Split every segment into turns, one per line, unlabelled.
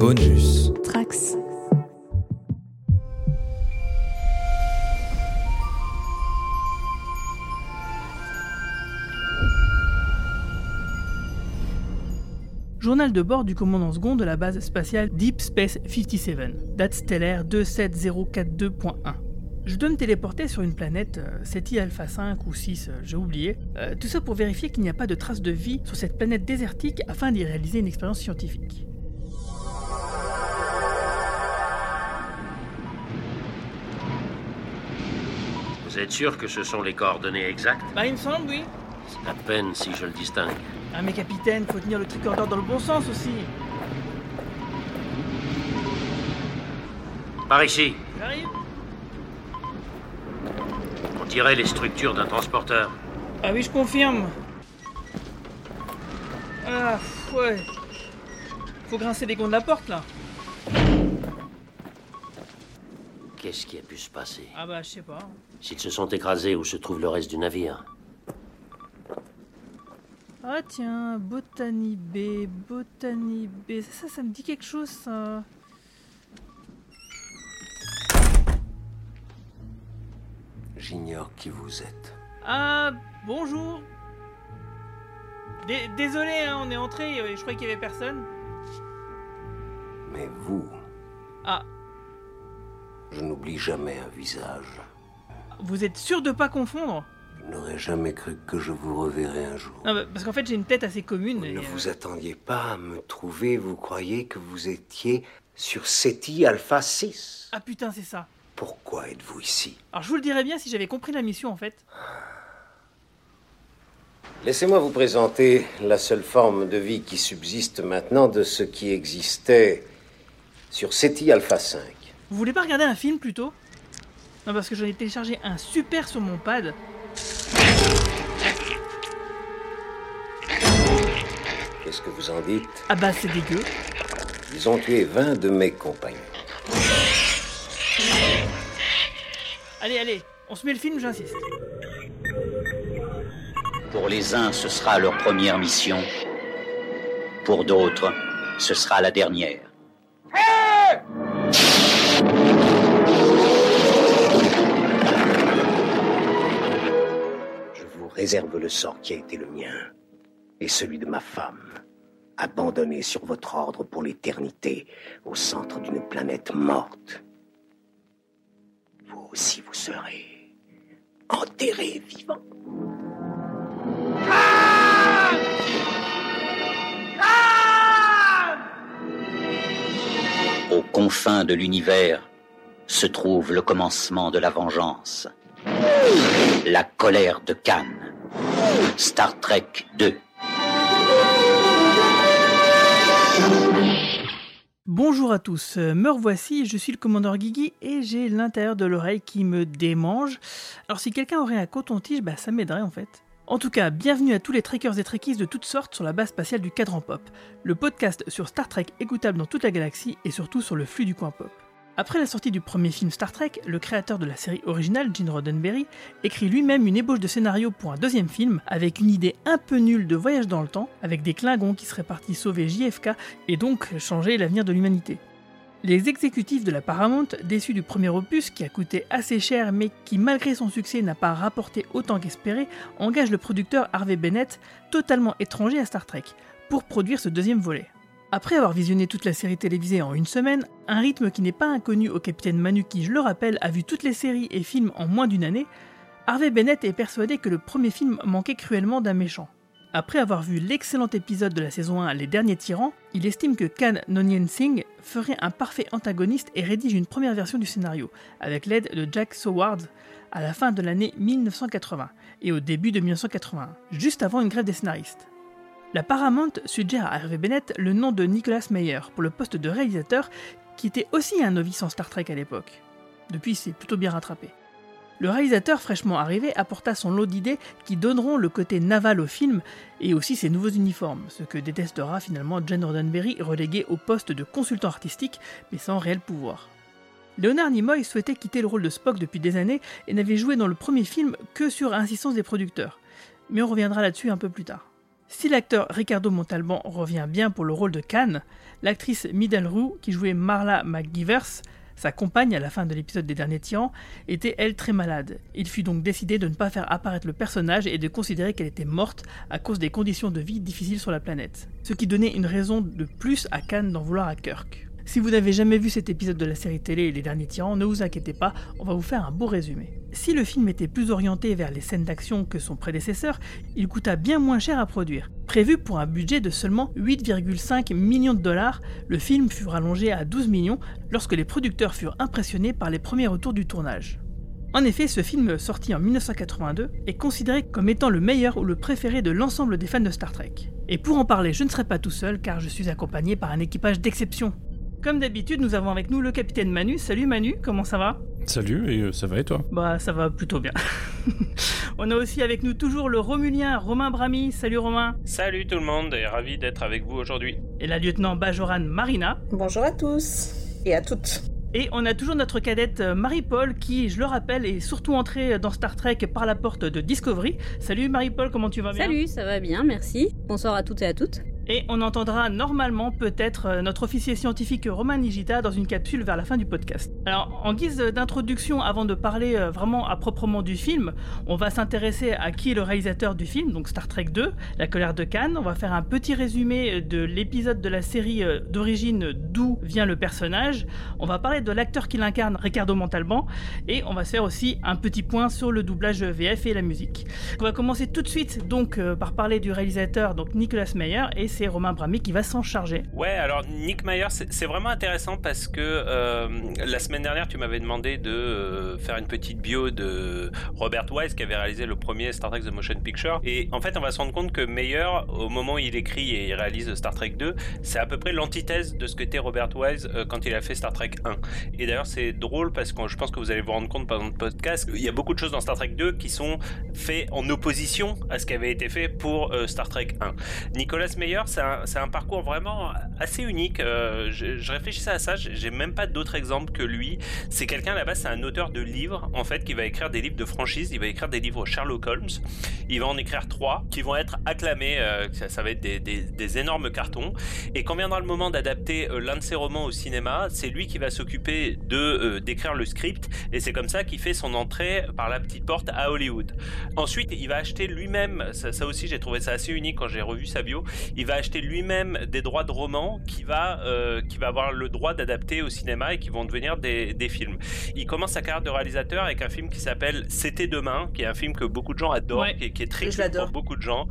Bonus.
Trax.
Journal de bord du commandant second de la base spatiale Deep Space 57, date stellaire 27042.1. Je dois me téléporter sur une planète, euh, SETI Alpha 5 ou 6, euh, j'ai oublié. Euh, tout ça pour vérifier qu'il n'y a pas de traces de vie sur cette planète désertique afin d'y réaliser une expérience scientifique.
Vous êtes sûr que ce sont les coordonnées exactes
Bah il me semble, oui.
C'est à peine si je le distingue.
Ah mais capitaine, faut tenir le tricorder dans le bon sens aussi.
Par ici,
J'arrive
on dirait les structures d'un transporteur.
Ah oui, je confirme. Ah, ouais. Faut grincer les gonds de la porte là.
Qu'est-ce qui a pu se passer
Ah bah je sais pas.
S'ils se sont écrasés, où se trouve le reste du navire
Ah tiens, Botany B, Botany B, ça, ça, ça me dit quelque chose ça.
J'ignore qui vous êtes.
Ah, bonjour. Dé- Désolé, hein, on est entré, je croyais qu'il y avait personne.
Mais vous,
Ah,
je n'oublie jamais un visage.
vous êtes sûr de pas confondre?
Je n'aurais jamais cru que je vous reverrais un jour.
Non, bah, parce qu'en fait j'ai une tête assez commune.
Vous
et,
ne
euh,
vous attendiez pas à me trouver, vous croyez que vous étiez sur SETI Alpha 6
Ah putain, c'est ça.
Pourquoi êtes-vous ici?
Alors je vous le dirais bien si j'avais compris la mission en fait.
Laissez-moi vous présenter la seule forme de vie qui subsiste maintenant de ce qui existait sur SETI Alpha 5.
Vous voulez pas regarder un film plutôt? Non, parce que j'en ai téléchargé un super sur mon pad.
Qu'est-ce que vous en dites?
Ah bah c'est dégueu.
Ils ont tué 20 de mes compagnons.
Allez, allez, on se met le film, j'insiste.
Pour les uns, ce sera leur première mission. Pour d'autres, ce sera la dernière.
Je vous réserve le sort qui a été le mien et celui de ma femme, abandonnée sur votre ordre pour l'éternité au centre d'une planète morte. Vous aussi vous serez enterré vivant.
Aux confins de l'univers se trouve le commencement de la vengeance. La colère de Cannes. Star Trek 2.
Bonjour à tous, me revoici, je suis le commandeur Guigui et j'ai l'intérieur de l'oreille qui me démange. Alors si quelqu'un aurait un coton-tige, bah ça m'aiderait en fait. En tout cas, bienvenue à tous les trekkers et trekkies de toutes sortes sur la base spatiale du Cadran Pop, le podcast sur Star Trek écoutable dans toute la galaxie et surtout sur le flux du coin pop. Après la sortie du premier film Star Trek, le créateur de la série originale, Gene Roddenberry, écrit lui-même une ébauche de scénario pour un deuxième film avec une idée un peu nulle de voyage dans le temps, avec des Klingons qui seraient partis sauver JFK et donc changer l'avenir de l'humanité. Les exécutifs de la Paramount, déçus du premier opus qui a coûté assez cher mais qui malgré son succès n'a pas rapporté autant qu'espéré, engagent le producteur Harvey Bennett, totalement étranger à Star Trek, pour produire ce deuxième volet. Après avoir visionné toute la série télévisée en une semaine, un rythme qui n'est pas inconnu au capitaine Manu qui, je le rappelle, a vu toutes les séries et films en moins d'une année, Harvey Bennett est persuadé que le premier film manquait cruellement d'un méchant. Après avoir vu l'excellent épisode de la saison 1 Les Derniers Tyrans, il estime que Khan Nonyen Singh ferait un parfait antagoniste et rédige une première version du scénario, avec l'aide de Jack Soward, à la fin de l'année 1980 et au début de 1981, juste avant une grève des scénaristes. La Paramount suggère à Hervé Bennett le nom de Nicholas Meyer pour le poste de réalisateur, qui était aussi un novice en Star Trek à l'époque. Depuis, c'est plutôt bien rattrapé. Le réalisateur fraîchement arrivé apporta son lot d'idées qui donneront le côté naval au film et aussi ses nouveaux uniformes, ce que détestera finalement John Roddenberry relégué au poste de consultant artistique mais sans réel pouvoir. Leonard Nimoy souhaitait quitter le rôle de Spock depuis des années et n'avait joué dans le premier film que sur insistance des producteurs. Mais on reviendra là-dessus un peu plus tard. Si l'acteur Ricardo Montalban revient bien pour le rôle de Khan, l'actrice Middle Rue, qui jouait Marla McGivers, sa compagne à la fin de l'épisode des derniers tyrans, était elle très malade. Il fut donc décidé de ne pas faire apparaître le personnage et de considérer qu'elle était morte à cause des conditions de vie difficiles sur la planète. Ce qui donnait une raison de plus à Khan d'en vouloir à Kirk. Si vous n'avez jamais vu cet épisode de la série télé Les Derniers Tyrans, ne vous inquiétez pas, on va vous faire un beau résumé. Si le film était plus orienté vers les scènes d'action que son prédécesseur, il coûta bien moins cher à produire. Prévu pour un budget de seulement 8,5 millions de dollars, le film fut rallongé à 12 millions lorsque les producteurs furent impressionnés par les premiers retours du tournage. En effet, ce film, sorti en 1982, est considéré comme étant le meilleur ou le préféré de l'ensemble des fans de Star Trek. Et pour en parler, je ne serai pas tout seul car je suis accompagné par un équipage d'exception. Comme d'habitude, nous avons avec nous le capitaine Manu. Salut Manu, comment ça va?
Salut, et euh, ça va et toi?
Bah ça va plutôt bien. On a aussi avec nous toujours le Romulien Romain Brami. Salut Romain.
Salut tout le monde et ravi d'être avec vous aujourd'hui.
Et la lieutenant Bajoran Marina.
Bonjour à tous et à toutes.
Et on a toujours notre cadette euh, Marie-Paul qui, je le rappelle, est surtout entrée dans Star Trek par la porte de Discovery. Salut Marie-Paul, comment tu vas bien?
Salut, ça va bien, merci. Bonsoir à toutes et à toutes.
Et on entendra normalement peut-être euh, notre officier scientifique Romain Nigita dans une capsule vers la fin du podcast. Alors, en guise d'introduction, avant de parler euh, vraiment à proprement du film, on va s'intéresser à qui est le réalisateur du film, donc Star Trek 2, La colère de Cannes. On va faire un petit résumé euh, de l'épisode de la série d'origine d'où vient le personnage. On va parler de l'acteur qui l'incarne, Ricardo Montalban. Et on va faire aussi un petit point sur le doublage VF et la musique. On va commencer tout de suite donc par parler du réalisateur, donc Nicolas Meyer, et Romain Brami qui va s'en charger.
Ouais, alors Nick Meyer, c'est vraiment intéressant parce que euh, la semaine dernière, tu m'avais demandé de euh, faire une petite bio de Robert Wise qui avait réalisé le premier Star Trek The Motion Picture. Et en fait, on va se rendre compte que Meyer, au moment où il écrit et il réalise Star Trek 2, c'est à peu près l'antithèse de ce que était Robert Wise euh, quand il a fait Star Trek 1. Et d'ailleurs, c'est drôle parce que je pense que vous allez vous rendre compte pendant le podcast, il y a beaucoup de choses dans Star Trek 2 qui sont faites en opposition à ce qui avait été fait pour Star Trek 1. Nicolas Meyer, c'est un, parcours vraiment assez unique. Euh, je, réfléchissais à ça, j'ai même pas d'autres exemples que lui. C'est quelqu'un là-bas, c'est un auteur de livres en fait qui va écrire des livres de franchise. Il va écrire des livres Sherlock Holmes. Il va en écrire trois qui vont être acclamés. Euh, ça, va être des, énormes cartons. Et quand viendra le moment d'adapter euh, l'un de ses romans au cinéma, c'est lui qui va s'occuper d'écrire le script. Et c'est comme ça qu'il fait son entrée par la petite porte à Hollywood. Ensuite, il va acheter lui-même. Ça, ça aussi, j'ai trouvé ça assez unique quand j'ai revu sa bio. Il va acheter lui-même des droits de roman qui va, euh, qui va avoir le droit d'adapter au cinéma et qui vont devenir des, des, films. Il commence sa carrière de réalisateur avec un film qui s'appelle C'était demain, qui est un film que beaucoup de gens adorent, qui, est très
cool
pour beaucoup de gens,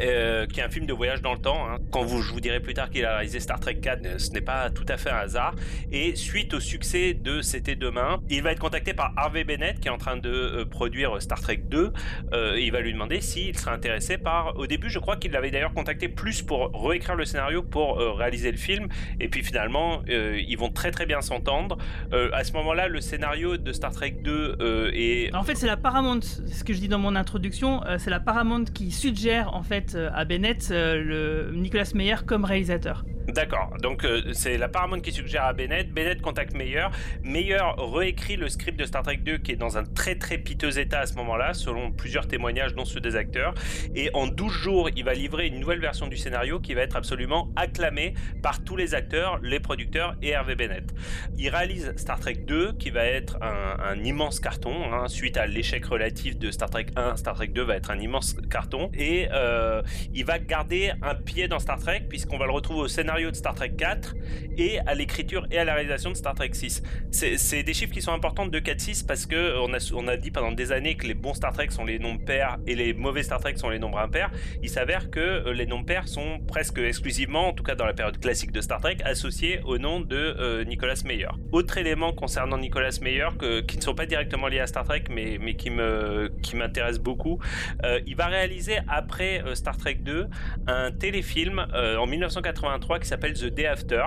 euh, qui est un film de voyage dans le temps. Hein. Quand vous, je vous dirai plus tard qu'il a réalisé Star Trek 4, ce n'est pas tout à fait un hasard. Et suite au succès de C'était demain, il va être contacté par Harvey Bennett qui est en train de euh, produire Star Trek 2. et il va lui demander s'il serait intéressé par. Au début, je crois qu'il l'avait d'ailleurs contacté plus pour réécrire le scénario pour euh, réaliser le film. Et puis finalement, euh, ils vont très très bien s'entendre. Euh, à ce moment-là, le scénario de Star Trek 2 est...
En fait, c'est la Paramount, ce que je dis dans mon introduction, c'est la Paramount qui suggère en fait à Bennett le Nicolas Meyer comme réalisateur.
D'accord. Donc euh, c'est la Paramount qui suggère à Bennett. Bennett contacte Meyer. Meyer réécrit le script de Star Trek 2 qui est dans un très très piteux état à ce moment-là, selon plusieurs témoignages, dont ceux des acteurs. Et en 12 jours, il va livrer une nouvelle version du scénario qui va être absolument acclamée par tous les acteurs, les producteurs et Hervé Bennett. Il réalise Star Trek 2 qui va être un, immense carton. Hein, suite à l'échec relatif de Star Trek 1, Star Trek 2 va être un immense carton. Et euh, il va garder un pied dans Star Trek puisqu'on va le retrouver au scénario de Star Trek 4 et à l'écriture et à la réalisation de Star Trek 6. C'est des chiffres qui sont importants de 4-6 parce que on a, on a dit pendant des années que les bons Star Trek sont les nombres pairs et les mauvais Star Trek sont les nombres impairs. Il s'avère que euh, les nombres pairs sont presque exclusivement, en tout cas dans la période classique de Star Trek, associés au nom de euh, Nicolas Meyer. Autre élément concernant Nicolas Meyer qui ne sont pas directement liés à Star Trek mais, mais qui me qui m'intéresse beaucoup, euh, il va réaliser après Star Trek 2 un téléfilm en 1983 qui s'appelle The Day After.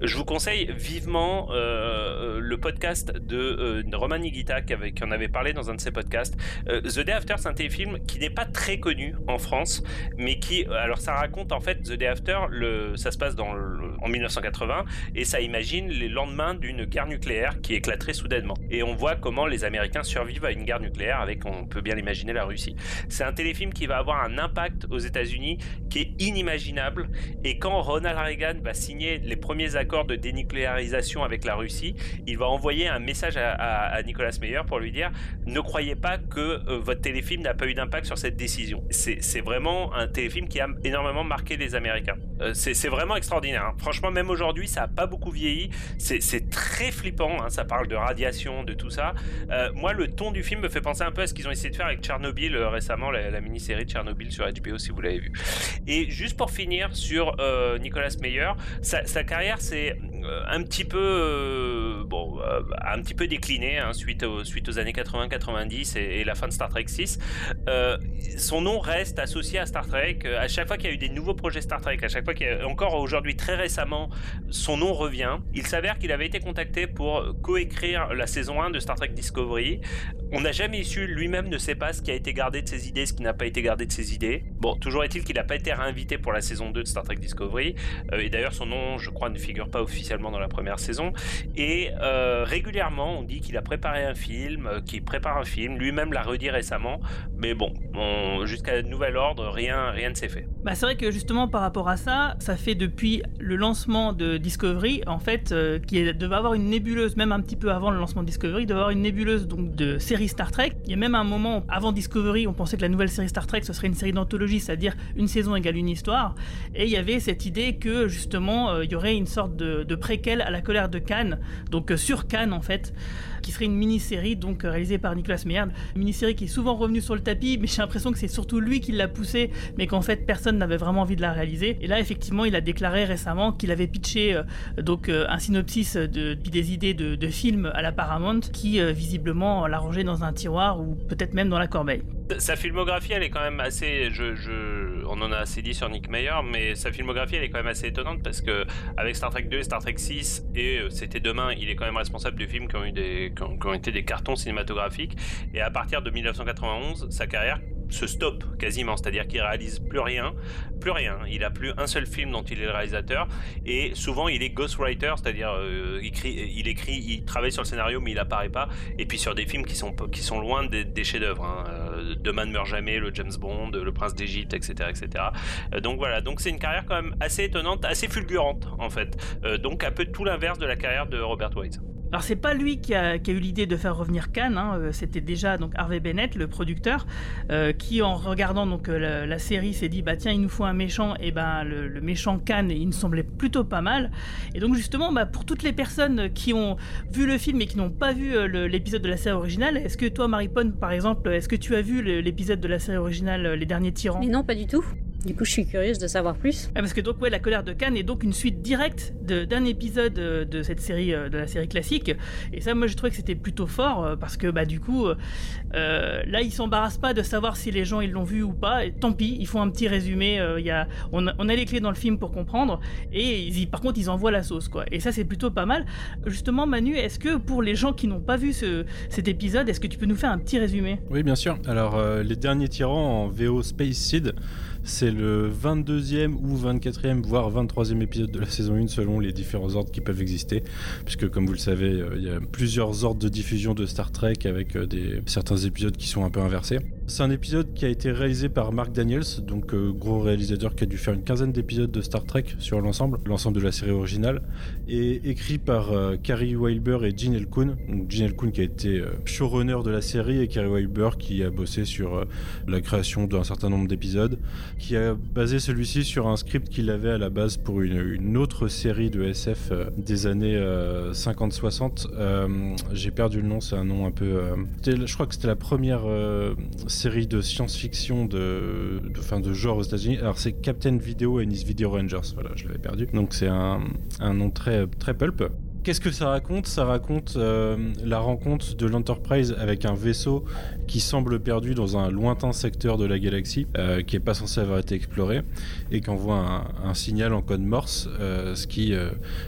Je vous conseille vivement le podcast de, Roman Nigita qui, avait, qui, en avait parlé dans un de ses podcasts. The Day After, c'est un téléfilm qui n'est pas très connu en France, mais qui, alors ça raconte en fait The Day After, le, ça se passe dans en 1980 et ça imagine les lendemains d'une guerre nucléaire qui éclaterait soudainement. Et on voit comment les Américains survivent à une guerre nucléaire avec, on peut bien l'imaginer, la Russie. C'est un téléfilm qui va avoir un impact aux États-Unis qui est inimaginable. Et quand Ronald Reagan va signer les premiers accords de dénucléarisation avec la Russie, il va envoyer un message à, Nicolas Meyer pour lui dire ne croyez pas que euh, votre téléfilm n'a pas eu d'impact sur cette décision. C'est vraiment un téléfilm qui a énormément marqué les Américains. Euh, c'est vraiment extraordinaire. Hein. Franchement, même aujourd'hui, ça n'a pas beaucoup vieilli. C'est très flippant. Hein. Ça parle de radiation, de tout ça. Euh, moi, le ton du film me fait penser un peu à ce qu'ils ont essayé de faire avec Tchernobyl euh, récemment, la, mini-série de Tchernobyl sur HBO, si vous l'avez vu. Et juste pour finir sur Nicolas Meyer, sa, carrière c'est un petit peu bon, un petit peu décliné hein, suite, aux, suite aux années 80-90 et, la fin de Star Trek 6. son nom reste associé à Star Trek. À chaque fois qu'il y a eu des nouveaux projets Star Trek, à chaque fois qu'il y a encore aujourd'hui très récemment, son nom revient. Il s'avère qu'il avait été contacté pour coécrire la saison 1 de Star Trek Discovery. On n'a jamais su, lui-même ne sait pas ce qui a été gardé de ses idées, ce qui n'a pas été gardé de ses idées. Bon, toujours est-il qu'il n'a pas été réinvité pour la saison 2 de Star Trek Discovery. Euh, et d'ailleurs, son nom, je crois, ne figure pas officiellement dans la première saison. Et euh, régulièrement, on dit qu'il a préparé un film, euh, qu'il prépare un film. Lui-même l'a redit récemment. Mais bon, jusqu'à nouvel ordre, rien, rien ne s'est fait.
Bah, c'est vrai que justement, par rapport à ça, ça fait depuis le lancement de Discovery, en fait, euh, qui devait avoir une nébuleuse, même un petit peu avant le lancement de Discovery, devait avoir une nébuleuse donc de série Star Trek. Il y a même un moment avant Discovery, on pensait que la nouvelle série Star Trek ce serait une série d'anthologie, c'est-à-dire une saison égale une histoire. Et il y avait cette idée que justement, euh, il y aurait une sorte de préquel à la colère de Cannes, donc euh, sur Cannes en fait qui serait une mini-série donc euh, réalisée par Nicolas Meyer. Une mini-série qui est souvent revenue sur le tapis, mais j'ai l'impression que c'est surtout lui qui l'a poussée, mais qu'en fait personne n'avait vraiment envie de la réaliser. Et là, effectivement, il a déclaré récemment qu'il avait pitché euh, donc euh, un synopsis de, des idées de, de films à la Paramount, qui visiblement l'a rangé dans un tiroir ou peut-être même dans la corbeille.
Sa filmographie, elle est quand même assez. On en a assez dit sur Nick Meyer, mais sa filmographie, elle est quand même assez étonnante parce que avec Star Trek 2 et Star Trek 6 et C'était demain, il est quand même responsable de films qui ont eu des, qui ont, été des cartons cinématographiques. Et à partir de 1991, sa carrière se stoppe quasiment, c'est-à-dire qu'il réalise plus rien, plus rien. Il a plus un seul film dont il est le réalisateur et souvent il est ghostwriter, c'est-à-dire euh, il, écrit, il travaille sur le scénario mais il apparaît pas. Et puis sur des films qui sont qui sont loin des, chefs-d'œuvre. Hein. Euh, Demain ne meurt jamais, le James Bond, le Prince d'Égypte, etc., etc. Euh, donc voilà, donc c'est une carrière quand même assez étonnante, assez fulgurante en fait. donc un peu tout l'inverse de la carrière de Robert Wise.
Alors c'est pas lui qui a, eu l'idée de faire revenir Khan, hein, euh, c'était déjà donc Harvey Bennett, le producteur, euh, qui en regardant donc euh, la, série s'est dit bah tiens il nous faut un méchant. Et ben le, méchant Khan il me semblait plutôt pas mal. Et donc justement bah, pour toutes les personnes qui ont vu le film et qui n'ont pas vu l'épisode de la série originale, est-ce que toi Marie Pone par exemple, est-ce que tu as vu l'épisode de la série originale Les Derniers Tyrans?
Mais non pas du tout. Du coup, je suis curieuse de savoir plus.
Ah, parce que donc, ouais, La colère de Cannes est donc une suite directe d'un épisode euh, de cette série, euh, de la série classique. Et ça, moi, je trouvais que c'était plutôt fort euh, parce que, bah, du coup, là, ils s'embarrassent pas de savoir si les gens ils l'ont vu ou pas. Et tant pis, ils font un petit résumé. Il y a, on, a, les clés dans le film pour comprendre. Et ils, par contre, ils envoient la sauce, quoi. Et ça, c'est plutôt pas mal. Justement, Manu, est-ce que pour les gens qui n'ont pas vu ce, cet épisode, est-ce que tu peux nous faire un petit résumé?
Oui, bien sûr. Alors, les derniers tyrans en VO Space Seed. C'est le 22e ou 24e, voire 23e épisode de la saison 1 selon les différents ordres qui peuvent exister. Puisque comme vous le savez, euh, il y a plusieurs ordres de diffusion de Star Trek avec euh, des, certains épisodes qui sont un peu inversés. C'est un épisode qui a été réalisé par Mark Daniels, donc euh, gros réalisateur qui a dû faire une quinzaine d'épisodes de Star Trek sur l'ensemble, l'ensemble de la série originale, et écrit par Carrie Wilber et Gene Elkoon. Donc Gene Elkoon qui a été showrunner de la série et Carrie Wilber qui a bossé sur la création d'un certain nombre d'épisodes qui a basé celui-ci sur un script qu'il avait à la base pour une, autre série de SF euh, des années 50-60. Euh, euh, j'ai perdu le nom, c'est un nom un peu. je crois que c'était la première série de science-fiction de, fin, de genre aux États-Unis. Alors c'est Captain Video and his Video Rangers. Voilà, je l'avais perdu. Donc c'est un, un nom très, très pulp. Qu'est-ce que ça raconte? Ça raconte euh, la rencontre de l'Enterprise avec un vaisseau qui semble perdu dans un lointain secteur de la galaxie, euh, qui n'est pas censé avoir été exploré, et qui envoie un, signal en code Morse, euh, ce qui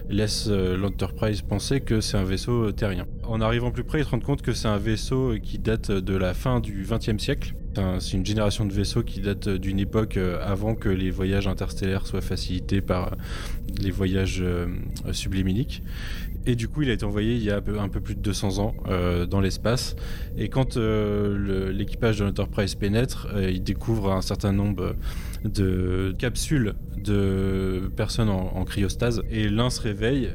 laisse l'Enterprise penser que c'est un vaisseau terrien. En arrivant plus près, ils se rendent compte que c'est un vaisseau qui date de la fin du XXe siècle, c'est une génération de vaisseaux qui date d'une époque avant que les voyages interstellaires soient facilités par les voyages sublimiques. Et du coup, il a été envoyé il y a un peu, plus de 200 ans dans l'espace. Et quand l'équipage de l'Enterprise pénètre, il découvre un certain nombre de capsules de personnes en, cryostase. Et l'un se réveille,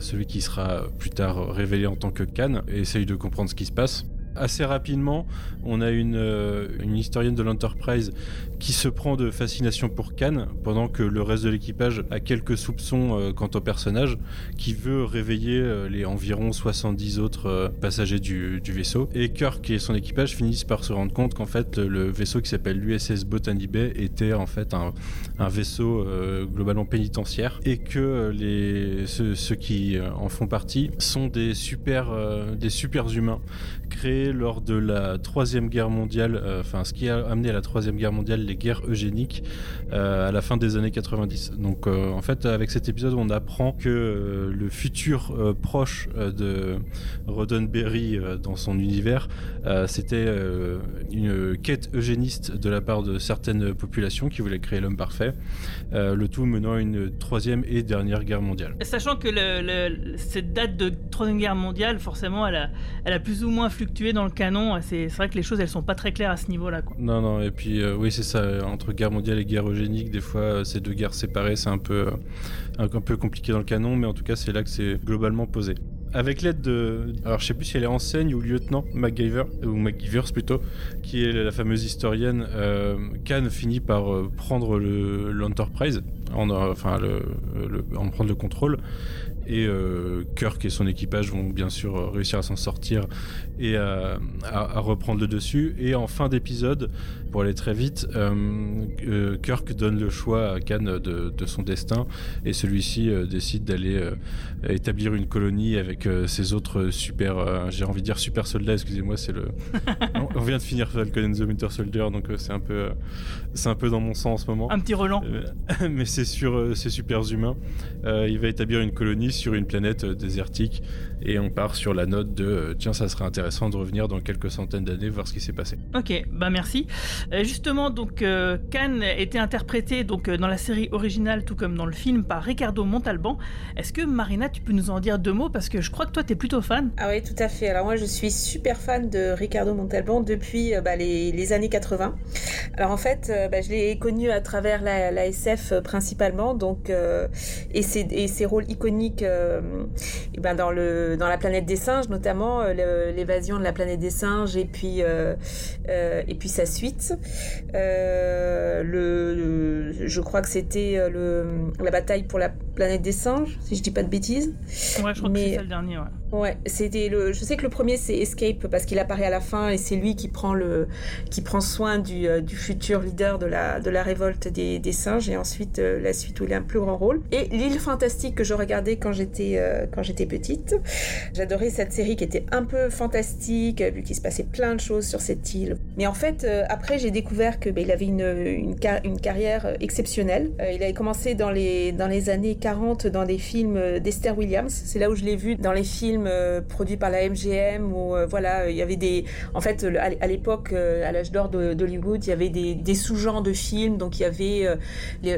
celui qui sera plus tard révélé en tant que Khan, et essaye de comprendre ce qui se passe assez rapidement, on a une, euh, une historienne de l'Enterprise qui se prend de fascination pour Khan, pendant que le reste de l'équipage a quelques soupçons euh, quant au personnage, qui veut réveiller euh, les environ 70 autres passagers du, vaisseau. Et Kirk et son équipage finissent par se rendre compte qu'en fait, le vaisseau qui s'appelle l'USS Botany Bay était en fait un, vaisseau globalement pénitentiaire, et que les, ceux, ceux, qui en font partie sont des super, des super humains créés lors de la Troisième Guerre mondiale, euh, enfin ce qui a amené à la Troisième Guerre mondiale les guerres eugéniques euh, à la fin des années 90. Donc euh, en fait avec cet épisode on apprend que le futur proche de Roddenberry dans son univers c'était une quête eugéniste de la part de certaines populations qui voulaient créer l'homme parfait, le tout menant à une troisième et dernière guerre mondiale.
Sachant que cette date de troisième guerre mondiale forcément elle a, elle a plus ou moins fluctué dans le canon. C'est vrai que les choses elles sont pas très claires à ce niveau-là.
Non, non, et puis euh, oui, c'est ça. Entre guerre mondiale et guerre eugénique, des fois, euh, ces deux guerres séparées, c'est un peu, euh, un, peu compliqué dans le canon, mais en tout cas, c'est là que c'est globalement posé. Avec l'aide de. Alors, je sais plus si elle est enseigne ou lieutenant MacGyver, ou MacGyvers plutôt, qui est la fameuse historienne, Khan finit par prendre l'Enterprise, en, enfin, le, en prendre le contrôle et euh, Kirk et son équipage vont bien sûr euh, réussir à s'en sortir et à, reprendre le dessus. Et en fin d'épisode, pour aller très vite, euh, Kirk donne le choix à Khan de, son destin et celui-ci décide d'aller établir une colonie avec ses autres super, j'ai envie de dire super soldats, excusez-moi, c'est le... on, vient de finir Falcon and the Winter Soldier, donc c'est un peu, c'est un peu dans mon sens en ce moment.
Un petit relan.
mais c'est sur, c'est super humain. il va établir une colonie sur une planète euh, désertique et on part sur la note de euh, tiens ça serait intéressant de revenir dans quelques centaines d'années voir ce qui s'est passé.
Ok, bah merci. Euh, justement donc Khan était interprété donc dans la série originale tout comme dans le film par Ricardo Montalban. Est-ce que Marina tu peux nous en dire deux mots? Parce que je crois que toi tu es plutôt fan.
Ah oui tout à fait. Alors moi je suis super fan de Ricardo Montalban depuis bah, les, années 80. Alors en fait bah, je l'ai connu à travers la, SF principalement donc et ses, rôles iconiques euh, ben dans la planète des singes notamment euh, l'évasion de la planète des singes euh, et puis sa suite. Le, je crois que c'était le la bataille pour la planète des singes si je dis pas de bêtises.
Ouais, je crois que c'est le dernier. Ouais.
Ouais, c'était le. Je sais que le premier c'est Escape parce qu'il apparaît à la fin et c'est lui qui prend le qui prend soin du, du futur leader de la de la révolte des, singes et ensuite la suite où il a un plus grand rôle. Et l'île fantastique que je regardais quand j'étais euh, quand j'étais petite. J'adorais cette série qui était un peu fantastique, vu qu'il se passait plein de choses sur cette île. Mais en fait, euh, après, j'ai découvert que ben, il avait une, une, carrière exceptionnelle. Euh, il avait commencé dans les, dans les années 40 dans des films d'Esther Williams. C'est là où je l'ai vu dans les films produits par la MGM où voilà, il y avait des. En fait, à l'époque, à l'âge d'or d'Hollywood, il y avait des, sous-genres de films. Donc il y avait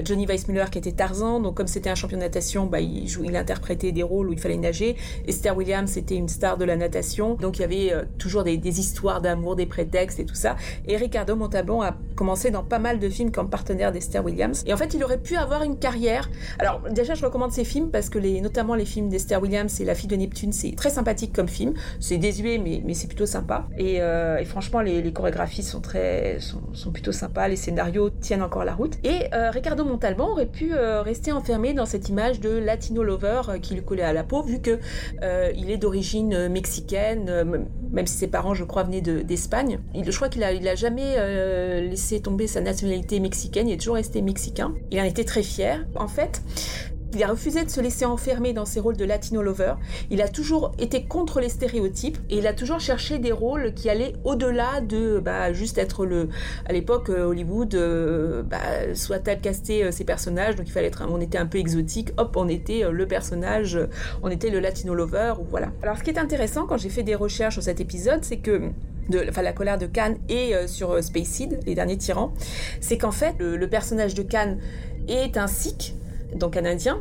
Johnny Weissmuller qui était Tarzan. Donc comme c'était un champion de natation, bah, il, interprétait des rôles où il fallait nager. Esther Williams était une star de la natation, donc il y avait euh, toujours des, histoires d'amour, des prétextes et tout ça. Et Ricardo Montalban a commencé dans pas mal de films comme partenaire d'Esther Williams. Et en fait, il aurait pu avoir une carrière. Alors déjà, je recommande ces films parce que les, notamment les films d'Esther Williams et La fille de Neptune, c'est très sympathique comme film. C'est désuet, mais, mais c'est plutôt sympa. Et, euh, franchement, les, chorégraphies sont très sont, plutôt sympas. Les scénarios tiennent encore la route. Et euh, Ricardo Montalban aurait pu rester enfermé dans cette image de latino lover qui collé à la peau, vu que euh, il est d'origine euh, mexicaine, euh, même si ses parents, je crois, venaient d'Espagne. je crois qu'il a, il a jamais laissé tomber sa nationalité mexicaine, il est toujours resté mexicain. Il en était très fier. En fait, Il a refusé de se laisser enfermer dans ses rôles de Latino lover. Il a toujours été contre les stéréotypes et il a toujours cherché des rôles qui allaient au-delà de bah, juste être le. À l'époque, euh, Hollywood, euh, bah, soit-elle casté euh, ses personnages, donc il fallait être. On était un peu exotique. Hop, on était le personnage, on était le Latino lover voilà. Alors, ce qui est intéressant quand j'ai fait des recherches sur cet épisode, c'est que de, enfin, la colère de Khan et sur Seed, les derniers tyrans, c'est qu'en fait, le, personnage de Khan est un Sikh donc un Indien.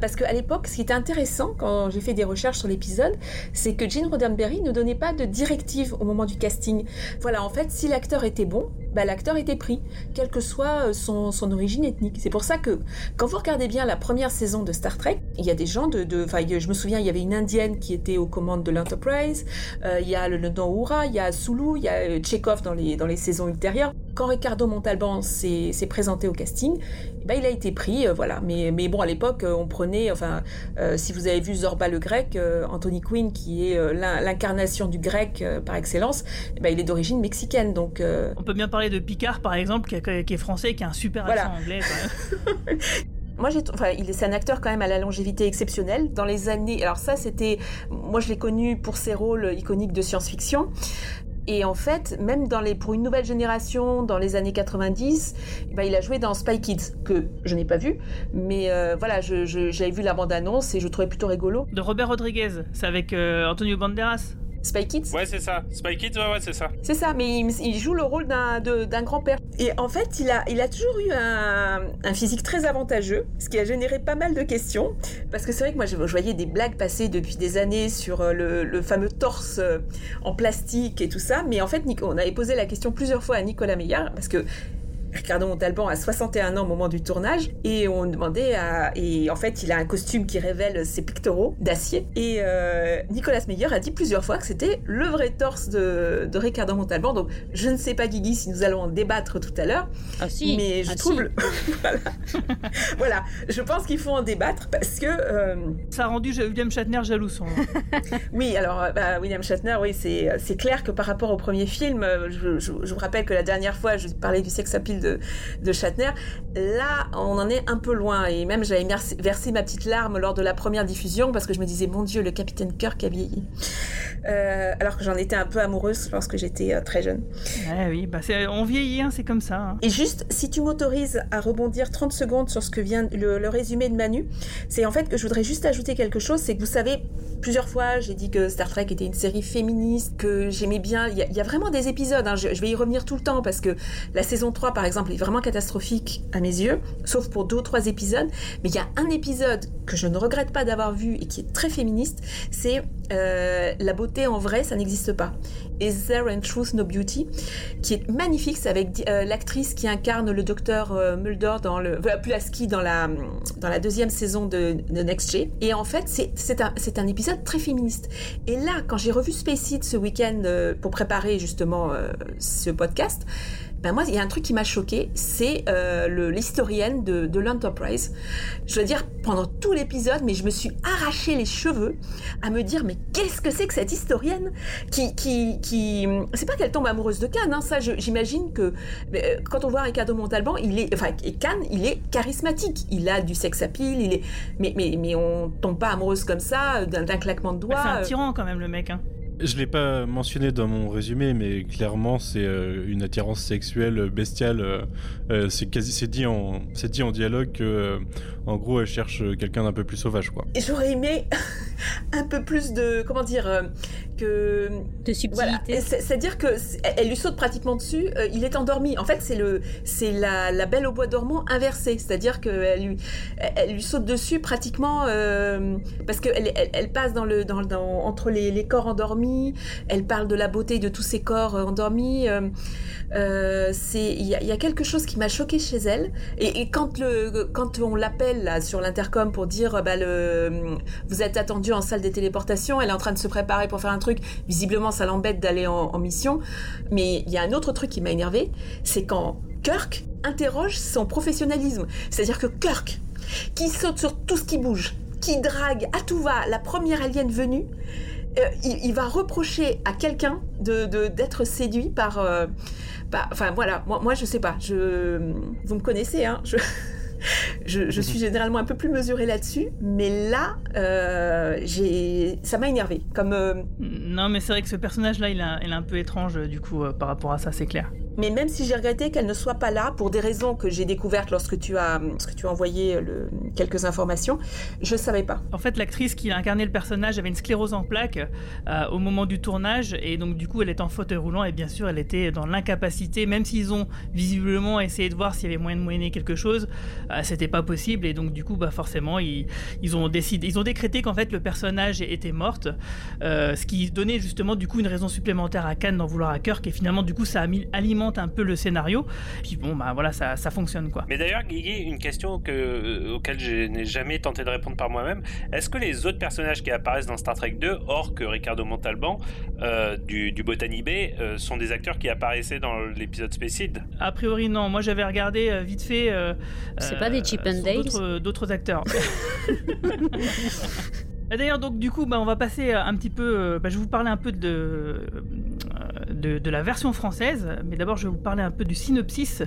Parce qu'à l'époque, ce qui était intéressant quand j'ai fait des recherches sur l'épisode, c'est que Gene Roddenberry ne donnait pas de directive au moment du casting. Voilà, en fait, si l'acteur était bon, bah, l'acteur était pris, quelle que soit euh, son, son origine ethnique. C'est pour ça que quand vous regardez bien la première saison de Star Trek, il y a des gens de... de je me souviens, il y avait une Indienne qui était aux commandes de l'Enterprise, euh, il y a le lieutenant Uhura, il y a Sulu, il y a euh, Chekhov dans les, dans les saisons ultérieures. Quand Ricardo Montalban s'est présenté au casting, bah, il a été pris, voilà. Mais, mais bon, à l'époque, on prenait, enfin, si vous avez vu Zorba le grec, Anthony Quinn, qui est l'incarnation du grec par excellence, bah, il est d'origine mexicaine. Donc,
on peut bien parler de Picard, par exemple, qui, est français, qui a un super accent anglais.
moi, j'ai, enfin, il c'est un acteur quand même à la longévité exceptionnelle. Dans les années, alors ça, c'était, moi, je l'ai connu pour ses rôles iconiques de science-fiction. Et en fait, même dans les, pour une nouvelle génération, dans les années 90, eh ben, il a joué dans Spy Kids, que je n'ai pas vu. Mais euh, voilà, j'avais vu la bande-annonce et je trouvais plutôt rigolo.
De Robert Rodriguez, c'est avec euh, Antonio Banderas.
Spy Kids?
Ouais, c'est ça. Spy Kids, ouais, ouais, c'est ça.
C'est ça, mais il, joue le rôle d'un grand-père. Et en fait, il a, il a toujours eu un, un, physique très avantageux, ce qui a généré pas mal de questions. Parce que c'est vrai que moi, je, voyais des blagues passer depuis des années sur euh, le, le, fameux torse euh, en plastique et tout ça. Mais en fait, on avait posé la question plusieurs fois à Nicolas Meillard, parce que Ricardo Montalban a 61 ans au moment du tournage et on demandait à et en fait il a un costume qui révèle ses pectoraux d'acier. Et euh, Nicolas Meyer a dit plusieurs fois que c'était le vrai torse de, de, Ricardo Montalban. Donc je ne sais pas Guigui si nous allons en débattre tout à l'heure.
Ah, si.
mais je
ah,
trouve voilà. voilà. Je pense qu'il faut en débattre parce que euh...
ça a rendu William Shatner jaloux son
oui alors euh, bah, William Shatner oui c'est c'est clair que par rapport au premier film je, je, je, vous rappelle que la dernière fois je parlais du sex appeal de, de Shatner. Là, on en est un peu loin. Et même, j'avais versé ma petite larme lors de la première diffusion parce que je me disais, mon Dieu, le capitaine Kirk a vieilli. Euh, alors que j'en étais un peu amoureuse lorsque j'étais euh, très jeune.
oui, bah on vieillit, hein, c'est comme ça. Hein.
Et juste, si tu m'autorises à rebondir 30 secondes sur ce que vient le, résumé de Manu, c'est en fait que je voudrais juste ajouter quelque chose, c'est que vous savez, plusieurs fois, j'ai dit que Star Trek était une série féministe, que j'aimais bien. Il y, a vraiment des épisodes, hein, je, je, vais y revenir tout le temps parce que la saison 3, par exemple, est vraiment catastrophique à mes yeux, sauf pour deux ou trois épisodes. Mais il y a un épisode que je ne regrette pas d'avoir vu et qui est très féministe, c'est euh, La beauté en vrai, ça n'existe pas. Is There in Truth No Beauty, qui est magnifique, c'est avec euh, l'actrice qui incarne le docteur euh, Mulder dans le, euh, Pulaski dans la, dans la deuxième saison de, de Next G. Et en fait, c'est un, un épisode très féministe. Et là, quand j'ai revu Space ce week-end pour préparer justement ce podcast, ben moi, il y a un truc qui m'a choqué, c'est euh, l'historienne de, de l'Enterprise. Je veux dire, pendant tout l'épisode, mais je me suis arraché les cheveux à me dire, mais qu'est-ce que c'est que cette historienne qui, qui, qui... c'est pas qu'elle tombe amoureuse de Cannes, hein, ça, j'imagine que euh, quand on voit Ricardo Montalban, il est, enfin, et Cannes, il est charismatique, il a du sex appeal, il est, mais, mais, mais on tombe pas amoureuse comme ça d'un claquement de doigts.
c'est un tyran quand même le mec. Hein.
Je l'ai pas mentionné dans mon résumé, mais clairement c'est euh, une attirance sexuelle bestiale. Euh, euh, c'est quasi, c'est dit en, c'est dit en dialogue que, en gros, elle cherche quelqu'un d'un peu plus sauvage, quoi.
Et j'aurais aimé un peu plus de, comment dire, que
de subtilité.
C'est-à-dire que elle lui saute pratiquement dessus. il est endormi. En fait, c'est le, c'est la, la belle au bois dormant inversée. C'est-à-dire qu'elle lui, elle lui saute dessus pratiquement parce qu'elle, elle, elle, passe dans le, dans, dans entre les, les corps endormis elle parle de la beauté de tous ses corps euh, endormis. Euh, euh, il y, a quelque chose qui m'a choqué chez elle. Et, quand on l'appelle sur l'intercom pour dire bah vous êtes attendu en salle des téléportations, elle est en train de se préparer pour faire un truc. Visiblement, ça l'embête d'aller en, mission. Mais il y a un autre truc qui m'a énervé, c'est quand Kirk interroge son professionnalisme. C'est-à-dire que Kirk, qui saute sur tout ce qui bouge, qui drague à tout va la première alien venue, euh, il, va reprocher à quelqu'un de d'être séduit par, euh, enfin voilà, moi, moi je sais pas, je, vous me connaissez, hein, je, je, suis généralement un peu plus mesurée là-dessus, mais là, euh, ça m'a énervé. Comme
non, mais c'est vrai que ce personnage-là, il, il, est un peu étrange du coup par rapport à ça, c'est clair.
Mais même si j'ai regretté qu'elle ne soit pas là, pour des raisons que j'ai découvertes lorsque tu as, lorsque tu as envoyé le, quelques informations, je ne savais pas.
En fait, l'actrice qui a incarné le personnage avait une sclérose en plaques euh, au moment du tournage, et donc du coup, elle est en fauteuil roulant, et bien sûr, elle était dans l'incapacité, même s'ils ont visiblement essayé de voir s'il y avait moyen de moyenner quelque chose, euh, c'était pas possible, et donc du coup, bah forcément, ils, ils ont décidé, ils ont décrété qu'en fait le personnage était morte, euh, ce qui donnait justement du coup une raison supplémentaire à Khan d'en vouloir à cœur, et finalement du coup ça a alimenté un peu le scénario. Puis bon, bah voilà, ça, ça fonctionne quoi.
Mais d'ailleurs, Guigui, une question que, euh, auquel je n'ai jamais tenté de répondre par moi-même. Est-ce que les autres personnages qui apparaissent dans Star Trek 2, hors que Ricardo Montalban euh, du, du Botany Bay, euh, sont des acteurs qui apparaissaient dans l'épisode Spacid
A priori, non. Moi, j'avais regardé vite fait.
C'est pas des Chip and
Dale D'autres acteurs. D'ailleurs, donc du coup, bah, on va passer un petit peu. Bah, je vais vous parler un peu de, de, la version française, mais d'abord je vais vous parler un peu du synopsis.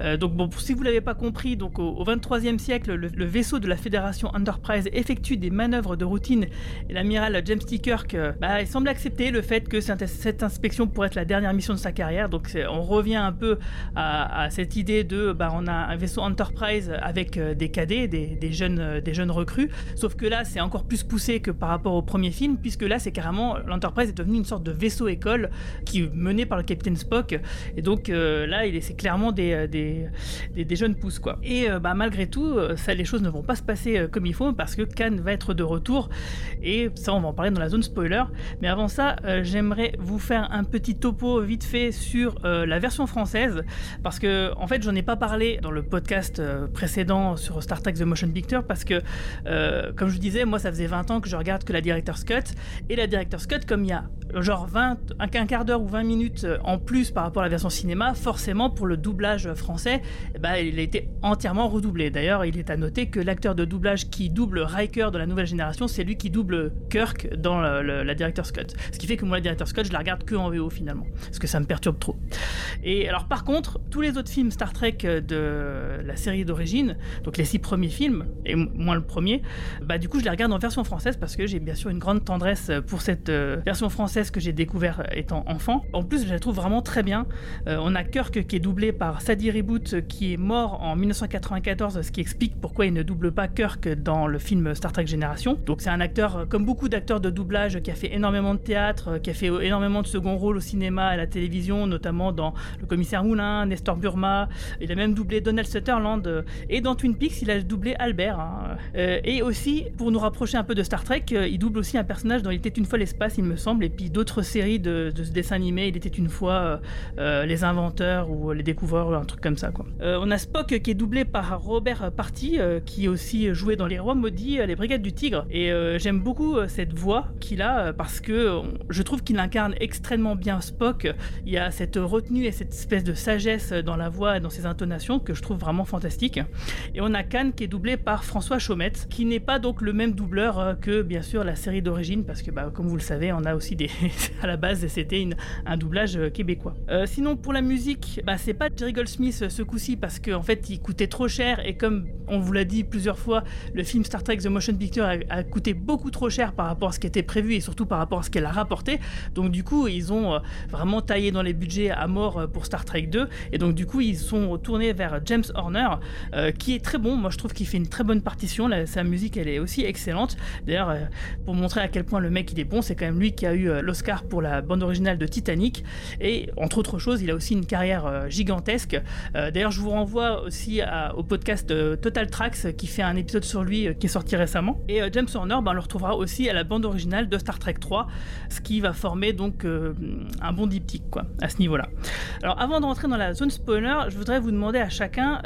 Euh, donc bon, si vous l'avez pas compris, donc au, 23e siècle, le, vaisseau de la Fédération Enterprise effectue des manœuvres de routine et l'amiral James T. Kirk, euh, bah, semble accepter le fait que cette inspection pourrait être la dernière mission de sa carrière. Donc on revient un peu à, cette idée de, bah, on a un vaisseau Enterprise avec euh, des cadets, des, jeunes, des jeunes recrues, sauf que là c'est encore plus poussé que par rapport au premier film, puisque là c'est carrément l'Enterprise est devenue une sorte de vaisseau école qui mené par le capitaine Spock. Et donc euh, là, c'est clairement des, euh, des, des, jeunes pousses quoi. Et euh, bah, malgré tout, ça, les choses ne vont pas se passer comme il faut parce que Khan va être de retour. Et ça, on va en parler dans la zone spoiler. Mais avant ça, j'aimerais vous faire un petit topo vite fait sur la version française parce que en fait, j'en ai pas parlé dans le podcast précédent sur Star Trek The Motion Picture parce que, comme je vous disais, moi, ça faisait 20 ans que je regarde que la Director's Cut. Et la Director's Cut, comme il y a genre 20, un, quart d'heure ou 20 minutes en plus par rapport à la version cinéma, forcément pour le doublage français, ben, il a été entièrement redoublé. D'ailleurs, il est à noter que l'acteur de doublage qui double Riker de la nouvelle génération, c'est lui qui double Kirk dans la Director's Cut. Ce qui fait que moi, la Director's Cut, je la regarde que en VO finalement, parce que ça me perturbe trop. Et alors, par contre, tous les autres films Star Trek de la série d'origine, donc les six premiers films, et moins le premier, bah du coup, je les regarde en version française parce que j'ai bien sûr une grande tendresse pour cette euh, version française que j'ai découvert étant En plus, je la trouve vraiment très bien. Euh, on a Kirk qui est doublé par Sadie Reboot qui est mort en 1994, ce qui explique pourquoi il ne double pas Kirk dans le film Star Trek Génération. Donc c'est un acteur, euh, comme beaucoup d'acteurs de doublage, qui a fait énormément de théâtre, euh, qui a fait énormément de second rôle au cinéma à la télévision, notamment dans Le Commissaire Moulin, Nestor Burma. Il a même doublé Donald Sutherland et dans Twin Peaks, il a doublé Albert. Hein. et aussi, pour nous rapprocher un peu de Star Trek, il double aussi un personnage dont il était une fois l'espace, il me semble, et puis d'autres séries de, de dessins animés. Il était une fois euh, euh, Les Inventeurs ou Les Découvreurs ou un truc comme ça. Quoi. Euh, on a Spock qui est doublé par Robert Party, qui aussi joué dans Les Rois Maudits, Les Brigades du Tigre. Et j'aime beaucoup cette voix qu'il a parce que je trouve qu'il incarne extrêmement bien Spock. Il y a cette retenue et cette espèce de sagesse dans la voix et dans ses intonations que je trouve vraiment fantastique. Et on a Khan qui est doublé par François Chaumette, qui n'est pas donc le même doubleur que bien sûr la série d'origine parce que bah, comme vous le savez, on a aussi des, à la base, c'était un doublage euh, québécois. Euh, sinon, pour la musique, bah, c'est pas Jerry Goldsmith euh, ce coup-ci parce qu'en fait, il coûtait trop cher et comme on vous l'a dit plusieurs fois, le film Star Trek The Motion Picture a, coûté beaucoup trop cher par rapport à ce qui était prévu et surtout par rapport à ce qu'elle a rapporté. Donc, du coup, ils ont vraiment taillé dans les budgets à mort pour Star Trek 2 et donc, du coup, ils sont tournés vers James Horner qui est très bon. Moi, je trouve qu'il fait une très bonne partition. sa musique, elle est aussi excellente. D'ailleurs, pour montrer à quel point le mec il est bon, c'est quand même lui qui a eu l'Oscar pour la bande originale de Titanic. Et entre autres choses, il a aussi une carrière euh, gigantesque. Euh, d'ailleurs, je vous renvoie aussi au podcast Total Tracks qui fait un épisode sur lui euh, qui est sorti récemment. Et James Horner, ben, on le retrouvera aussi à la bande originale de Star Trek 3, ce qui va former donc un bon diptyque quoi, à ce niveau-là. Alors avant de rentrer dans la zone spoiler, je voudrais vous demander à chacun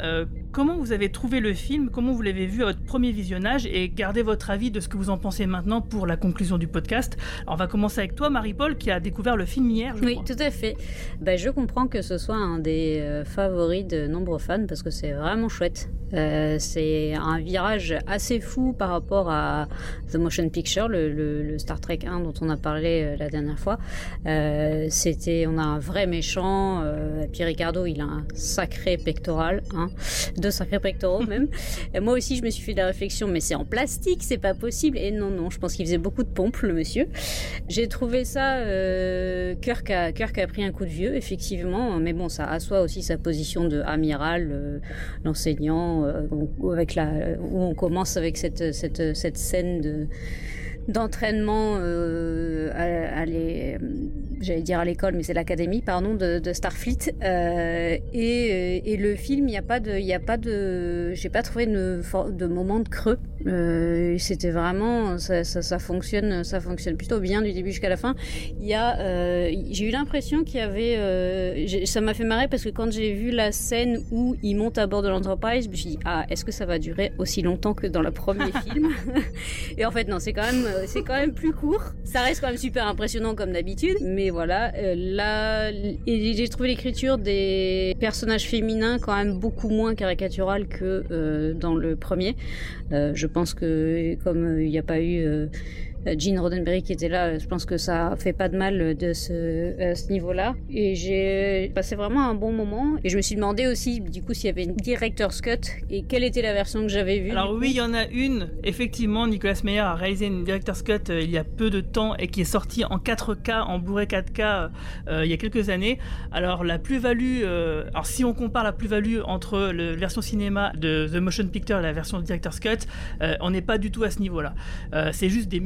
comment vous avez trouvé le film, comment vous l'avez vu à votre premier visionnage et gardez votre avis de ce que vous en pensez maintenant pour la conclusion du podcast. On va commencer avec toi Marie-Paul qui a découvert le film hier.
oui, tout à fait. Ben, je comprends que ce soit un des euh, favoris de nombreux fans parce que c'est vraiment chouette. Euh, c'est un virage assez fou par rapport à The Motion Picture, le, le, le Star Trek 1 dont on a parlé euh, la dernière fois. Euh, c'était, on a un vrai méchant. Euh, puis Ricardo, il a un sacré pectoral, hein, deux sacrés pectoraux même. Et moi aussi, je me suis fait de la réflexion, mais c'est en plastique, c'est pas possible. Et non, non, je pense qu'il faisait beaucoup de pompes, le monsieur. J'ai trouvé ça. Euh, Kirk a, Kirk a pris un coup de vieux, effectivement, mais bon, ça assoit aussi sa position de amiral, l'enseignant, la, où on commence avec cette, cette, cette scène de d'entraînement euh, à, à les- j'allais dire à l'école mais c'est l'académie pardon de, de Starfleet. Euh, et, et le film il n'y a pas de il y a pas de j'ai pas trouvé de, moment de creux. Euh, c'était vraiment ça, ça, ça fonctionne ça fonctionne plutôt bien du début jusqu'à la fin. Il y a euh, j'ai eu l'impression qu'il y avait euh, ça m'a fait marrer parce que quand j'ai vu la scène où il monte à bord de l'Enterprise je me suis dit ah est-ce que ça va durer aussi longtemps que dans le premier film? Et en fait, non, c'est quand même, euh, c'est quand même plus court. Ça reste quand même super impressionnant comme d'habitude. Mais voilà, euh, là, j'ai trouvé l'écriture des personnages féminins quand même beaucoup moins caricaturale que euh, dans le premier. Je pense que comme il n'y a pas eu Gene Roddenberry qui était là, je pense que ça fait pas de mal de ce, à ce niveau-là. Et j'ai passé vraiment un bon moment. Et je me suis demandé aussi, du coup, s'il y avait une director's cut et quelle était la version que j'avais vue.
Alors oui, il y en a une. Effectivement, Nicolas Meyer a réalisé une director's cut euh, il y a peu de temps et qui est sortie en 4K, en Blu-ray 4K euh, il y a quelques années. Alors la plus-value, euh, alors si on compare la plus-value entre la version cinéma de The Motion Picture et la version director's cut, euh, on n'est pas du tout à ce niveau-là. Euh, c'est juste des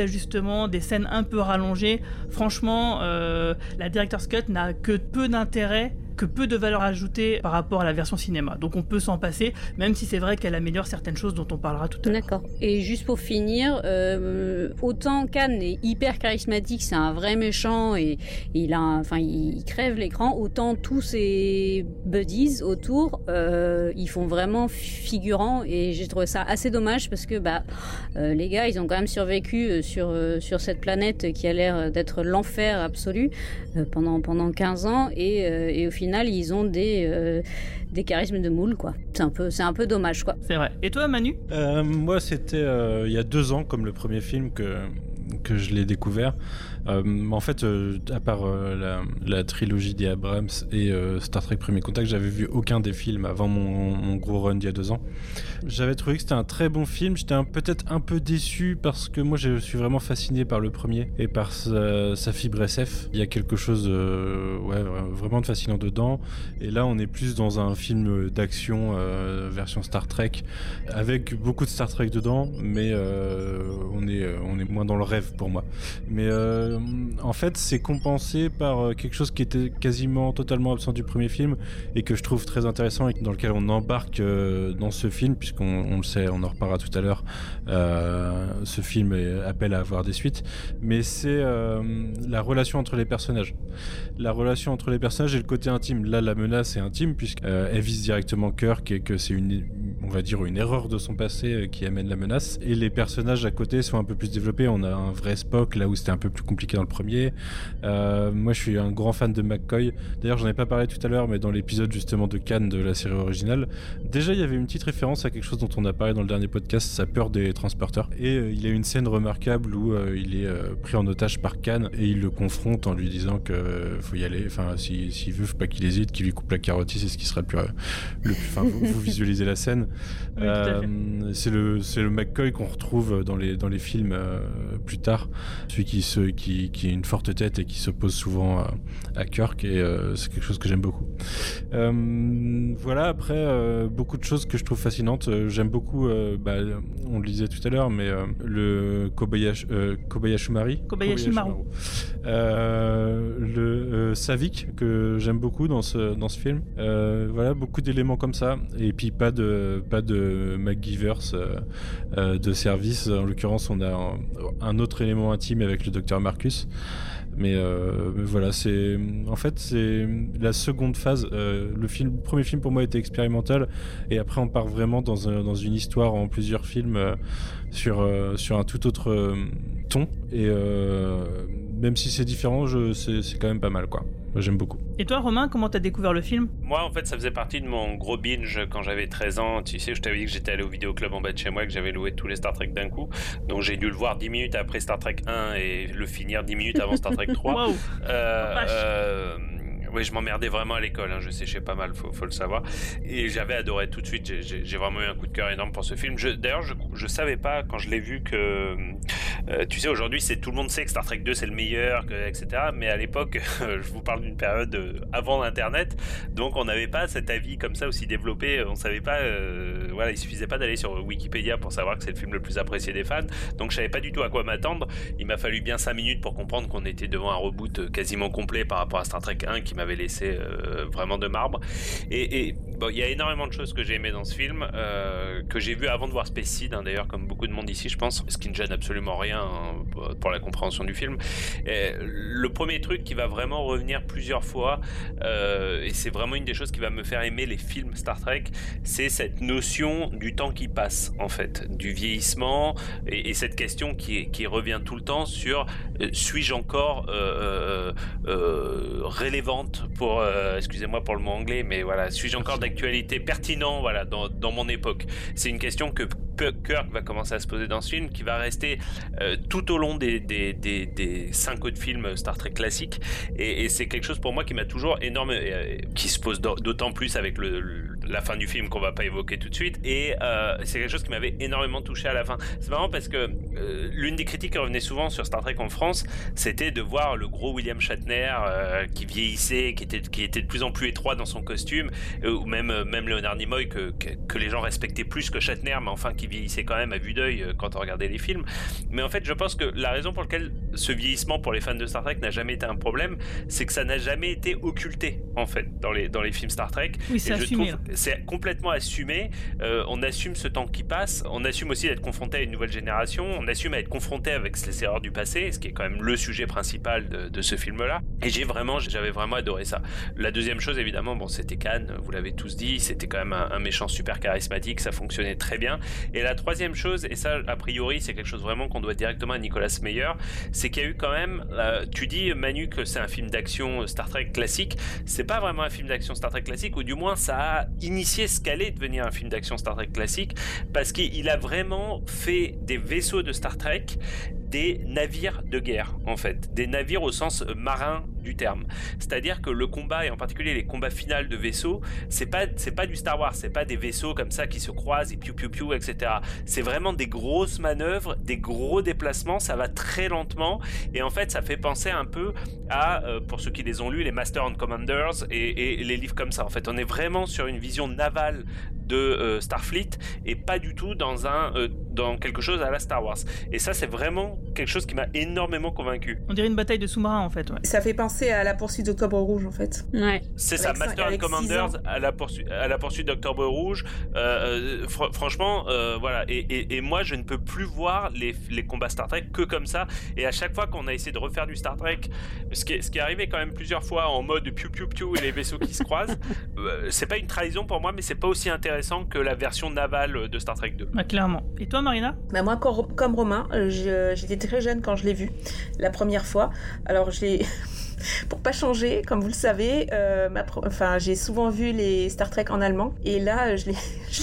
ajustements, des scènes un peu rallongées. Franchement, euh, la director's cut n'a que peu d'intérêt que peu de valeur ajoutée par rapport à la version cinéma. Donc on peut s'en passer, même si c'est vrai qu'elle améliore certaines choses dont on parlera tout à l'heure.
D'accord. Et juste pour finir, euh, autant Khan est hyper charismatique, c'est un vrai méchant et il a, enfin, il crève l'écran. Autant tous ses buddies autour, euh, ils font vraiment figurant et j'ai trouvé ça assez dommage parce que bah euh, les gars, ils ont quand même survécu sur sur cette planète qui a l'air d'être l'enfer absolu pendant pendant 15 ans et, et au final ils ont des euh, des charismes de moule quoi. C'est un peu c'est un peu dommage quoi.
C'est vrai. Et toi, Manu?
Euh, moi, c'était euh, il y a deux ans, comme le premier film que, que je l'ai découvert. Euh, en fait, euh, à part euh, la, trilogie des Abrams et Star Trek Premier Contact, j'avais vu aucun des films avant mon, gros run d'il y a deux ans. J'avais trouvé que c'était un très bon film. J'étais peut-être un peu déçu parce que moi, je suis vraiment fasciné par le premier et par sa, fibre SF. Il y a quelque chose ouais, vraiment de fascinant dedans. Et là, on est plus dans un film d'action version Star Trek avec beaucoup de Star Trek dedans, mais on, est, on est moins dans le rêve pour moi. Mais euh, en fait, c'est compensé par euh, quelque chose qui était quasiment totalement absent du premier film et que je trouve très intéressant et dans lequel on embarque euh, dans ce film, puisqu'on on le sait, on en reparlera tout à l'heure. ce film appelle à avoir des suites, mais c'est la relation entre les personnages. La relation entre les personnages et le côté intime. Là, la menace est intime puisqu'elle vise directement Kirk et que c'est une, va dire, une erreur de son passé euh, qui amène la menace. Et les personnages à côté sont un peu plus développés. On a un vrai Spock là où c'était un peu plus compliqué dans le premier. Euh, moi, je suis un grand fan de McCoy. D'ailleurs, j'en ai pas parlé tout à l'heure, mais dans l'épisode justement de Cannes de la série originale, déjà il y avait une petite référence à quelque chose dont on a parlé dans le dernier podcast, sa peur des transporteurs. Et euh, il y a une scène remarquable où il est pris en otage par Cannes et il le confronte en lui disant que faut y aller. Enfin, si- s'il veut, faut pas qu'il hésite, qu'il lui coupe la carotte. C'est ce qui sera le plus. Enfin, vous visualisez la scène.
Oui.
Euh, c'est le c'est le McCoy qu'on retrouve dans les dans les films euh, plus tard, celui qui se qui, qui a une forte tête et qui s'oppose souvent à, à Kirk et euh, c'est quelque chose que j'aime beaucoup. Euh, voilà après euh, beaucoup de choses que je trouve fascinantes. Euh, J'aime beaucoup, euh, bah, on le disait tout à l'heure, mais euh, le Kobayashi euh, Kobayashi Mari,
Kobayashi Maru.
euh, le euh, Savik que j'aime beaucoup dans ce dans ce film. Euh, voilà beaucoup d'éléments comme ça et puis pas de pas de McGivers euh, euh, de service. En l'occurrence, on a un, autre élément intime avec le docteur Marcus. Mais, euh, voilà, c'est en fait c'est la seconde phase. Le film, premier film pour moi était expérimental et après on part vraiment dans, dans une histoire en plusieurs films sur sur un tout autre ton et même si c'est différent, c'est quand même pas mal, quoi. J'aime beaucoup.
Et toi, Romain, comment t'as découvert le film?
Moi, en fait, ça faisait partie de mon gros binge quand j'avais 13 ans. Tu sais, je t'avais dit que j'étais allé au vidéoclub en bas de chez moi, que j'avais loué tous les Star Trek d'un coup. Donc j'ai dû le voir 10 minutes après Star Trek 1 et le finir 10 minutes avant Star Trek 3.
wow.
euh, euh, oui, je m'emmerdais vraiment à l'école, hein, je séchais pas mal, faut, faut le savoir. Et j'avais adoré tout de suite, j'ai vraiment eu un coup de cœur énorme pour ce film. D'ailleurs, je, je savais pas quand je l'ai vu que. Euh, tu sais, aujourd'hui, tout le monde sait que Star Trek 2 c'est le meilleur, etc. Mais à l'époque, je vous parle d'une période euh, avant Internet, donc on n'avait pas cet avis comme ça aussi développé. On savait pas. Euh, voilà, il suffisait pas d'aller sur Wikipédia pour savoir que c'est le film le plus apprécié des fans. Donc je savais pas du tout à quoi m'attendre. Il m'a fallu bien 5 minutes pour comprendre qu'on était devant un reboot quasiment complet par rapport à Star Trek 1 qui m'avait laissé euh, vraiment de marbre. Et bon, y a énormément de choses que j'ai aimé dans ce film, euh, que j'ai vu avant de voir Space Seed, hein, d'ailleurs, comme beaucoup de monde ici, je pense, ce qui ne gêne absolument rien hein, pour la compréhension du film. Le premier truc qui va vraiment revenir plusieurs fois, euh, et c'est vraiment une des choses qui va me faire aimer les films Star Trek, c'est cette notion du temps qui passe, en fait, du vieillissement, et, et cette question qui, revient tout le temps sur euh, suis-je encore euh, euh, relevante pour, excusez-moi pour le mot anglais, mais voilà, suis-je encore pertinent, voilà, dans, dans mon époque C'est une question que Kirk va commencer à se poser dans ce film, qui va rester euh, tout au long des, des, des, des, cinq autres films Star Trek classiques. Et, c'est quelque chose pour moi qui m'a toujours énorme, euh, qui se pose d'autant plus avec le, la fin du film qu'on va pas évoquer tout de suite. Et euh, c'est quelque chose qui m'avait énormément touché à la fin. C'est marrant parce que euh, l'une des critiques qui revenait souvent sur Star Trek en France, c'était de voir le gros William Shatner euh, qui vieillissait, qui était, qui était de plus en plus étroit dans son costume, ou même, même Leonard Nimoy que, que, que, les gens respectaient plus que Shatner, mais enfin qui vieillissait quand même à vue d'œil quand on regardait les films. Mais en fait, je pense que la raison pour laquelle ce vieillissement pour les fans de Star Trek n'a jamais été un problème, c'est que ça n'a jamais été occulté en fait dans les dans les films Star Trek.
Oui, c'est assumé.
C'est complètement assumé. Euh, on assume ce temps qui passe. On assume aussi d'être confronté à une nouvelle génération. On assume à être confronté avec les erreurs du passé, ce qui est quand même le sujet principal de, ce film-là. Et j'ai vraiment, j'avais vraiment adoré ça. La deuxième chose, évidemment, bon, c'était Cannes. Vous l'avez tous dit. C'était quand même un, un méchant super charismatique. Ça fonctionnait très bien. Et la troisième chose, et ça, a priori, c'est quelque chose vraiment qu'on doit directement à Nicolas Meyer, c'est qu'il y a eu quand même. Euh, tu dis Manu que c'est un film d'action Star Trek classique. C'est pas vraiment un film d'action Star Trek classique, ou du moins ça a initié ce qu'allait devenir un film d'action Star Trek classique, parce qu'il a vraiment fait des vaisseaux de Star Trek des navires de guerre, en fait, des navires au sens marin du terme. C'est-à-dire que le combat et en particulier les combats finaux de vaisseaux, c'est pas c'est pas du Star Wars, c'est pas des vaisseaux comme ça qui se croisent et piou piou piou etc. C'est vraiment des grosses manœuvres, des gros déplacements, ça va très lentement et en fait ça fait penser un peu à euh, pour ceux qui les ont lus les Master and Commanders et, et, les livres comme ça. En fait, on est vraiment sur une vision navale de euh, Starfleet et pas du tout dans un euh, dans quelque chose à la Star Wars. Et ça c'est vraiment quelque chose qui m'a énormément convaincu.
On dirait une bataille de sous-marins en fait. Ouais.
Ça fait penser à la poursuite d'Octobre Rouge en fait.
Ouais.
C'est ça, Master and Commanders à la poursuite à la poursuite d'Octobre Rouge. Euh, fr franchement, euh, voilà. Et, et, et, moi, je ne peux plus voir les, les combats Star Trek que comme ça. Et à chaque fois qu'on a essayé de refaire du Star Trek, ce qui est, ce qui est arrivé quand même plusieurs fois en mode piou piou piou et les vaisseaux qui se croisent, euh, c'est pas une trahison pour moi, mais c'est pas aussi intéressant que la version navale de Star Trek 2.
Bah, clairement. Et toi, Marina
bah, Moi, comme Romain, j'étais très jeune quand je l'ai vu la première fois. Alors, j'ai pour pas changer, comme vous le savez, euh, enfin, j'ai souvent vu les Star Trek en allemand et là, je l'ai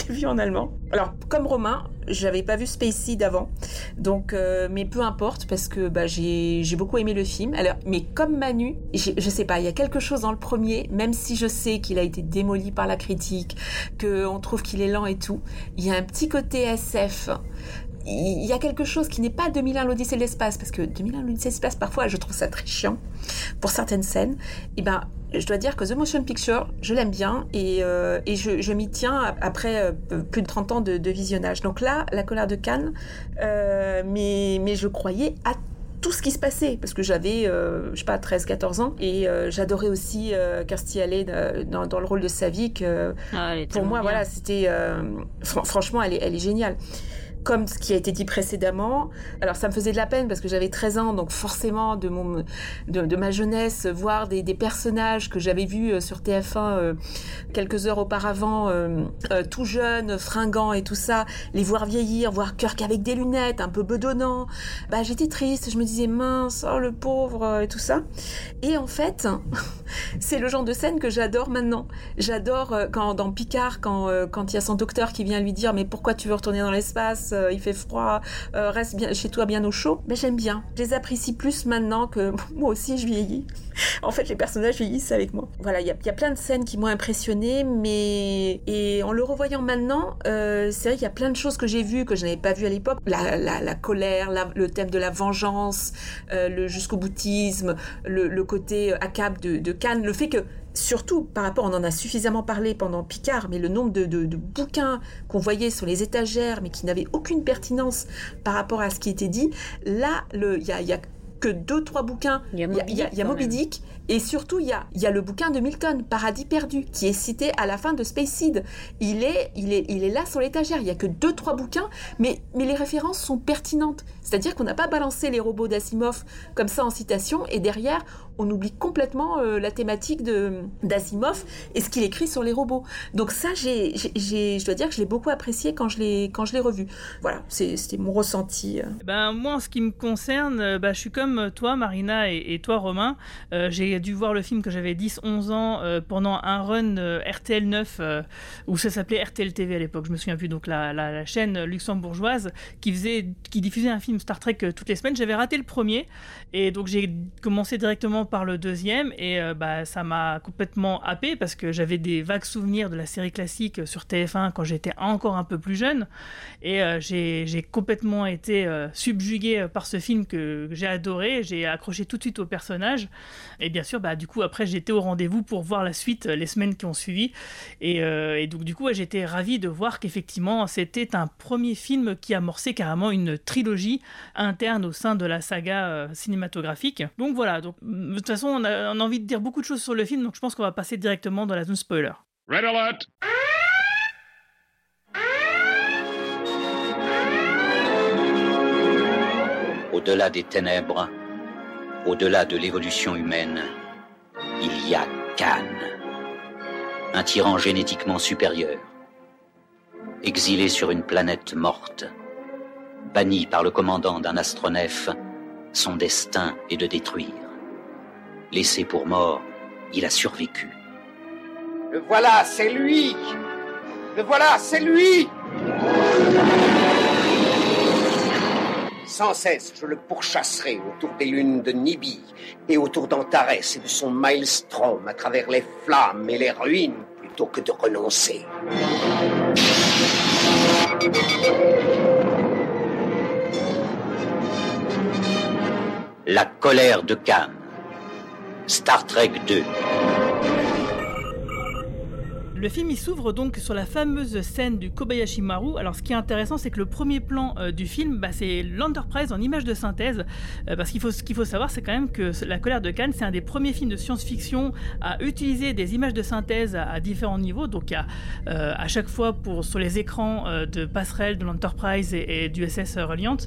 vu en allemand. Alors, comme Romain, j'avais pas vu Space Seed avant, donc, euh, mais peu importe parce que bah, j'ai beaucoup aimé le film. Alors, mais comme Manu, je sais pas, il y a quelque chose dans le premier, même si je sais qu'il a été démoli par la critique, que on trouve qu'il est lent et tout, il y a un petit côté SF il y a quelque chose qui n'est pas 2001 l'Odyssée de l'espace, parce que 2001 l'Odyssée de l'espace, parfois, je trouve ça très chiant pour certaines scènes. Et ben, je dois dire que The Motion Picture, je l'aime bien et, euh, et je, je m'y tiens après euh, plus de 30 ans de, de, visionnage. Donc là, La colère de Cannes, euh, mais, mais je croyais à tout ce qui se passait parce que j'avais euh, je sais pas 13 14 ans et euh, j'adorais aussi euh, Kirstie Alley dans, dans, le rôle de Savick
ah,
pour moi
bien.
voilà c'était fr franchement elle est elle est géniale comme ce qui a été dit précédemment. Alors ça me faisait de la peine parce que j'avais 13 ans, donc forcément de, mon, de, ma jeunesse, voir des, personnages que j'avais vus euh, sur TF1 euh, quelques heures auparavant, euh, tout jeunes, fringants et tout ça, les voir vieillir, voir Kirk avec des lunettes, un peu bedonnant, bah j'étais triste, je me disais mince, oh le pauvre et tout ça. Et en fait, c'est le genre de scène que j'adore maintenant. J'adore quand dans Picard, quand quand il y a son docteur qui vient lui dire mais pourquoi tu veux retourner dans l'espace? Euh, il fait froid, euh, reste bien, chez toi bien au chaud. Mais j'aime bien. Je les apprécie plus maintenant que moi aussi je vieillis. en fait, les personnages vieillissent avec moi. Voilà, il y, a plein de scènes qui m'ont impressionné, mais et en le revoyant maintenant, euh, c'est vrai qu'il y a plein de choses que j'ai vues que je n'avais pas vues à l'époque. La, colère, le thème de la vengeance, le jusqu'au boutisme, le, côté accable de, de Cannes, le fait que surtout par rapport, on en a suffisamment parlé pendant Picard, mais le nombre de, bouquins qu'on voyait sur les étagères, mais qui n'avaient aucune pertinence par rapport à ce qui était dit, là, il y a, que deux, trois bouquins. Il y a Moby Dick, et surtout, il y a, le bouquin de Milton, Paradis perdu, qui est cité à la fin de Space Seed. Il est, il est, il est là sur l'étagère. Il y a que deux, trois bouquins, mais, mais les références sont pertinentes. C'est-à-dire qu'on n'a pas balancé les robots d'Asimov comme ça en citation, et derrière, on oublie complètement euh, la thématique d'Asimov et ce qu'il écrit sur les robots. Donc ça, j'ai, je dois dire que je l'ai beaucoup apprécié quand je l'ai, quand je l'ai revu. Voilà, c'était mon ressenti. Euh.
Ben moi, en ce qui me concerne, ben, je suis comme toi, Marina, et, et toi, Romain. j'ai dû voir le film que j'avais 10-11 ans pendant un run RTL 9 où ça s'appelait RTL TV à l'époque. Je me souviens plus. Donc la, la, chaîne luxembourgeoise qui faisait, qui diffusait un film Star Trek toutes les semaines. J'avais raté le premier et donc j'ai commencé directement par le deuxième et euh, bah, ça m'a complètement happé parce que j'avais des vagues souvenirs de la série classique sur TF1 quand j'étais encore un peu plus jeune et euh, j'ai complètement été euh, subjugué par ce film que, j'ai adoré, j'ai accroché tout de suite au personnage et bien sûr bah, du coup après j'étais au rendez-vous pour voir la suite les semaines qui ont suivi. Et, donc du coup j'étais ravi de voir qu'effectivement c'était un premier film qui amorçait carrément une trilogie interne au sein de la saga cinématographique. Donc voilà. Donc de toute façon, on a, envie de dire beaucoup de choses sur le film, donc je pense qu'on va passer directement dans la zone spoiler. Red Alert!
Au-delà des ténèbres, au-delà de l'évolution humaine, il y a Khan, un tyran génétiquement supérieur, exilé sur une planète morte, banni par le commandant d'un astronef, son destin est de détruire. Laissé pour mort, il a survécu.
Le voilà, c'est lui Le voilà, c'est lui Sans cesse, je le pourchasserai autour des lunes de Nibi et autour d'Antares et de son maelstrom à travers les flammes et les ruines plutôt que de renoncer.
La colère de Khan. Star Trek 2.
Le film il s'ouvre donc sur la fameuse scène du Kobayashi Maru. Alors ce qui est intéressant, c'est que le premier plan euh, du film, bah, c'est l'Enterprise en image de synthèse. Euh, parce qu'il faut, ce qu'il faut savoir, c'est quand même que La colère de Cannes, c'est un des premiers films de science-fiction à utiliser des images de synthèse à, différents niveaux. Donc à, euh, à chaque fois pour, sur les écrans de passerelle de l'Enterprise et, du SS Reliant,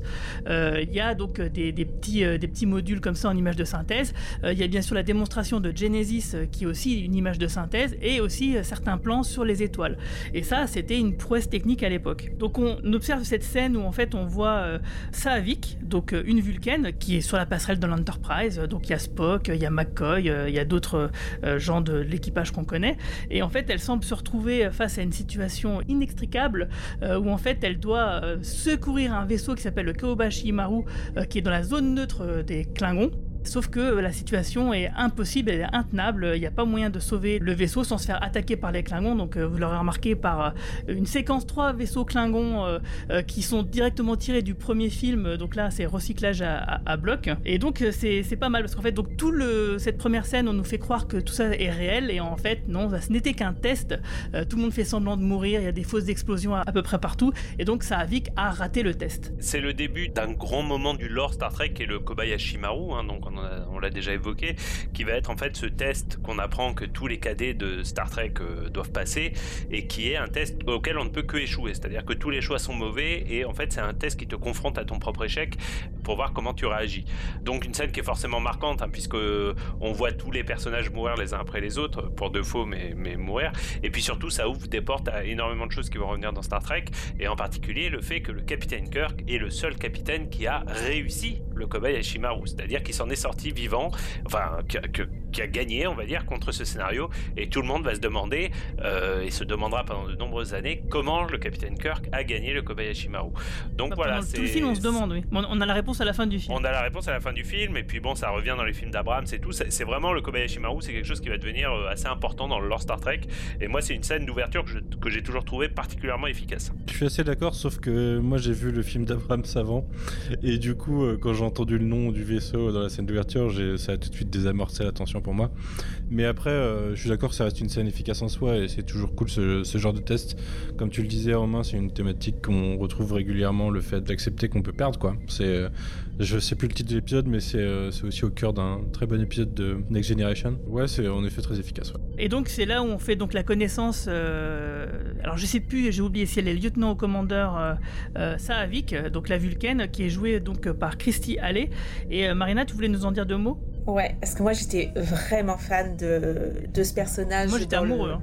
il y a donc des, petits, des petits modules comme ça en image de synthèse. il y a bien sûr la démonstration de Genesis qui est aussi une image de synthèse et aussi certains plan sur les étoiles. Et ça, c'était une prouesse technique à l'époque. Donc on observe cette scène où en fait on voit euh, Saavik, donc euh, une Vulcaine, qui est sur la passerelle de l'Enterprise. Donc il y a Spock, il y a McCoy, euh, il y a d'autres gens de l'équipage qu'on connaît. Et en fait, elle semble se retrouver face à une situation inextricable où en fait elle doit secourir un vaisseau qui s'appelle le Kobashi Maru, qui est dans la zone neutre des Klingons. Sauf que la situation est impossible, elle est intenable. Il n'y a pas moyen de sauver le vaisseau sans se faire attaquer par les Klingons. Donc, euh, vous l'aurez remarqué par euh, une séquence 3 vaisseaux Klingons euh, qui sont directement tirés du premier film. Donc là, c'est recyclage à, bloc. Et donc, c'est pas mal parce qu'en fait, donc tout cette première scène, on nous fait croire que tout ça est réel. Et en fait, non, ce n'était qu'un test. tout le monde fait semblant de mourir. Il y a des fausses explosions à, peu près partout. Et donc, ça a rater le test.
C'est le début d'un grand moment du lore Star Trek est le Kobayashi Maru. Hein, donc, on, l'a déjà évoqué, qui va être en fait ce test qu'on apprend que tous les cadets de Star Trek doivent passer et qui est un test auquel on ne peut que échouer. C'est-à-dire que tous les choix sont mauvais et en fait c'est un test qui te confronte à ton propre échec pour voir comment tu réagis. Donc une scène qui est forcément marquante hein, puisque on voit tous les personnages mourir les uns après les autres pour de faux mais, mais mourir. Et puis surtout ça ouvre des portes à énormément de choses qui vont revenir dans Star Trek et en particulier le fait que le capitaine Kirk est le seul capitaine qui a réussi le Kobayashi Maru, c'est-à-dire qu'il s'en est sorti vivant, enfin qui a gagné, on va dire, contre ce scénario, et tout le monde va se demander euh, et se demandera pendant de nombreuses années comment le capitaine Kirk a gagné le Kobayashi Maru. Donc bah, voilà,
tout le film, on se demande, oui. On a la réponse à la fin du film.
On a la réponse à la fin du film, et puis bon, ça revient dans les films d'Abraham, c'est tout. C'est vraiment le Kobayashi Maru, c'est quelque chose qui va devenir euh, assez important dans le lore Star Trek, et moi, c'est une scène d'ouverture que j'ai toujours trouvé particulièrement efficace.
Je suis assez d'accord, sauf que moi, j'ai vu le film d'Abraham avant, et du coup, euh, quand j'ai entendu le nom du vaisseau dans la scène ça a tout de suite désamorcé l'attention pour moi. Mais après, euh, je suis d'accord, ça reste une scène efficace en soi et c'est toujours cool ce, genre de test. Comme tu le disais, Romain, c'est une thématique qu'on retrouve régulièrement, le fait d'accepter qu'on peut perdre, quoi. C'est, euh, je sais plus le titre de l'épisode, mais euh, c'est, aussi au cœur d'un très bon épisode de Next Generation. Ouais, c'est en effet très efficace.
Et donc c'est là où on fait donc la connaissance. alors je sais plus, j'ai oublié si elle est lieutenant au commandeur Saavik, donc la Vulcaine, qui est jouée donc par Christy Alley. Et Marina, tu voulais nous en dire deux mots?
Ouais, parce que moi j'étais vraiment fan de, de ce personnage.
Moi j'étais amoureux. Hein.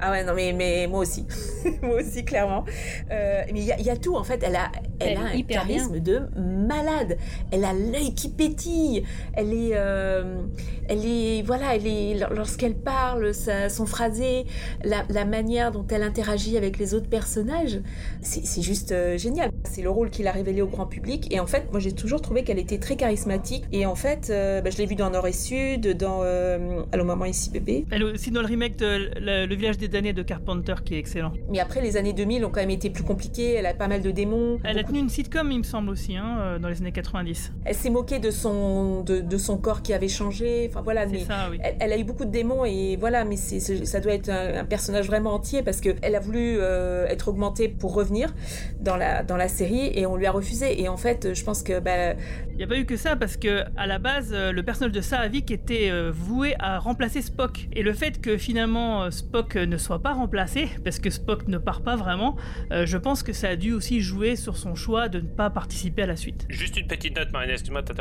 Ah ouais, non, mais, mais moi aussi. moi aussi, clairement. Euh, mais il y a, y a, tout, en fait. Elle a, elle, a un charisme de malade. Elle a l'œil qui pétille. Elle est, euh, elle est, voilà, elle est, lorsqu'elle parle, sa, son phrasé, la, la, manière dont elle interagit avec les autres personnages, c'est juste euh, génial. C'est le rôle qu'il a révélé au grand public. Et en fait, moi, j'ai toujours trouvé qu'elle était très charismatique. Et en fait, euh, bah, je l'ai vu dans Nord et Sud, dans euh, Allô, maman, ici, bébé.
Elle aussi dans le remake de Le, village des années de Carpenter qui est excellent.
Mais après, les années 2000 ont quand même été plus compliquées. Elle a pas mal de démons.
Elle a tenu une sitcom, il me semble aussi, hein, euh, dans les années 90.
Elle s'est moquée de son, de, son corps qui avait changé. Enfin voilà, mais
ça, oui.
elle, a eu beaucoup de démons et voilà, mais c'est, ça doit être un, personnage vraiment entier parce que elle a voulu euh, être augmentée pour revenir dans la, dans la série et on lui a refusé. Et en fait, je pense que bah,
il n'y a pas eu que ça parce que à la base, euh, le personnage de Saavik était voué à remplacer Spock. Et le fait que finalement Spock ne soit pas remplacé, parce que Spock ne part pas vraiment, je pense que ça a dû aussi jouer sur son choix de ne pas participer à la suite.
Juste une petite note, Marina, excuse-moi de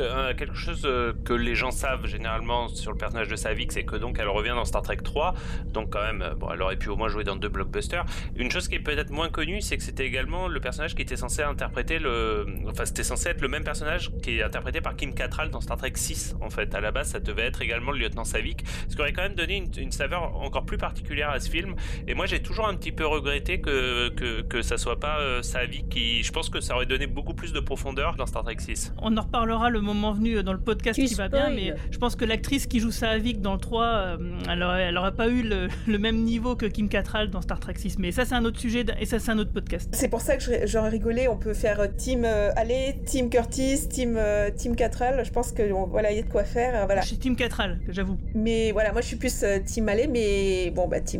euh, quelque chose euh, que les gens savent généralement sur le personnage de Savik, c'est que donc elle revient dans Star Trek 3, donc quand même, euh, bon, elle aurait pu au moins jouer dans deux blockbusters. Une chose qui est peut-être moins connue, c'est que c'était également le personnage qui était censé interpréter le, enfin c'était censé être le même personnage qui est interprété par Kim Cattrall dans Star Trek 6. En fait, à la base, ça devait être également le lieutenant Savik, ce qui aurait quand même donné une saveur encore plus particulière à ce film. Et moi, j'ai toujours un petit peu regretté que que, que ça soit pas euh, Savik qui, je pense que ça aurait donné beaucoup plus de profondeur dans Star Trek 6.
On en reparlera le moment venu dans le podcast qui va bien, mais je pense que l'actrice qui joue Saavik dans le 3, euh, elle, aurait, pas eu le, même niveau que Kim Cattrall dans Star Trek 6. Mais ça, c'est un autre sujet et ça, c'est un autre podcast.
C'est pour ça que j'aurais rigolé. On peut faire Team euh, Alley, Team Curtis, Team, euh, team Cattrall. Je pense que voilà, il y a de quoi faire. Voilà.
Je suis Team Cattrall, j'avoue.
Mais voilà, moi je suis plus Team Alley, mais bon, bah Team,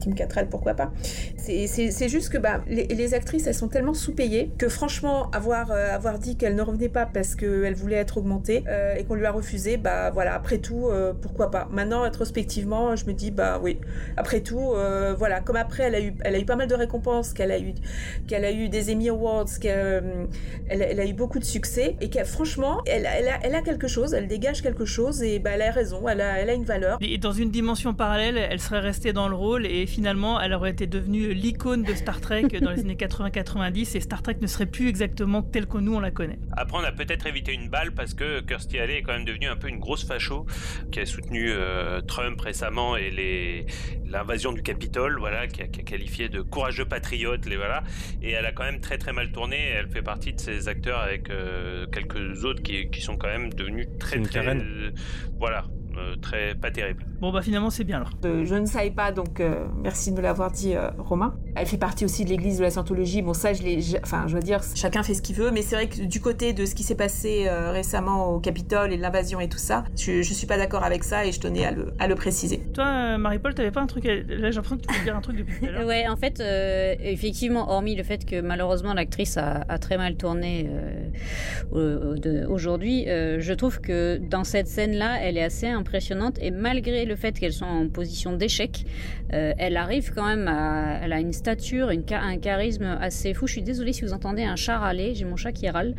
team Cattrall, pourquoi pas. C'est juste que bah, les, actrices, elles sont tellement sous-payées que franchement, avoir, euh, avoir dit qu'elle ne revenait pas parce qu'elle voulait être augmentée euh, et qu'on lui a refusé, bah voilà, après tout, euh, pourquoi pas. Maintenant, rétrospectivement, je me dis, bah oui, après tout, voilà, comme après, elle a eu, elle a eu pas mal de récompenses, qu'elle a eu, a eu des Emmy Awards, qu'elle elle, a eu beaucoup de succès et qu'elle, franchement, elle, elle, a, elle a quelque chose, elle dégage quelque chose et bah elle a raison, elle a, elle a une valeur.
Et dans une dimension parallèle, elle serait restée dans le rôle et finalement, elle aurait été devenue l'icône de Star Trek dans les années 80-90 et Star Trek ne serait plus exactement telle que nous on la connaît.
Après, on a peut-être évité une balle parce que Kirstie Alley est quand même devenue un peu une grosse facho qui a soutenu euh, Trump récemment et les l'invasion du Capitole, voilà, qui a, qualifié de courageux patriote, les voilà. Et elle a quand même très très mal tourné. Elle fait partie de ces acteurs avec euh, quelques autres qui, qui, sont quand même devenus très très, euh, voilà, très pas terrible.
Bon bah finalement c'est bien alors.
je ne savais pas donc merci de me l'avoir dit Romain. Elle fait partie aussi de l'église de la Scientologie. Bon, ça, je l'ai. Enfin, je veux dire, chacun fait ce qu'il veut, mais c'est vrai que du côté de ce qui s'est passé euh, récemment au Capitole et l'invasion et tout ça, je, je suis pas d'accord avec ça et je tenais à le, à le préciser.
Toi, euh, Marie-Paul, t'avais pas un truc. Là, j'ai l'impression que tu voulais dire un truc depuis tout à l'heure.
ouais, en fait, euh, effectivement, hormis le fait que malheureusement l'actrice a, a, très mal tourné aujourd'hui, je trouve que dans cette scène-là, elle est assez impressionnante et malgré le fait qu'elle soit en position d'échec, elle arrive quand même à, elle a une stature, une, un charisme assez fou. Je suis désolée si vous entendez un chat râler, j'ai mon chat qui râle.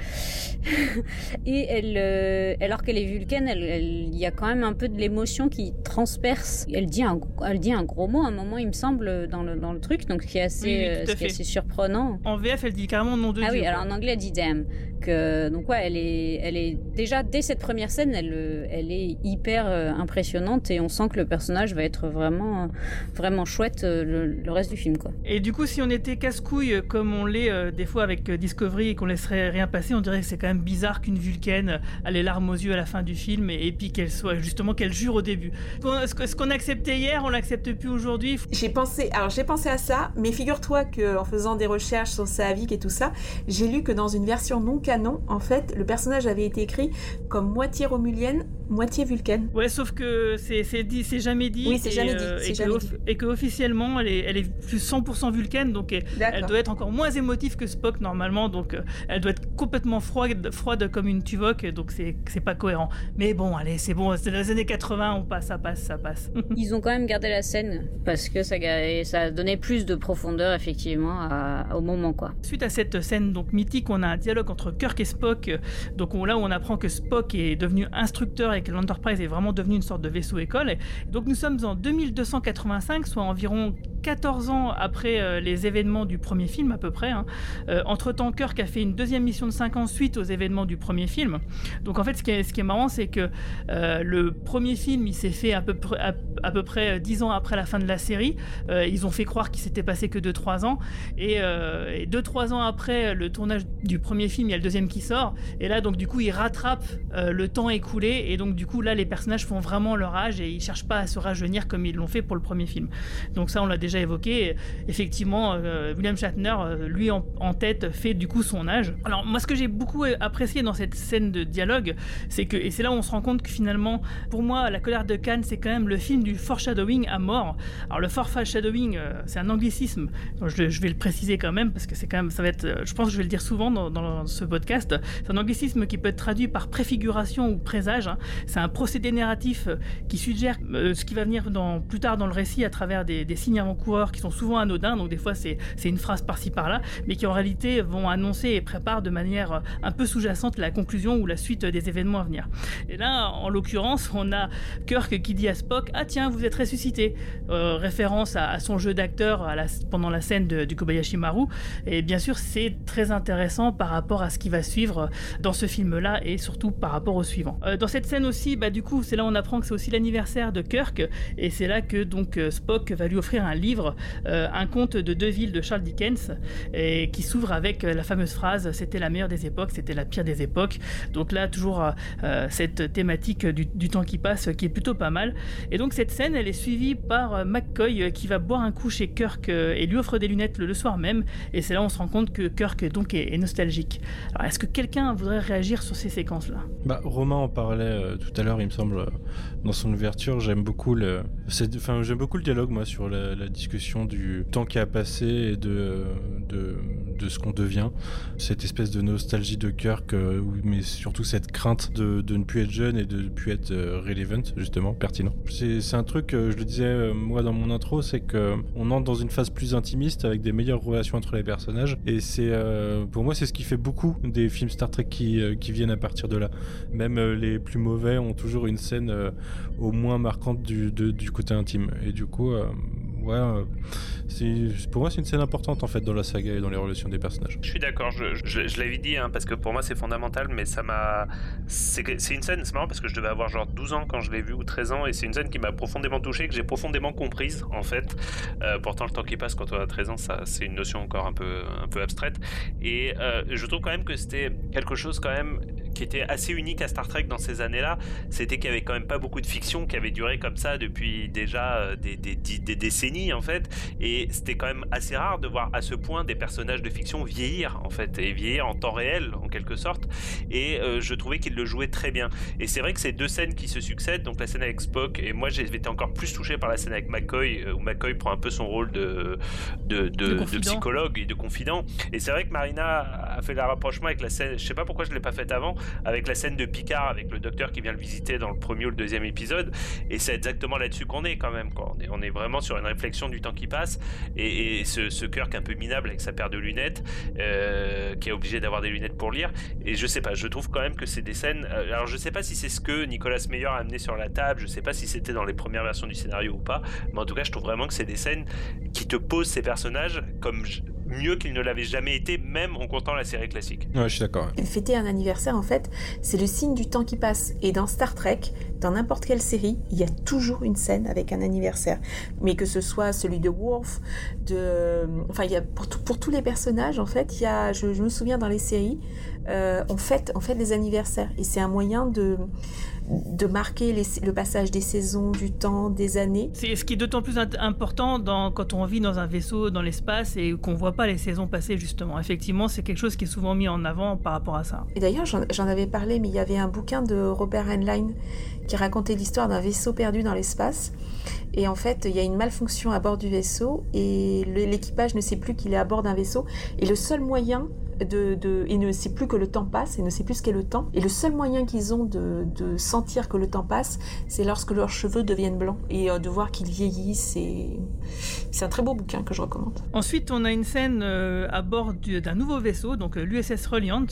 et elle, alors qu'elle est vulcaine, il y a quand même un peu de l'émotion qui transperce. Elle dit un, elle dit un gros mot à un moment, il me semble, dans le, dans le truc, donc ce qui est assez, ce qui est assez surprenant.
En VF, elle dit carrément nom de
Ah
Dieu.
oui, alors en anglais, elle dit damn. Que, donc ouais, elle est, elle est déjà dès cette première scène, elle, elle est hyper euh, impressionnante et on sent que le personnage va être vraiment, vraiment chouette euh, le, reste du film quoi.
Et du coup, si on était casse-couille euh, comme on l'est des fois avec Discovery et qu'on laisserait rien passer, on dirait que c'est quand même bizarre qu'une Vulcaine a les larmes aux yeux à la fin du film et, puis qu'elle soit justement qu'elle jure au début. Ce qu'on acceptait hier, on l'accepte plus aujourd'hui?
J'ai pensé, alors j'ai pensé à ça, mais figure-toi que en faisant des recherches sur Saavik et tout ça, j'ai lu que dans une version non canon, en fait, le personnage avait été écrit comme moitié romulienne, moitié vulcaine.
Ouais, sauf que c'est jamais dit.
Oui, c'est jamais dit.
Euh, et,
jamais
que,
dit.
et que officiellement, elle est, elle est plus 100% vulcaine, donc elle, elle, doit être encore moins émotive que Spock normalement, donc euh, elle doit être complètement froide, froide comme une Tuvok, donc c'est pas cohérent. Mais bon, allez, c'est bon, c'est dans les années 80, on passe, ça passe, ça passe.
Ils ont quand même gardé la scène parce que ça, ça a donné plus de profondeur effectivement à, au moment quoi.
Suite à cette scène donc mythique, on a un dialogue entre Kirk et Spock, donc on, là où on apprend que Spock est devenu instructeur et que l'Enterprise est vraiment devenu une sorte de vaisseau école. Et donc nous sommes en 2285, soit environ 14 ans après euh, les événements du premier film à peu près. Hein. Euh, entre-temps, Kirk a fait une deuxième mission de 5 ans suite aux événements du premier film. Donc en fait, ce qui est, marrant, c'est que euh, le premier film, il s'est fait à peu, près, à, peu près 10 ans après la fin de la série. ils ont fait croire qu'il s'était passé que 2-3 ans. Et 2-3 ans après le tournage du premier film, il y a le deuxième qui sort. Et là, donc du coup, ils rattrapent le temps écoulé. Et donc du coup, là, les personnages font vraiment leur âge et ils cherchent pas à se rajeunir comme ils l'ont fait pour le premier film. Donc ça, on l'a déjà évoqué. Effectivement, euh, William Shatner, euh, lui en, tête, fait du coup son âge. Alors moi, ce que j'ai beaucoup apprécié dans cette scène de dialogue, c'est que, et c'est là où on se rend compte que finalement, pour moi, La colère de Cannes, c'est quand même le film du foreshadowing à mort. Alors le foreshadowing, euh, c'est un anglicisme. Je, je, vais le préciser quand même parce que c'est quand même, ça va être, je pense je vais le dire souvent dans, ce podcast. C'est un anglicisme qui peut être traduit par préfiguration ou présage. Hein. C'est un procédé narratif qui suggère ce qui va venir dans, plus tard dans le récit à travers des, des signes avant-coureurs qui sont souvent anodins, donc des fois c'est une phrase par-ci par-là, mais qui en réalité vont annoncer et préparent de manière euh, un peu sous-jacente la conclusion ou la suite des événements à venir. Et là, en l'occurrence, on a Kirk qui dit à Spock Ah tiens, vous êtes ressuscité euh, Référence à, son jeu d'acteur pendant la scène du Kobayashi Maru. Et bien sûr, c'est très intéressant par rapport à ce qui va suivre dans ce film-là et surtout par rapport au suivant. Euh, dans cette scène aussi, bah, du coup, c'est là où on apprend que c'est aussi l'anniversaire de Kirk et c'est là que donc Spock va lui offrir un livre, euh, un conte de deux villes de Charles Dickens, et qui s'ouvre avec euh, la fameuse phrase C'était la meilleure des époques, c'était la pire des époques. Donc là, toujours euh, cette thématique du, temps qui passe qui est plutôt pas mal. Et donc cette scène, elle est suivie par McCoy qui va boire un coup chez Kirk et lui offre des lunettes le, soir même. Et c'est là où on se rend compte que Kirk donc est, nostalgique. Alors est-ce que quelqu'un voudrait réagir sur ces séquences-là?
Bah Romain en parlait tout à l'heure, il me semble, dans son ouverture. J'aime beaucoup le, j'aime beaucoup le dialogue moi sur la, discussion du temps qui a passé et de, de ce qu'on devient. Cette espèce de nostalgie de Kirk, euh, mais surtout cette crainte de, de, ne plus être jeune et de ne plus être euh, relevant, justement, pertinent. C'est un truc, euh, je le disais moi dans mon intro, c'est qu'on entre dans une phase plus intimiste avec des meilleures relations entre les personnages. Et c'est, pour moi, c'est ce qui fait beaucoup des films Star Trek qui, qui viennent à partir de là. Même les plus mauvais ont toujours une scène au moins marquante du, du côté intime. Et du coup, euh, c'est pour moi c'est une scène importante en fait dans la saga et dans les relations des personnages.
Je suis d'accord, je, l'avais dit hein, parce que pour moi c'est fondamental, mais ça m'a, c'est une scène, c'est marrant parce que je devais avoir genre 12 ans quand je l'ai vu ou 13 ans et c'est une scène qui m'a profondément touché, que j'ai profondément comprise en fait. Euh, pourtant le temps qui passe quand on a 13 ans, c'est une notion encore un peu un peu abstraite et euh, je trouve quand même que c'était quelque chose quand même qui était assez unique à Star Trek dans ces années-là, c'était qu'il y avait quand même pas beaucoup de fiction qui avait duré comme ça depuis déjà des, des, des décennies en fait et c'était quand même assez rare de voir à ce point des personnages de fiction vieillir en fait et vieillir en temps réel en quelque sorte. Et euh, je trouvais qu'il le jouait très bien. Et c'est vrai que ces deux scènes qui se succèdent, donc la scène avec Spock et moi j'ai été encore plus touché par la scène avec McCoy où McCoy prend un peu son rôle de de, de, psychologue et de confident. Et c'est vrai que Marina a fait le rapprochement avec la scène. Je sais pas pourquoi je l'ai pas faite avant avec la scène de Picard avec le docteur qui vient le visiter dans le premier ou le deuxième épisode. Et c'est exactement là-dessus qu'on est quand même. Quoi. On, est, vraiment sur une réflexion du temps qui passe et, ce, ce Kirk un peu minable avec sa paire de lunettes, euh, qui est obligé d'avoir des lunettes pour lire. Et je sais pas, je trouve quand même que c'est des scènes. Euh, alors je sais pas si c'est ce que Nicolas Meyer a amené sur la table, je sais pas si c'était dans les premières versions du scénario ou pas, mais en tout cas je trouve vraiment que c'est des scènes qui te posent ces personnages comme mieux qu'il ne l'avait jamais été, même en comptant la série classique.
Ouais, je suis d'accord.
Fêter un anniversaire, en fait, c'est le signe du temps qui passe. Et dans Star Trek, dans n'importe quelle série, il y a toujours une scène avec un anniversaire. Mais que ce soit celui de Worf, de, enfin, il y a pour, pour tous les personnages, en fait, il y a, je, me souviens dans les séries, euh, on fête, on fête des anniversaires. Et c'est un moyen de de marquer le passage des saisons, du temps, des années.
C'est ce qui est d'autant plus important dans, quand on vit dans un vaisseau dans l'espace et qu'on voit pas les saisons passer justement. Effectivement, c'est quelque chose qui est souvent mis en avant par rapport à ça.
Et d'ailleurs, j'en avais parlé, mais il y avait un bouquin de Robert Heinlein qui racontait l'histoire d'un vaisseau perdu dans l'espace. Et en fait, il y a une malfonction à bord du vaisseau et l'équipage ne sait plus qu'il est à bord d'un vaisseau. Et le seul moyen de, de, et ne sait plus que le temps passe et ne sait plus ce qu'est le temps. Et le seul moyen qu'ils ont de, sentir que le temps passe, c'est lorsque leurs cheveux deviennent blancs et euh, de voir qu'ils vieillissent. C'est un très beau bouquin que je recommande.
Ensuite, on a une scène euh, à bord d'un nouveau vaisseau, donc euh, l'USS Reliant,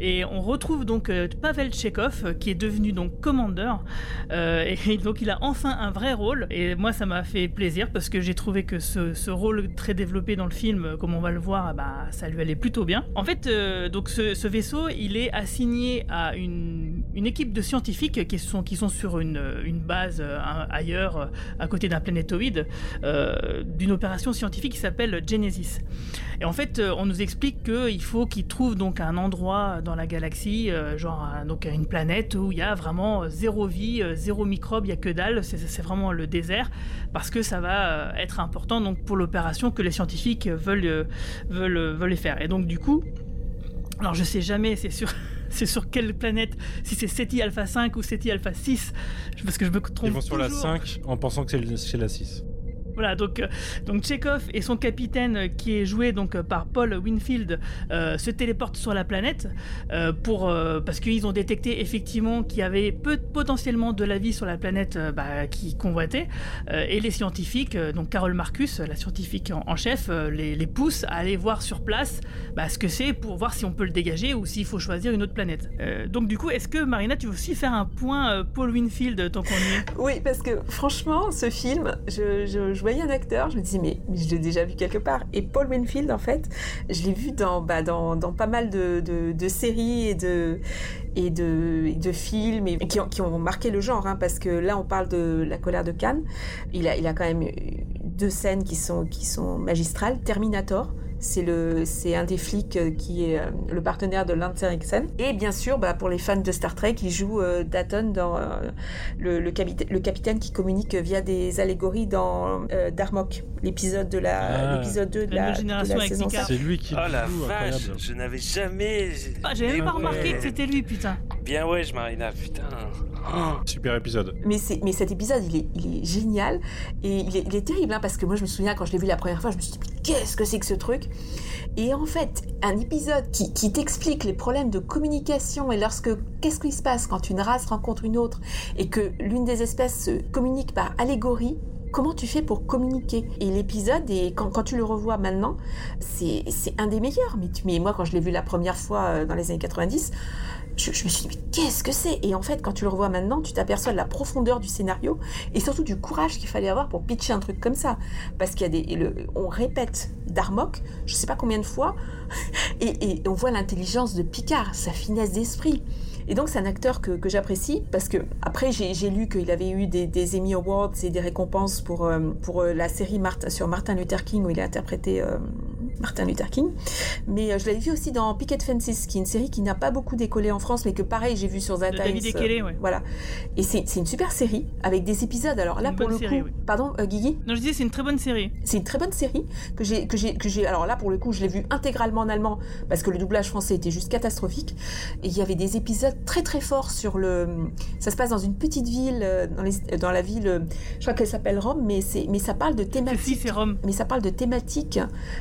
et on retrouve donc Pavel Chekhov qui est devenu donc commandeur. et donc il a enfin un vrai rôle. Et moi, ça m'a fait plaisir parce que j'ai trouvé que ce, ce, rôle très développé dans le film, comme on va le voir, bah, ça lui allait plutôt bien. En fait, euh, ce, vaisseau, il est assigné à une, équipe de scientifiques qui sont, qui sont sur une, base euh, ailleurs, euh, à côté d'un planétoïde, d'une opération scientifique qui s'appelle Genesis. Et en fait, on nous explique qu'il faut qu'ils trouvent donc un endroit dans la galaxie, genre donc une planète où il y a vraiment zéro vie, zéro microbe, il y a que dalle, c'est vraiment le désert, parce que ça va être important donc pour l'opération que les scientifiques veulent, veulent, veulent faire. Et donc du coup, alors je sais jamais, c'est sur, c'est sur quelle planète, si c'est SETI Alpha 5 ou SETI Alpha 6, parce que je me trompe.
Ils vont sur la 5 en pensant que c'est la 6.
Voilà, donc, euh, donc et son capitaine, euh, qui est joué donc euh, par Paul Winfield, se téléportent sur la planète pour, parce qu'ils ont détecté effectivement qu'il y avait peu, potentiellement de la vie sur la planète bah, qui convoitait. et les scientifiques, donc Carol Marcus, la scientifique en, chef, les, les, pousse à aller voir sur place bah, ce que c'est pour voir si on peut le dégager ou s'il faut choisir une autre planète. donc du coup, est-ce que Marina, tu veux aussi faire un point Paul Winfield tant qu'on y est?
Oui, parce que franchement, ce film, je, je, je voyais un acteur, je me disais, mais, je l'ai déjà vu quelque part. Et Paul Winfield, en fait, je l'ai vu dans, bah, dans, dans, pas mal de, de, séries et de, et de, de films qui, ont, qui ont marqué le genre, hein, parce que là, on parle de La colère de Cannes. Il a, il a quand même deux scènes qui sont, qui sont magistrales. Terminator, c'est le, c'est un des flics euh, qui est euh, le partenaire de Lance Erickson. Et bien sûr, bah, pour les fans de Star Trek, il joue euh, Datton dans le, le, le, capitaine qui communique via des allégories dans Darmok, l'épisode de la, ah. l'épisode 2 de la, génération saison
C'est lui qui.
Oh la vache, je n'avais jamais.
Ah, j'avais même pas remarqué que c'était lui, putain.
Bien ouais, je Marina, putain.
Super épisode.
Mais, mais cet épisode, il est, il est génial. Et il est, il est terrible, hein, parce que moi, je me souviens, quand je l'ai vu la première fois, je me suis dit, qu'est-ce que c'est que ce truc Et en fait, un épisode qui, qui t'explique les problèmes de communication et lorsque, qu'est-ce qui se passe quand une race rencontre une autre et que l'une des espèces se communique par allégorie, comment tu fais pour communiquer Et l'épisode, et quand, tu le revois maintenant, c'est un des meilleurs. Mais, mais moi, quand je l'ai vu la première fois euh, dans les années 90, je, me suis dit, mais qu'est-ce que c'est? Et en fait, quand tu le revois maintenant, tu t'aperçois de la profondeur du scénario et surtout du courage qu'il fallait avoir pour pitcher un truc comme ça. Parce qu'il y a des. Le, on répète Darmok, je sais pas combien de fois, et, et on voit l'intelligence de Picard, sa finesse d'esprit. Et donc c'est un acteur que, j'apprécie parce que après j'ai lu qu'il avait eu des, Emmy Awards et des récompenses pour, euh, pour euh, la série sur Martin Luther King où il a interprété euh, Martin Luther King. Mais euh, je l'avais vu aussi dans Picket Fences, qui est une série qui n'a pas beaucoup décollé en France, mais que pareil, j'ai vu sur Times.
David Ekele, ouais.
Voilà. Et c'est une super série avec des épisodes. Alors là,
Une
pour le
série,
coup,
oui.
pardon, euh, Guigui,
Non, je disais, c'est une très bonne série.
c'est une très bonne série que j'ai que. Alors là, pour le coup, je l'ai vue intégralement en allemand parce que le doublage français était juste catastrophique. Et il y avait des épisodes très très forts sur le. Ça se passe dans une petite ville, euh, dans, les- dans la ville. euh, Je crois qu'elle s'appelle Rome, mais mais ça parle de
si,
thématiques.
c'est Rome.
Mais ça parle de thématiques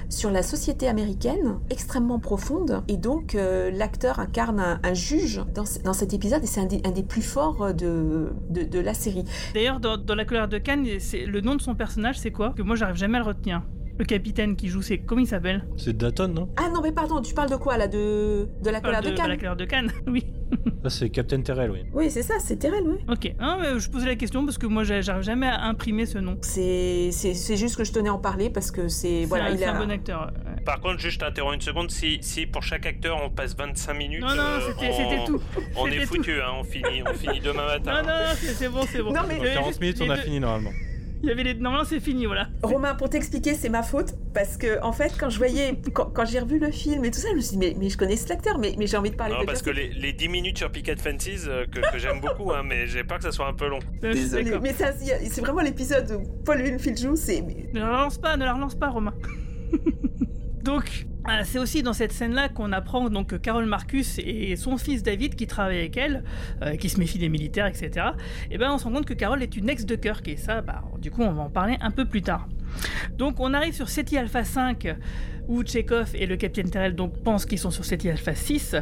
sur la société américaine extrêmement profonde. Et donc, euh, l'acteur incarne un, juge dans, dans cet épisode et c'est un, des- plus forts de, de, de la série.
D'ailleurs, dans, dans La colère de Cannes, le nom de son personnage, c'est quoi? Que moi, j'arrive jamais à le retenir. Le capitaine qui joue, c'est comment il s'appelle?
C'est Dayton, non?
Ah non, mais pardon, tu parles de quoi là? De, de la colère de,
de,
Cannes
La colère de Cannes, oui.
Ça, c'est Captain Terrell, oui.
Oui, c'est ça, c'est Terrell, oui.
Ok. Non, mais je posais la question parce que moi, j'arrive jamais à imprimer ce nom.
C'est c'est- c'est juste que je tenais à en parler parce que c'est. Voilà,
un,
il
c'est un
a.
bon acteur. ouais.
Par contre, juste je t'interromps une seconde, si, si pour chaque acteur on passe 25 minutes,
Non, non,
euh,
c'était tout.
on est foutu, hein, on, finit, on finit demain matin.
Non, non, non, c'est c'est bon, c'est bon.
Non, mais-
Il y
Dans
avait
40
juste
minutes, on a
deux-
fini normalement.
Il y avait les. Normalement, c'est fini, voilà.
Romain, pour t'expliquer, c'est ma faute parce que en fait, quand je voyais, quand, quand j'ai revu le film et tout ça, je me suis dit, mais, mais je connais cet acteur, mais, mais j'ai envie de parler
Non,
de
parce que les, les 10 minutes sur Picket Fences, euh, que, que j'aime beaucoup, hein, mais j'ai peur que ça soit un peu long.
Désolé,
d'accord.
mais ça, c'est vraiment l'épisode où Paul Winfield joue, c'est.
Ne la relance pas, ne la relance pas, Romain. donc, c'est aussi dans cette scène-là qu'on apprend donc que Carole Marcus et son fils David, qui travaillent avec elle, euh, qui se méfient des militaires, etc. Et ben, on se rend compte que Carole est une ex de Kirk, et ça, bah, du coup, on va en parler un peu plus tard. Donc, on arrive sur SETI Alpha 5, où Chekhov et le capitaine Terrell donc pensent qu'ils sont sur SETI Alpha 6.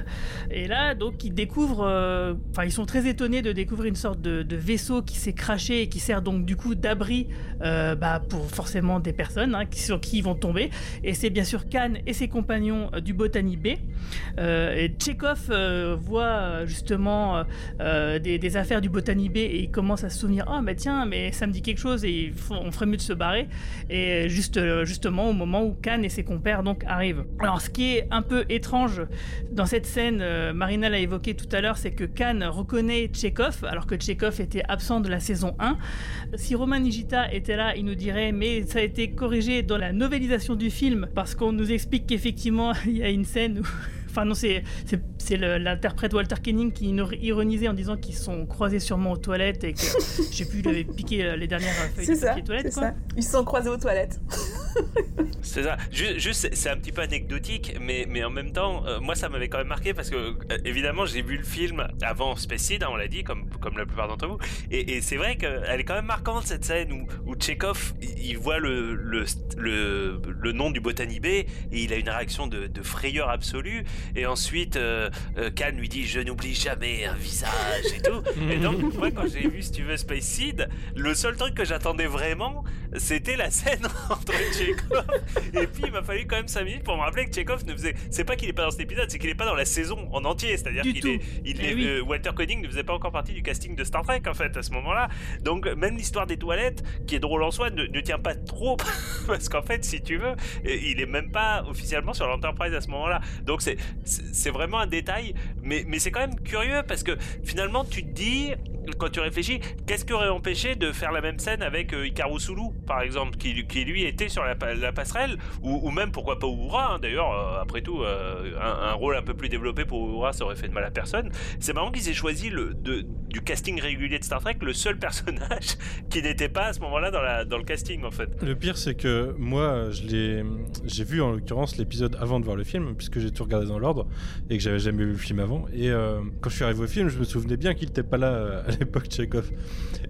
Et là, donc, ils découvrent, euh, ils sont très étonnés de découvrir une sorte de, vaisseau qui s'est craché et qui sert donc du coup d'abri euh, bah, pour forcément des personnes hein, qui, sur qui ils vont tomber. Et c'est bien sûr Khan et ses compagnons euh, du Botany Bay. Euh, voit justement des, affaires du Botany Bay et il commence à se souvenir oh mais tiens mais ça me dit quelque chose et on ferait mieux de se barrer et juste justement au moment où Khan et ses compères donc arrivent alors ce qui est un peu étrange dans cette scène euh, Marina l'a évoqué tout à l'heure c'est que Khan reconnaît Chekhov alors que Chekhov était absent de la saison 1 si Romain Nigita était là il nous dirait mais ça a été corrigé dans la novélisation du film parce qu'on nous explique qu'effectivement il y a une scène où Enfin non, c'est l'interprète Walter Kenning qui ironisait en disant qu'ils sont croisés sûrement aux toilettes et que, je sais plus, il avait piqué euh, les dernières feuilles de
ça,
papier toilette, quoi.
ça. Ils se sont croisés aux toilettes.
C'est ça. Juste, juste, c'est- un petit peu anecdotique, mais, mais en même temps, euh, moi, ça m'avait quand même marqué parce que, euh, évidemment, j'ai vu le film avant Space Seed, hein, on l'a dit, comme, comme la plupart d'entre vous. Et, et c'est vrai qu'elle est quand même marquante, cette scène où, où Chekhov, il voit le, le, le, le nom du Botany Bay et il a une réaction de, de frayeur absolue. Et ensuite, euh, euh, Khan lui dit Je n'oublie jamais un visage et tout. et donc, moi, quand j'ai vu, si tu veux, Space Seed, le seul truc que j'attendais vraiment, c'était la scène entre Et puis il m'a fallu quand même 5 minutes pour me rappeler que Chekhov ne faisait. C'est pas qu'il est pas dans cet épisode, c'est qu'il est pas dans la saison en entier. C'est-à-dire qu'il est, il
Eh
est,
oui.
euh, Walter Koenig ne faisait pas encore partie du casting de Star Trek en fait à ce moment-là. Donc même l'histoire des toilettes, qui est drôle en soi, ne, ne tient pas trop parce qu'en fait, si tu veux, euh, il est même pas officiellement sur l'Enterprise à ce moment-là. Donc c'est c'est vraiment un détail, mais mais c'est quand même curieux parce que finalement tu te dis quand tu réfléchis, qu'est-ce qui aurait empêché de faire la même scène avec euh, Hikaru Sulu, par exemple, qui, qui lui était sur la, la passerelle, ou, même pourquoi pas Uhura, hein, d'ailleurs, euh, après tout, euh, un, rôle un peu plus développé pour Uhura, ça aurait fait de mal à personne. C'est marrant qu'ils aient choisi le, du casting régulier de Star Trek le seul personnage qui n'était pas à ce moment-là dans, le casting, en fait.
Le pire, c'est que moi, j'ai vu en l'occurrence l'épisode avant de voir le film, puisque j'ai tout regardé dans l'ordre et que j'avais jamais vu le film avant. Et euh, quand je suis arrivé au film, je me souvenais bien qu'il n'était pas là à l'époque, Chekhov.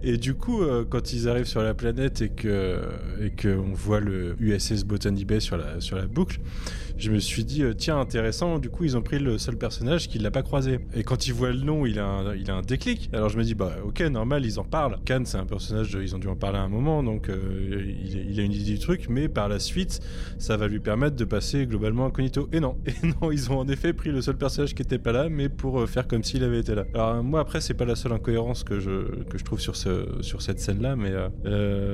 Et du coup, quand ils arrivent sur la planète et que et que on voit le USS Botany Bay sur la boucle, je me suis dit euh, tiens intéressant. Du coup, ils ont pris le seul personnage qui l'a pas croisé. Et quand ils voient le nom, il a un, il déclic. Alors je me dis bah ok normal, ils en parlent. Khan, c'est un personnage, ils ont dû en parler à un moment, donc euh, il, il a une idée du truc. Mais par la suite, ça va lui permettre de passer globalement incognito. Et non, et non, ils ont en effet pris le seul personnage qui était pas là, mais pour euh, faire comme s'il avait été là. Alors moi après, c'est pas la seule incohérence que je trouve sur ce sur cette scène là, mais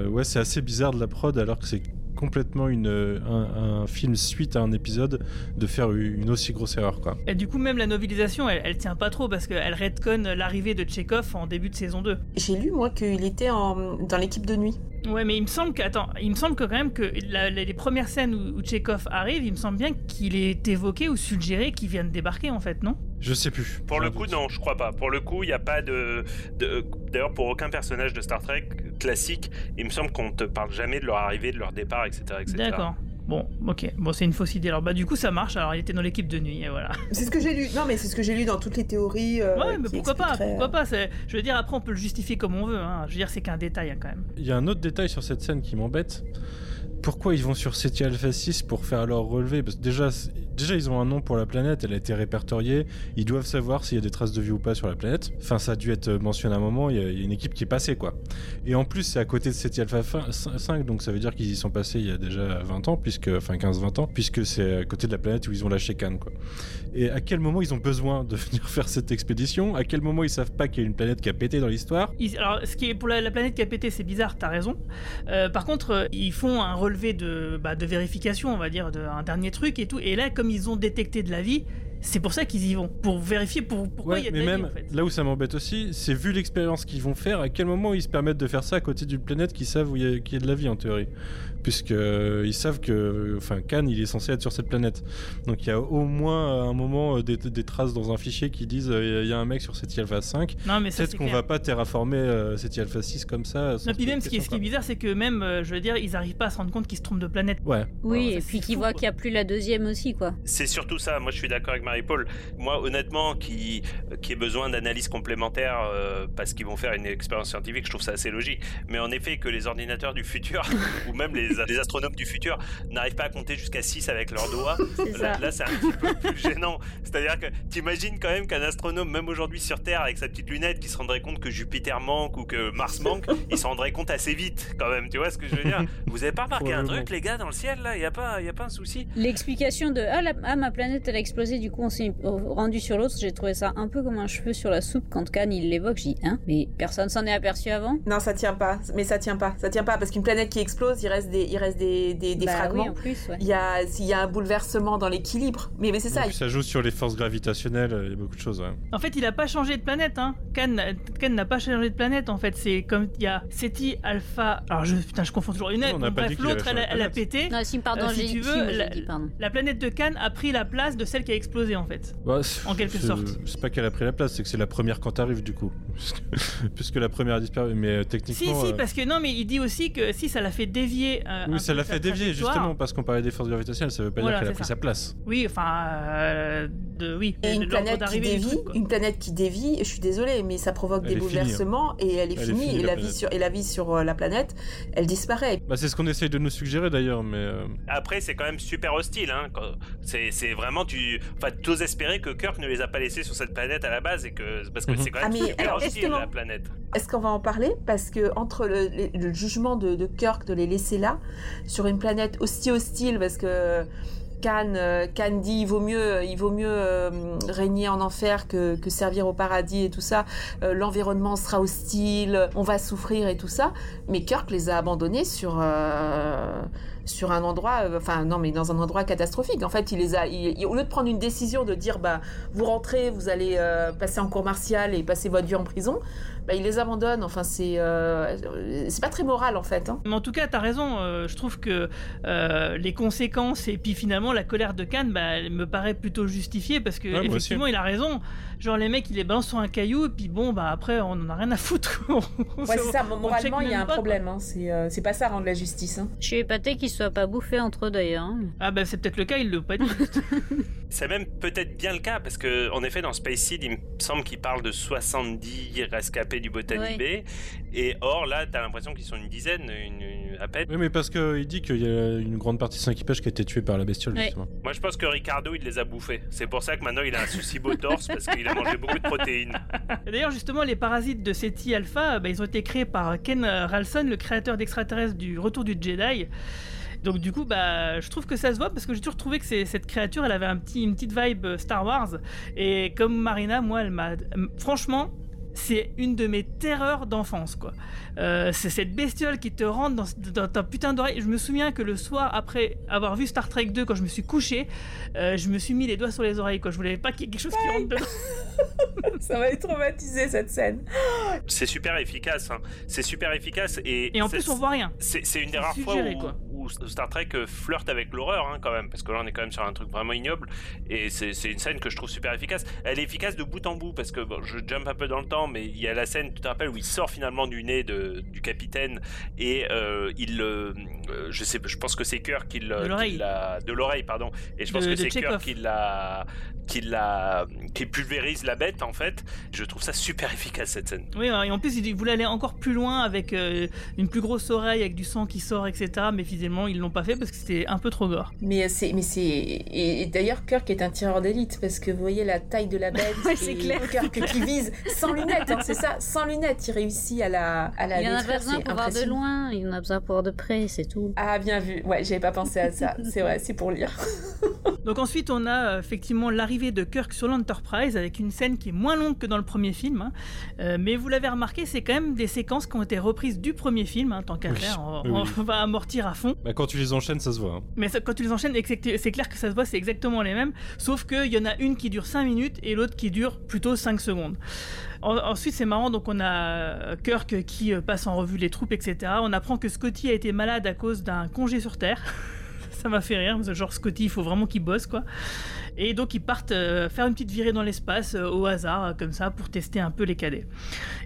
ouais, c'est assez bizarre de la prod alors que c'est complètement une, un, un, film suite à un épisode de faire une aussi grosse erreur. Quoi.
Et du coup, même la novelisation, elle, elle tient pas trop parce qu'elle redconne l'arrivée de Chekhov en début de saison 2.
J'ai lu, moi, qu'il était en, dans l'équipe de nuit.
Ouais, mais il me semble que, attends, il me semble que quand même que la, les premières scènes où, où Chekhov arrive, il me semble bien qu'il est évoqué ou suggéré qu'il vienne débarquer en fait, non?
Je sais plus.
Pour le coup, non, je crois pas. Pour le coup, il n'y a pas de. de... D'ailleurs, pour aucun personnage de Star Trek classique, il me semble qu'on te parle jamais de leur arrivée, de leur départ, etc. etc.
D'accord. Bon, ok. Bon, c'est une fausse idée. Alors, bah, du coup, ça marche. Alors, il était dans l'équipe de nuit, et voilà.
C'est ce que j'ai lu. Non, mais c'est ce que j'ai lu dans toutes les théories. Euh,
ouais, mais pourquoi pas Pourquoi
euh,
pas Je veux dire, après, on peut le justifier comme on veut. Hein. Je veux dire, c'est qu'un détail, hein, quand même.
Il y a un autre détail sur cette scène qui m'embête. Pourquoi ils vont sur Ceti Alpha 6 pour faire leur relevé? Parce que déjà, déjà, ils ont un nom pour la planète, elle a été répertoriée. Ils doivent savoir s'il y a des traces de vie ou pas sur la planète. Enfin, ça a dû être mentionné à un moment, il y a, une équipe qui est passée, quoi. Et en plus, c'est à côté de Ceti Alpha fin- 5, donc ça veut dire qu'ils y sont passés il y a déjà 20 ans, puisque, enfin 15-20 ans, puisque c'est à côté de la planète où ils ont lâché Cannes, quoi. Et à quel moment ils ont besoin de venir faire cette expédition? À quel moment ils savent pas qu'il y a une planète qui a pété dans l'histoire?
Alors, ce qui est pour la, la planète qui a pété, c'est bizarre, t'as raison. Euh, par contre, euh, ils font un relevé de, bah, vérification, on va dire, de, un dernier truc et tout. Et là, comme ils ont détecté de la vie, c'est pour ça qu'ils y vont. Pour vérifier pour, pourquoi il
Ouais,
y a de
mais
la
même
vie, en fait.
là où ça m'embête aussi, c'est vu l'expérience qu'ils vont faire, à quel moment ils se permettent de faire ça à côté d'une planète qui savent où il y, y a de la vie en théorie, puisque euh, ils savent que, enfin, Khan, il est censé être sur cette planète. Donc il y a au moins à un moment euh, des, des traces dans un fichier qui disent euh, il y a un mec sur cette Alpha 5.
Non, mais ça,
Peut-être qu'on va pas terraformer euh, cette Alpha 6 comme ça.
Non, puis même, ce qui est, ce qui est bizarre, c'est que même, euh, je veux dire, ils arrivent pas à se rendre compte qu'ils se trompent de planète.
Ouais.
Oui, et puis qu'ils voient qu'il n'y a plus la deuxième aussi, quoi.
C'est surtout ça. Moi, je suis d'accord avec Marie-Paul. Moi, honnêtement, qui qui ait besoin d'analyses complémentaires euh, parce qu'ils vont faire une expérience scientifique, je trouve ça assez logique. Mais en effet, que les ordinateurs du futur ou même les, les astronomes du futur n'arrivent pas à compter jusqu'à 6 avec leurs doigts, là, c'est un petit peu plus gênant. C'est-à-dire que t'imagines quand même qu'un astronome, même aujourd'hui sur Terre, avec sa petite lunette, qui se rendrait compte que Jupiter manque ou que Mars manque, il s'en rendrait compte assez vite quand même. Tu vois ce que je veux dire? Vous avez pas remarqué un truc, les gars, dans le ciel là? Il y a pas, y a pas un souci?
L'explication de ah, la- ah, ma planète elle a explosé du coup on s'est rendu sur l'autre. J'ai trouvé ça un peu comme un cheveu sur la soupe quand Khan il l'évoque. J'ai dit hein? Mais personne s'en est aperçu avant?
Non, ça tient pas. Mais ça tient pas. Ça tient pas parce qu'une planète qui explose, il reste des, il reste des, des, des
Bah
fragments.
oui en plus ouais.
Il y a, s'il y a un bouleversement dans l'équilibre. Mais, mais c'est ça.
Ça joue sur les forces gravitationnelles, euh, il y a beaucoup de choses. ouais.
En fait, il a pas changé de planète, hein. Khan, n'a pas changé de planète, en fait. C'est comme il y a Seti Alpha. Alors, je, putain, je confonds toujours une.
N'a
Bon,
pas
bref, l'autre, elle, a- elle pété.
non si pardon
Euh, si tu
si,
veux, la-
dit pardon
La planète de Khan a pris la place de celle qui a explosé, en fait.
Bah,
En quelque sorte.
C'est pas qu'elle a pris la place, c'est que c'est la première quand t'arrives du coup. Puisque- la première a disparu. Mais euh,
Si,
techniquement.
si,
euh,
parce que non, mais il dit aussi que si ça l'a fait dévier. Euh, un
Oui, ça l'a fait dévier justement parce qu'on parlait des forces gravitationnelles, ça veut pas
Voilà,
dire qu'elle a pris
ça.
sa place.
Oui, enfin, euh, de, oui.
Et une planète qui dévie, une planète qui dévie, je suis désolée, mais ça provoque
Elle
des
hein.
bouleversements et elle est
Elle est
finie. et,
la
vie sur, et la vie sur euh, la planète, elle disparaît.
Bah, c'est ce qu'on essaye de nous suggérer d'ailleurs, mais. euh,
Après, c'est quand même super hostile. Hein. C'est, vraiment tu, enfin, t'oses espérer que Kirk ne les a pas laissés sur cette planète à la base et que parce que
Mhm.
c'est quand même
Ah, mais
super
alors,
hostile la planète.
Est-ce qu'on va en parler? Parce que entre le, le- le jugement de, de Kirk de les laisser là, sur une planète aussi hostile, parce que Khan, euh, dit il vaut mieux, il vaut mieux euh, régner en enfer que, servir au paradis et tout ça. Euh, L'environnement sera hostile, on va souffrir et tout ça. Mais Kirk les a abandonnés sur sur un endroit, enfin non mais dans un endroit catastrophique. En fait, il les a, il- au lieu de prendre une décision de dire bah vous rentrez, vous allez passer en cours martial et passer votre vie en prison, bah, il les abandonne. Enfin, c'est euh, c'est pas très moral en fait. Hein.
Mais en tout cas, t'as raison. euh, je trouve que euh, les conséquences et puis finalement la colère de Khan, bah, elle me paraît plutôt justifiée parce que
Ouais,
effectivement, il a raison. Genre les mecs, ils les balancent sur un caillou et puis bon, bah après, on en a rien à foutre. On-
Ouais, c'est ça. Moralement, il y a un
pas,
problème. Hein. C'est euh, c'est pas ça rendre la justice. Hein.
je suis épatée qu'ils soient pas bouffés entre eux d'ailleurs hein.
Ah bah c'est peut-être le cas, il le pas dit.
C'est même peut-être bien le cas parce que en effet dans Space Seed, il me semble qu'il parle de 70 rescapés du Botany
Ouais.
Bay et or là, t'as l'impression qu'ils sont une dizaine, une, une- à peine.
Oui, mais parce qu'il dit qu'il y a une grande partie de son équipage qui a été tuée par la bestiole,
Ouais.
justement.
Moi, je pense que Ricardo, il les a bouffés. C'est pour ça que maintenant il a un souci beau torse parce qu'il a mangé beaucoup de protéines.
D'ailleurs, justement, les parasites de Seti Alpha, bah, ils ont été créés par Ken Ralston, le créateur d'extraterrestres du Retour du Jedi. Donc du coup, bah, je trouve que ça se voit parce que j'ai toujours trouvé que c'est- cette créature, elle avait un petit, une petite vibe euh, Star Wars. Et comme Marina, moi, elle m'a, franchement, c'est une de mes terreurs d'enfance, quoi. Euh, c'est cette bestiole qui te rentre dans, ta putain d'oreille. Je me souviens que le soir, après avoir vu Star Trek 2, quand je me suis couché, euh, je me suis mis les doigts sur les oreilles, quoi. Je voulais pas qu'il y ait quelque chose qui rentre dedans.
Ça m'avait traumatisé cette scène.
C'est super efficace, hein. c'est super efficace et.
Et en plus, on voit rien.
C'est une des rares fois où, Star Trek flirte avec l'horreur, hein, quand même, parce que là, on est quand même sur un truc vraiment ignoble et c'est une scène que je trouve super efficace. Elle est efficace de bout en bout parce que bon, je jump un peu dans le temps, mais il y a la scène, tu te rappelles, où il sort finalement du nez de, du capitaine et euh, il, euh, je sais, je pense que c'est Kirk qui l'a, de l'oreille, pardon, et je pense que c'est Kirk qui l'a, qui l'a, qui pulvérise la bête en fait. Je trouve ça super efficace cette scène.
Oui, et en plus il voulait aller encore plus loin avec euh, une plus grosse oreille avec du sang qui sort, etc. Mais finalement ils l'ont pas fait parce que c'était un peu trop gore.
Mais c'est, mais c'est, et, d'ailleurs Kirk est un tireur d'élite parce que vous voyez la taille de la bête.
c'est clair.
Kirk qui vise sans lunettes, hein, c'est ça, sans lunettes, il réussit à la, à la
Il en a besoin pour voir de loin, il en a besoin pour voir de près, c'est tout.
Ah bien vu, ouais, j'avais pas pensé à ça. c'est vrai, c'est pour lire.
Donc ensuite on a euh, effectivement l'arrivée de Kirk sur l'Enterprise avec une scène qui est moins longue que dans le premier film. Hein. Euh, mais vous l'avez remarqué, c'est quand même des séquences qui ont été reprises du premier film, hein, tant qu'à faire, on, va amortir à fond.
Bah, quand tu les enchaînes, ça se voit. Hein.
Mais quand tu les enchaînes, c'est clair que ça se voit, c'est exactement les mêmes, sauf qu'il y en a une qui dure 5 minutes et l'autre qui dure plutôt 5 secondes. Ensuite, c'est marrant, donc on a Kirk qui euh, passe en revue les troupes, etc. On apprend que Scotty a été malade à cause d'un congé sur Terre. ça m'a fait rire, genre Scotty, il faut vraiment qu'il bosse, quoi. Et donc ils partent euh, faire une petite virée dans l'espace euh, au hasard, euh, comme ça, pour tester un peu les cadets.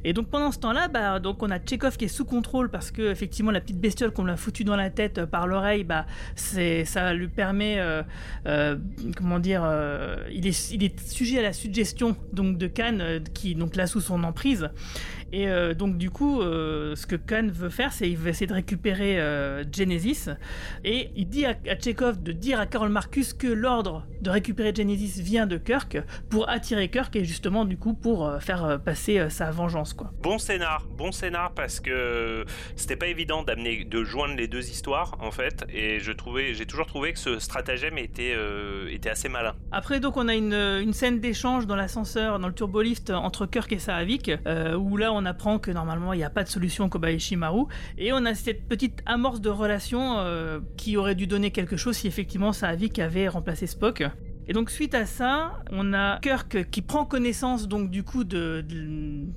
Et donc pendant ce temps-là, bah, donc on a Tchekhov qui est sous contrôle parce que effectivement la petite bestiole qu'on l'a foutu dans la tête par l'oreille, bah, ça lui permet, comment dire, il, est, sujet à la suggestion donc de Khan qui donc l'a sous son emprise. Et donc du coup, ce que Khan veut faire, c'est il veut essayer de récupérer Genesis et il dit à, à Tchekhov de dire à Carol Marcus que l'ordre de récupérer Genesis vient de Kirk pour attirer Kirk et justement du coup pour euh, faire euh, passer euh, sa vengeance quoi.
Bon scénar, bon scénar parce que c'était pas évident d'amener de joindre les deux histoires en fait et je trouvais j'ai toujours trouvé que ce stratagème était était assez malin.
Après donc on a une, une scène d'échange dans l'ascenseur dans le turbolift entre Kirk et Saavik où là on apprend que normalement il n'y a pas de solution Kobayashi Maru et on a cette petite amorce de relation qui aurait dû donner quelque chose si effectivement Saavik avait remplacé Spock. Et donc suite à ça, on a Kirk qui prend connaissance donc du coup de,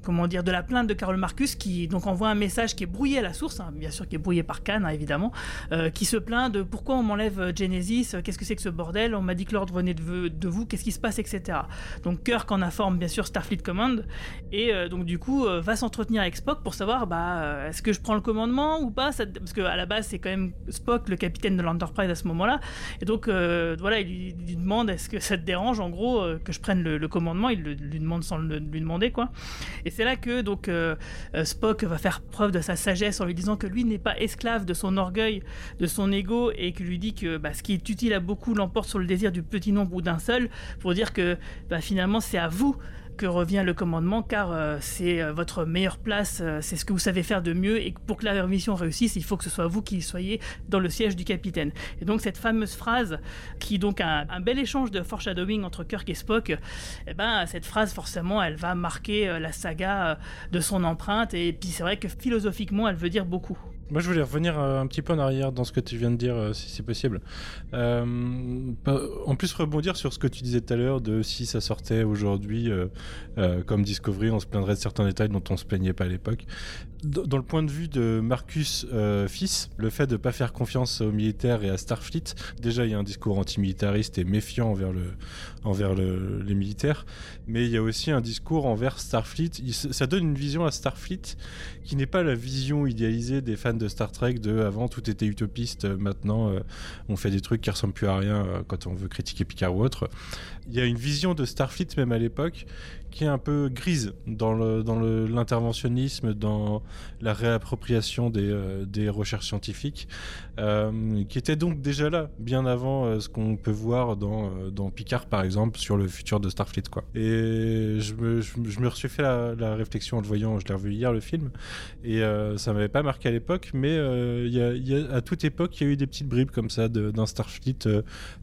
comment dire de la plainte de Carol Marcus qui donc envoie un message qui est brouillé à la source, hein, bien sûr qui est brouillé par Khan hein, évidemment, euh, qui se plaint de pourquoi on m'enlève Genesis, qu'est-ce que c'est que ce bordel, on m'a dit que l'ordre venait de, vous, qu'est-ce qui se passe, etc. Donc Kirk en informe bien sûr Starfleet Command et euh, donc du coup euh, va s'entretenir avec Spock pour savoir bah est-ce que je prends le commandement ou pas, parce que à la base c'est quand même Spock le capitaine de l'Enterprise à ce moment-là et donc voilà il lui demande est-ce que ça te dérange en gros euh, que je prenne le, commandement? Il lui demande sans le, lui demander quoi. Et c'est là que donc euh, euh, Spock va faire preuve de sa sagesse en lui disant que lui n'est pas esclave de son orgueil, de son ego et qu'il lui dit que bah, ce qui est utile à beaucoup l'emporte sur le désir du petit nombre ou d'un seul pour dire que bah, finalement c'est à vous que revient le commandement, car euh, c'est euh, votre meilleure place, euh, c'est ce que vous savez faire de mieux, et pour que la mission réussisse, il faut que ce soit vous qui soyez dans le siège du capitaine. Et donc cette fameuse phrase, qui donc un, bel échange de foreshadowing entre Kirk et Spock, eh ben cette phrase forcément, elle va marquer la saga de son empreinte, et puis c'est vrai que philosophiquement, elle veut dire beaucoup.
Moi, je voulais revenir un petit peu en arrière dans ce que tu viens de dire, si c'est possible. en plus, rebondir sur ce que tu disais tout à l'heure de si ça sortait aujourd'hui euh, comme Discovery, on se plaindrait de certains détails dont on se plaignait pas à l'époque. Dans le point de vue de Marcus euh, le fait de ne pas faire confiance aux militaires et à Starfleet, déjà il y a un discours antimilitariste et méfiant envers, le, envers le, les militaires, mais il y a aussi un discours envers Starfleet. ça donne une vision à Starfleet qui n'est pas la vision idéalisée des fans de Star Trek de avant tout était utopiste, maintenant euh, on fait des trucs qui ressemblent plus à rien quand on veut critiquer Picard ou autre. Il y a une vision de Starfleet même à l'époque un peu grise dans le dans l'interventionnisme, dans la réappropriation des, euh, des recherches scientifiques, euh, qui était donc déjà là bien avant euh, ce qu'on peut voir dans dans Picard par exemple sur le futur de Starfleet quoi. Et je me je, me suis fait la, la, réflexion en le voyant, je l'ai revu hier le film et ça m'avait pas marqué à l'époque, époque, mais il y a, à toute époque, il y a eu des petites bribes comme ça d'un Starfleet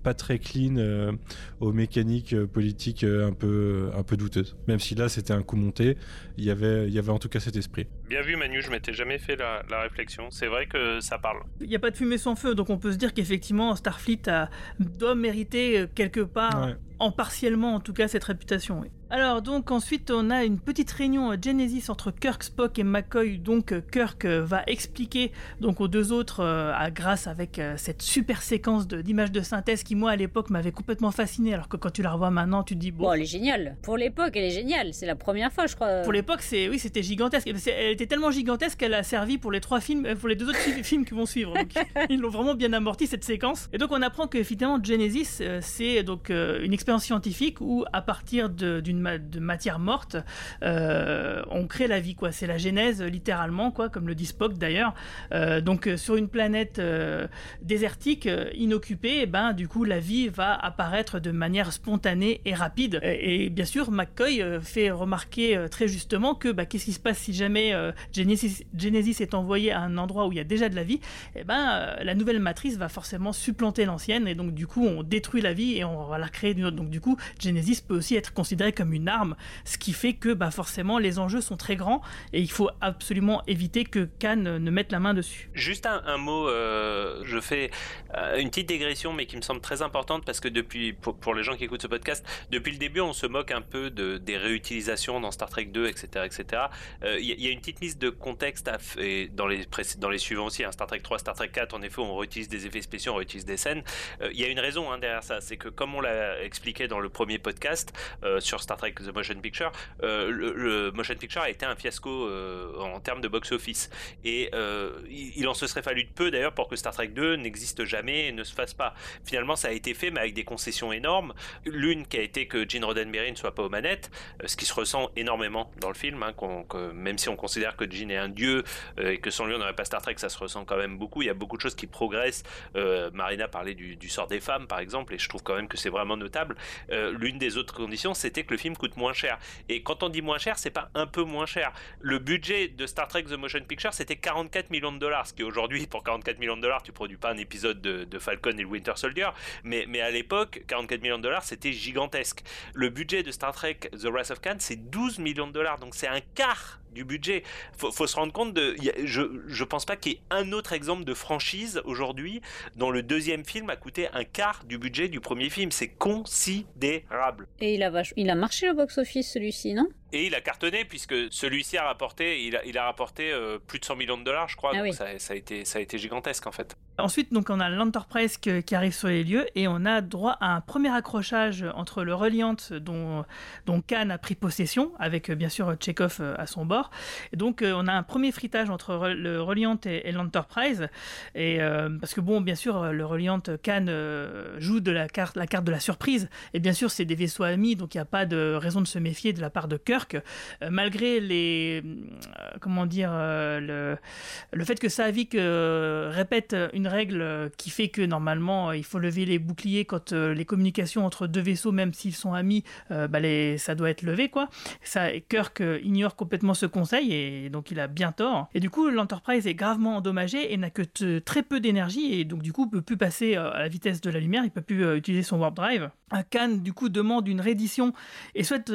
pas très clean, aux mécaniques politiques un peu un peu douteuses. Même si là, c'était un coup monté, il y avait il y avait en tout cas cet esprit.
Bien vu, Manu. Je m'étais jamais fait la, réflexion. C'est vrai que ça parle.
Il n'y a pas de fumée sans feu, donc on peut se dire qu'effectivement, Starfleet a, doit mériter quelque part, en partiellement en tout cas, cette réputation. Alors donc ensuite on a une petite réunion euh, Genesis entre Kirk, Spock et McCoy. Donc euh, Kirk euh, va expliquer donc aux deux autres grâce avec cette super séquence d'images de, synthèse qui moi à l'époque m'avait complètement fasciné alors que quand tu la revois maintenant tu te dis
bon. elle est géniale. Pour l'époque elle est géniale. C'est la première fois je crois.
Pour l'époque c'est oui c'était gigantesque. Elle était tellement gigantesque qu'elle a servi pour les trois films pour les deux autres films qui vont suivre. ils l'ont vraiment bien amorti cette séquence. Et donc on apprend que finalement Genesis c'est donc une expérience scientifique où à partir d'une matière morte, euh, on crée la vie, quoi. C'est la genèse, littéralement, quoi, comme le dit Spock d'ailleurs. Euh, donc, euh, sur une planète désertique, inoccupée, eh ben, du coup, la vie va apparaître de manière spontanée et rapide. Et, bien sûr, McCoy fait remarquer très justement que, bah, qu'est-ce qui se passe si jamais Genesis, Genesis, est envoyé à un endroit où il y a déjà de la vie? Eh ben, la nouvelle matrice va forcément supplanter l'ancienne, et donc, du coup, on détruit la vie et on va la créer d'une autre. Donc, du coup, Genesis peut aussi être considéré comme une arme ce qui fait que bah, forcément les enjeux sont très grands et il faut absolument éviter que Cannes ne mette la main dessus.
Juste un, mot, euh, je fais euh, une petite dégression mais qui me semble très importante parce que depuis, pour, les gens qui écoutent ce podcast, depuis le début on se moque un peu de, des réutilisations dans Star Trek 2, etc. etc. Il y, a une petite mise de contexte à, et dans, les, dans les suivants aussi, hein, Star Trek 3, Star Trek 4, en effet on réutilise des effets spéciaux, on réutilise des scènes. Euh, il y a une raison hein, derrière ça, c'est que comme on l'a expliqué dans le premier podcast sur Star Trek The Motion Picture, euh, le, Motion Picture a été un fiasco euh, en termes de box-office. Et euh, il, en se serait fallu de peu d'ailleurs pour que Star Trek 2 n'existe jamais et ne se fasse pas. Finalement, ça a été fait, mais avec des concessions énormes. L'une qui a été que Gene Roddenberry ne soit pas aux manettes, ce qui se ressent énormément dans le film, hein, même si on considère que Gene est un dieu et que sans lui on n'aurait pas Star Trek, ça se ressent quand même beaucoup. Il y a beaucoup de choses qui progressent. Marina parlait du, sort des femmes, par exemple, et je trouve quand même que c'est vraiment notable. L'une des autres conditions, c'était que le film coûte moins cher. Et quand on dit moins cher, c'est pas un peu moins cher. Le budget de Star Trek The Motion Picture, c'était 44 millions de dollars, ce qui aujourd'hui, pour 44 millions de dollars, tu produis pas un épisode de, Falcon et le Winter Soldier, mais, mais à l'époque, 44 millions de dollars, c'était gigantesque. Le budget de Star Trek The Wrath of Khan, c'est 12 millions de dollars, donc c'est un quart du budget. Faut, faut se rendre compte de. je, je pense pas qu'il y ait un autre exemple de franchise aujourd'hui dont le deuxième film a coûté un quart du budget du premier film. C'est considérable.
Et il a, il a marché le box-office celui-ci, non?
Et il a cartonné puisque celui-ci a rapporté, il a, il a rapporté euh, plus de 100 millions de dollars, je crois. Ah donc ça, a été, ça a été gigantesque en fait.
Ensuite, donc on a l'Enterprise qui arrive sur les lieux et on a droit à un premier accrochage entre le Reliant dont, dont Khan a pris possession avec bien sûr Chekhov euh, à son bord. Et donc euh, on a un premier fritage entre le Reliant et, l'Enterprise et parce que bon, bien sûr, le Reliant Khan joue de la carte, la carte de la surprise et bien sûr c'est des vaisseaux amis donc il n'y a pas de raison de se méfier de la part de Kirk euh, malgré les euh, comment dire euh, le, le fait que Savik répète une règle qui fait que normalement il faut lever les boucliers quand les communications entre deux vaisseaux, même s'ils sont amis, bah les, ça doit être levé quoi. Ça, Kirk ignore complètement ce conseil et donc il a bien tort. Et du coup, l'Enterprise est gravement endommagée et n'a que très peu d'énergie et donc du coup peut plus passer à la vitesse de la lumière, il peut plus utiliser son warp drive. Khan du coup demande une reddition et souhaite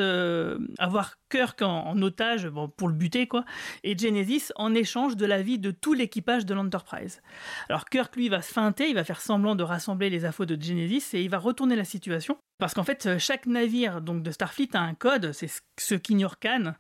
avoir Kirk en, otage bon, pour le buter, quoi, et Genesis en échange de la vie de tout l'équipage de l'Enterprise. Alors Kirk, lui, va se feinter, il va faire semblant de rassembler les infos de Genesis et il va retourner la situation. Parce qu'en fait, chaque navire donc de Starfleet a un code, c'est ce qu'ignore Khan,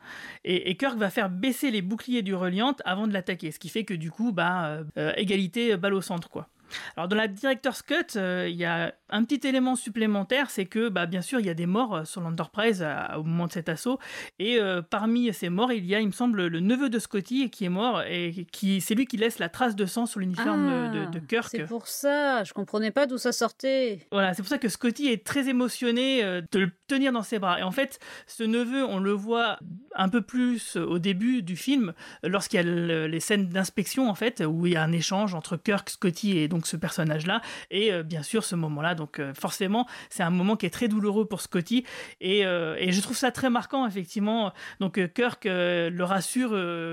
et, Kirk va faire baisser les boucliers du Reliant avant de l'attaquer, ce qui fait que du coup, bah, euh, euh, égalité balle au centre, quoi. Alors dans la Director's Cut, euh, il y a un petit élément supplémentaire, c'est que bah, bien sûr il y a des morts euh, sur l'Enterprise euh, au moment de cet assaut, et parmi ces morts il y a, il me semble, le neveu de Scotty qui est mort et qui c'est lui qui laisse la trace de sang sur l'uniforme de, de, ah, Kirk.
C'est pour ça, je comprenais pas d'où ça sortait.
Voilà, c'est pour ça que Scotty est très émotionné de le tenir dans ses bras. Et en fait, ce neveu, on le voit un peu plus au début du film, lorsqu'il y a les scènes d'inspection en fait, où il y a un échange entre Kirk, Scotty et donc donc ce personnage-là. Et bien sûr, ce moment-là, donc forcément, c'est un moment qui est très douloureux pour Scotty. Et, et je trouve ça très marquant, effectivement. Donc Kirk le rassure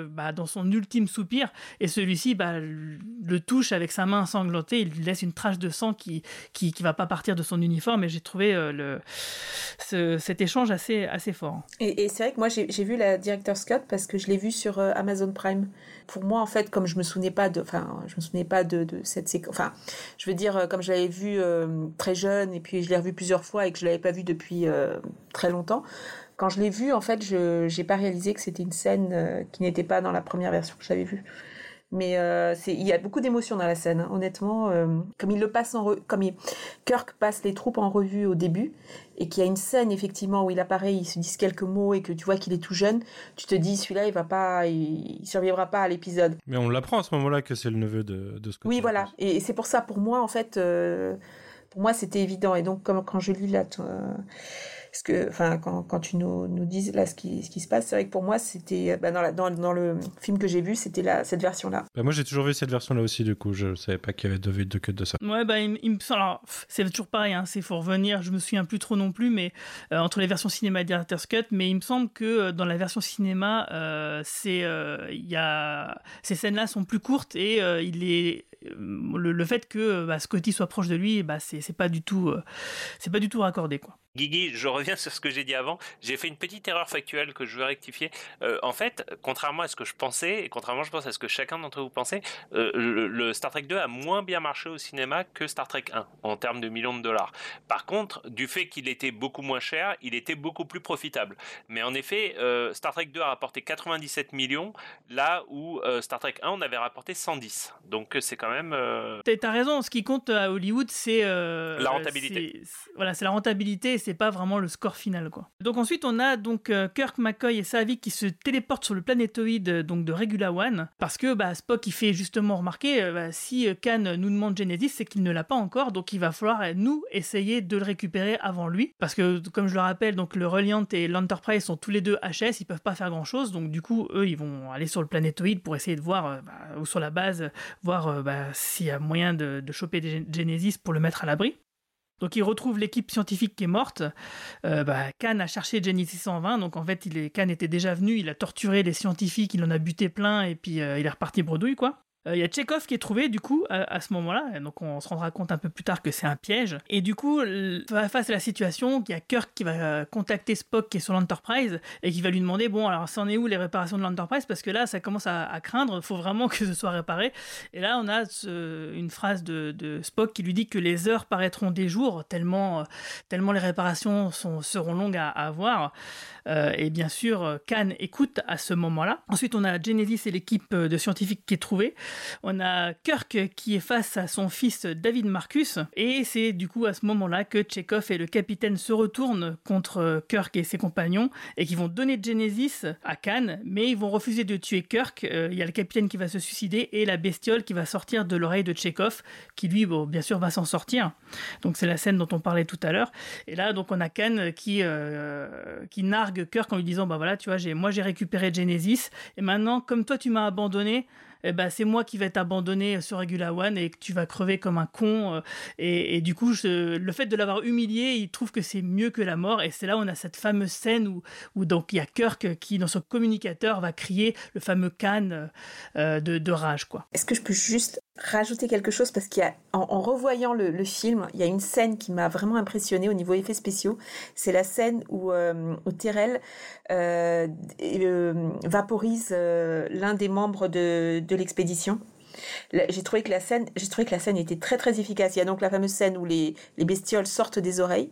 bah, dans son ultime soupir, et celui-ci bah, le touche avec sa main ensanglantée, il lui laisse une trace de sang qui qui, va pas partir de son uniforme. Et j'ai trouvé le, cet échange assez, assez fort.
Et, et c'est vrai que moi, j'ai vu la Director's Cut parce que je l'ai vu sur Amazon Prime. Pour moi, en fait, comme je me souvenais pas de, enfin, je me souvenais pas de, cette séquence, enfin, je veux dire, comme je l'avais vu très jeune et puis je l'ai revu plusieurs fois et que je l'avais pas vu depuis très longtemps, quand je l'ai vu, en fait, je n'ai pas réalisé que c'était une scène euh, qui n'était pas dans la première version que j'avais vue. Mais euh, il y a beaucoup d'émotions dans la scène, hein. honnêtement. Euh, comme il le passe en, comme Kirk passe les troupes en revue au début, et qu'il y a une scène effectivement où il apparaît, il se dit quelques mots et que tu vois qu'il est tout jeune, tu te dis celui-là il va pas, il, survivra pas à l'épisode.
Mais on l'apprend à ce moment-là que c'est le neveu de, de Scott.
Oui, voilà. Et, c'est pour ça, pour moi en fait, pour moi c'était évident. Et donc comme quand je lis là parce que, enfin, quand, quand tu nous, nous dis là ce qui, ce qui se passe, c'est vrai que pour moi, c'était bah, dans, la, dans, dans, le film que j'ai vu, c'était là cette version-là.
Bah, moi, j'ai toujours vu cette version-là aussi, du coup, je savais pas qu'il y avait deux, deux cuts de ça.
Ouais, bah, il, me semble, alors, c'est toujours pareil, hein, c'est faut revenir, je me souviens plus trop non plus, mais euh, entre les versions cinéma et Director's Cut, mais il me semble que euh, dans la version cinéma, euh, c'est, il y a, ces scènes-là sont plus courtes et il est, le, le, fait que bah, Scotty soit proche de lui, bah, c'est pas du tout, c'est pas du tout raccordé.
Guigui, je reviens sur ce que j'ai dit avant. J'ai fait une petite erreur factuelle que je veux rectifier. Euh, en fait, contrairement à ce que je pensais, et contrairement, je pense, à ce que chacun d'entre vous pensait, euh, le, Star Trek 2 a moins bien marché au cinéma que Star Trek 1 en termes de millions de dollars. Par contre, du fait qu'il était beaucoup moins cher, il était beaucoup plus profitable. Mais en effet, euh, Star Trek 2 a rapporté 97 millions, là où Star Trek 1 on avait rapporté 110. Donc c'est quand même.
T'as raison. Ce qui compte à Hollywood, c'est
la rentabilité.
Voilà, c'est la rentabilité c'est pas vraiment le score final quoi. Donc ensuite on a donc euh, Kirk, McCoy et Savick qui se téléportent sur le planétoïde euh, donc de Regula One parce que bah, Spock il fait justement remarquer euh, bah, si Khan nous demande Genesis c'est qu'il ne l'a pas encore donc il va falloir nous essayer de le récupérer avant lui parce que comme je le rappelle donc le Reliant et l'Enterprise sont tous les deux HS ils peuvent pas faire grand chose donc du coup eux ils vont aller sur le planétoïde pour essayer de voir bah, ou sur la base voir bah, s'il y a moyen de, choper Genesis pour le mettre à l'abri. Donc il retrouve l'équipe scientifique qui est morte. Euh, bah, Khan a cherché Genesis 120, donc en fait il Khan était déjà venu, il a torturé les scientifiques, il en a buté plein et puis euh, il est reparti bredouille quoi. Euh, il y a Tchekhov qui est trouvé du coup à, ce moment-là, donc on se rendra compte un peu plus tard que c'est un piège. Et du coup, face à la situation, il y a Kirk qui va euh, contacter Spock qui est sur l'Enterprise et qui va lui demander bon alors c'en est où les réparations de l'Enterprise? Parce que là ça commence à, à craindre, faut vraiment que ce soit réparé. Et là on a une phrase de, Spock qui lui dit que les heures paraîtront des jours tellement tellement les réparations seront longues à, avoir. Euh, et bien sûr, Khan écoute à ce moment-là. Ensuite on a Genesis et l'équipe de scientifiques qui est trouvée. On a Kirk qui est face à son fils David Marcus, et c'est du coup à ce moment-là que Chekhov et le capitaine se retournent contre Kirk et ses compagnons, et qui vont donner Genesis à Khan, mais ils vont refuser de tuer Kirk. Euh, il y a le capitaine qui va se suicider, et la bestiole qui va sortir de l'oreille de Chekhov, qui lui, bon, bien sûr, va s'en sortir. Donc c'est la scène dont on parlait tout à l'heure. Et là, donc on a Khan qui, euh, qui nargue Kirk en lui disant, bah voilà, tu vois, moi j'ai récupéré Genesis, et maintenant, comme toi tu m'as abandonné, eh ben, c'est moi qui vais t'abandonner sur Regula One et que tu vas crever comme un con. Euh, et, du coup, le fait de l'avoir humilié, il trouve que c'est mieux que la mort. Et c'est là où on a cette fameuse scène où, où donc il y a Kirk qui, dans son communicateur, va crier le fameux can euh, de, de, rage. quoi.
Est-ce que je peux juste rajouter quelque chose parce qu'il en, en, revoyant le, le, film, il y a une scène qui m'a vraiment impressionné au niveau effets spéciaux. C'est la scène où, euh, où Terrell euh, euh, vaporise euh, l'un des membres de, de l'expédition. J'ai trouvé que la scène, j'ai trouvé que la scène était très très efficace. Il y a donc la fameuse scène où les, les bestioles sortent des oreilles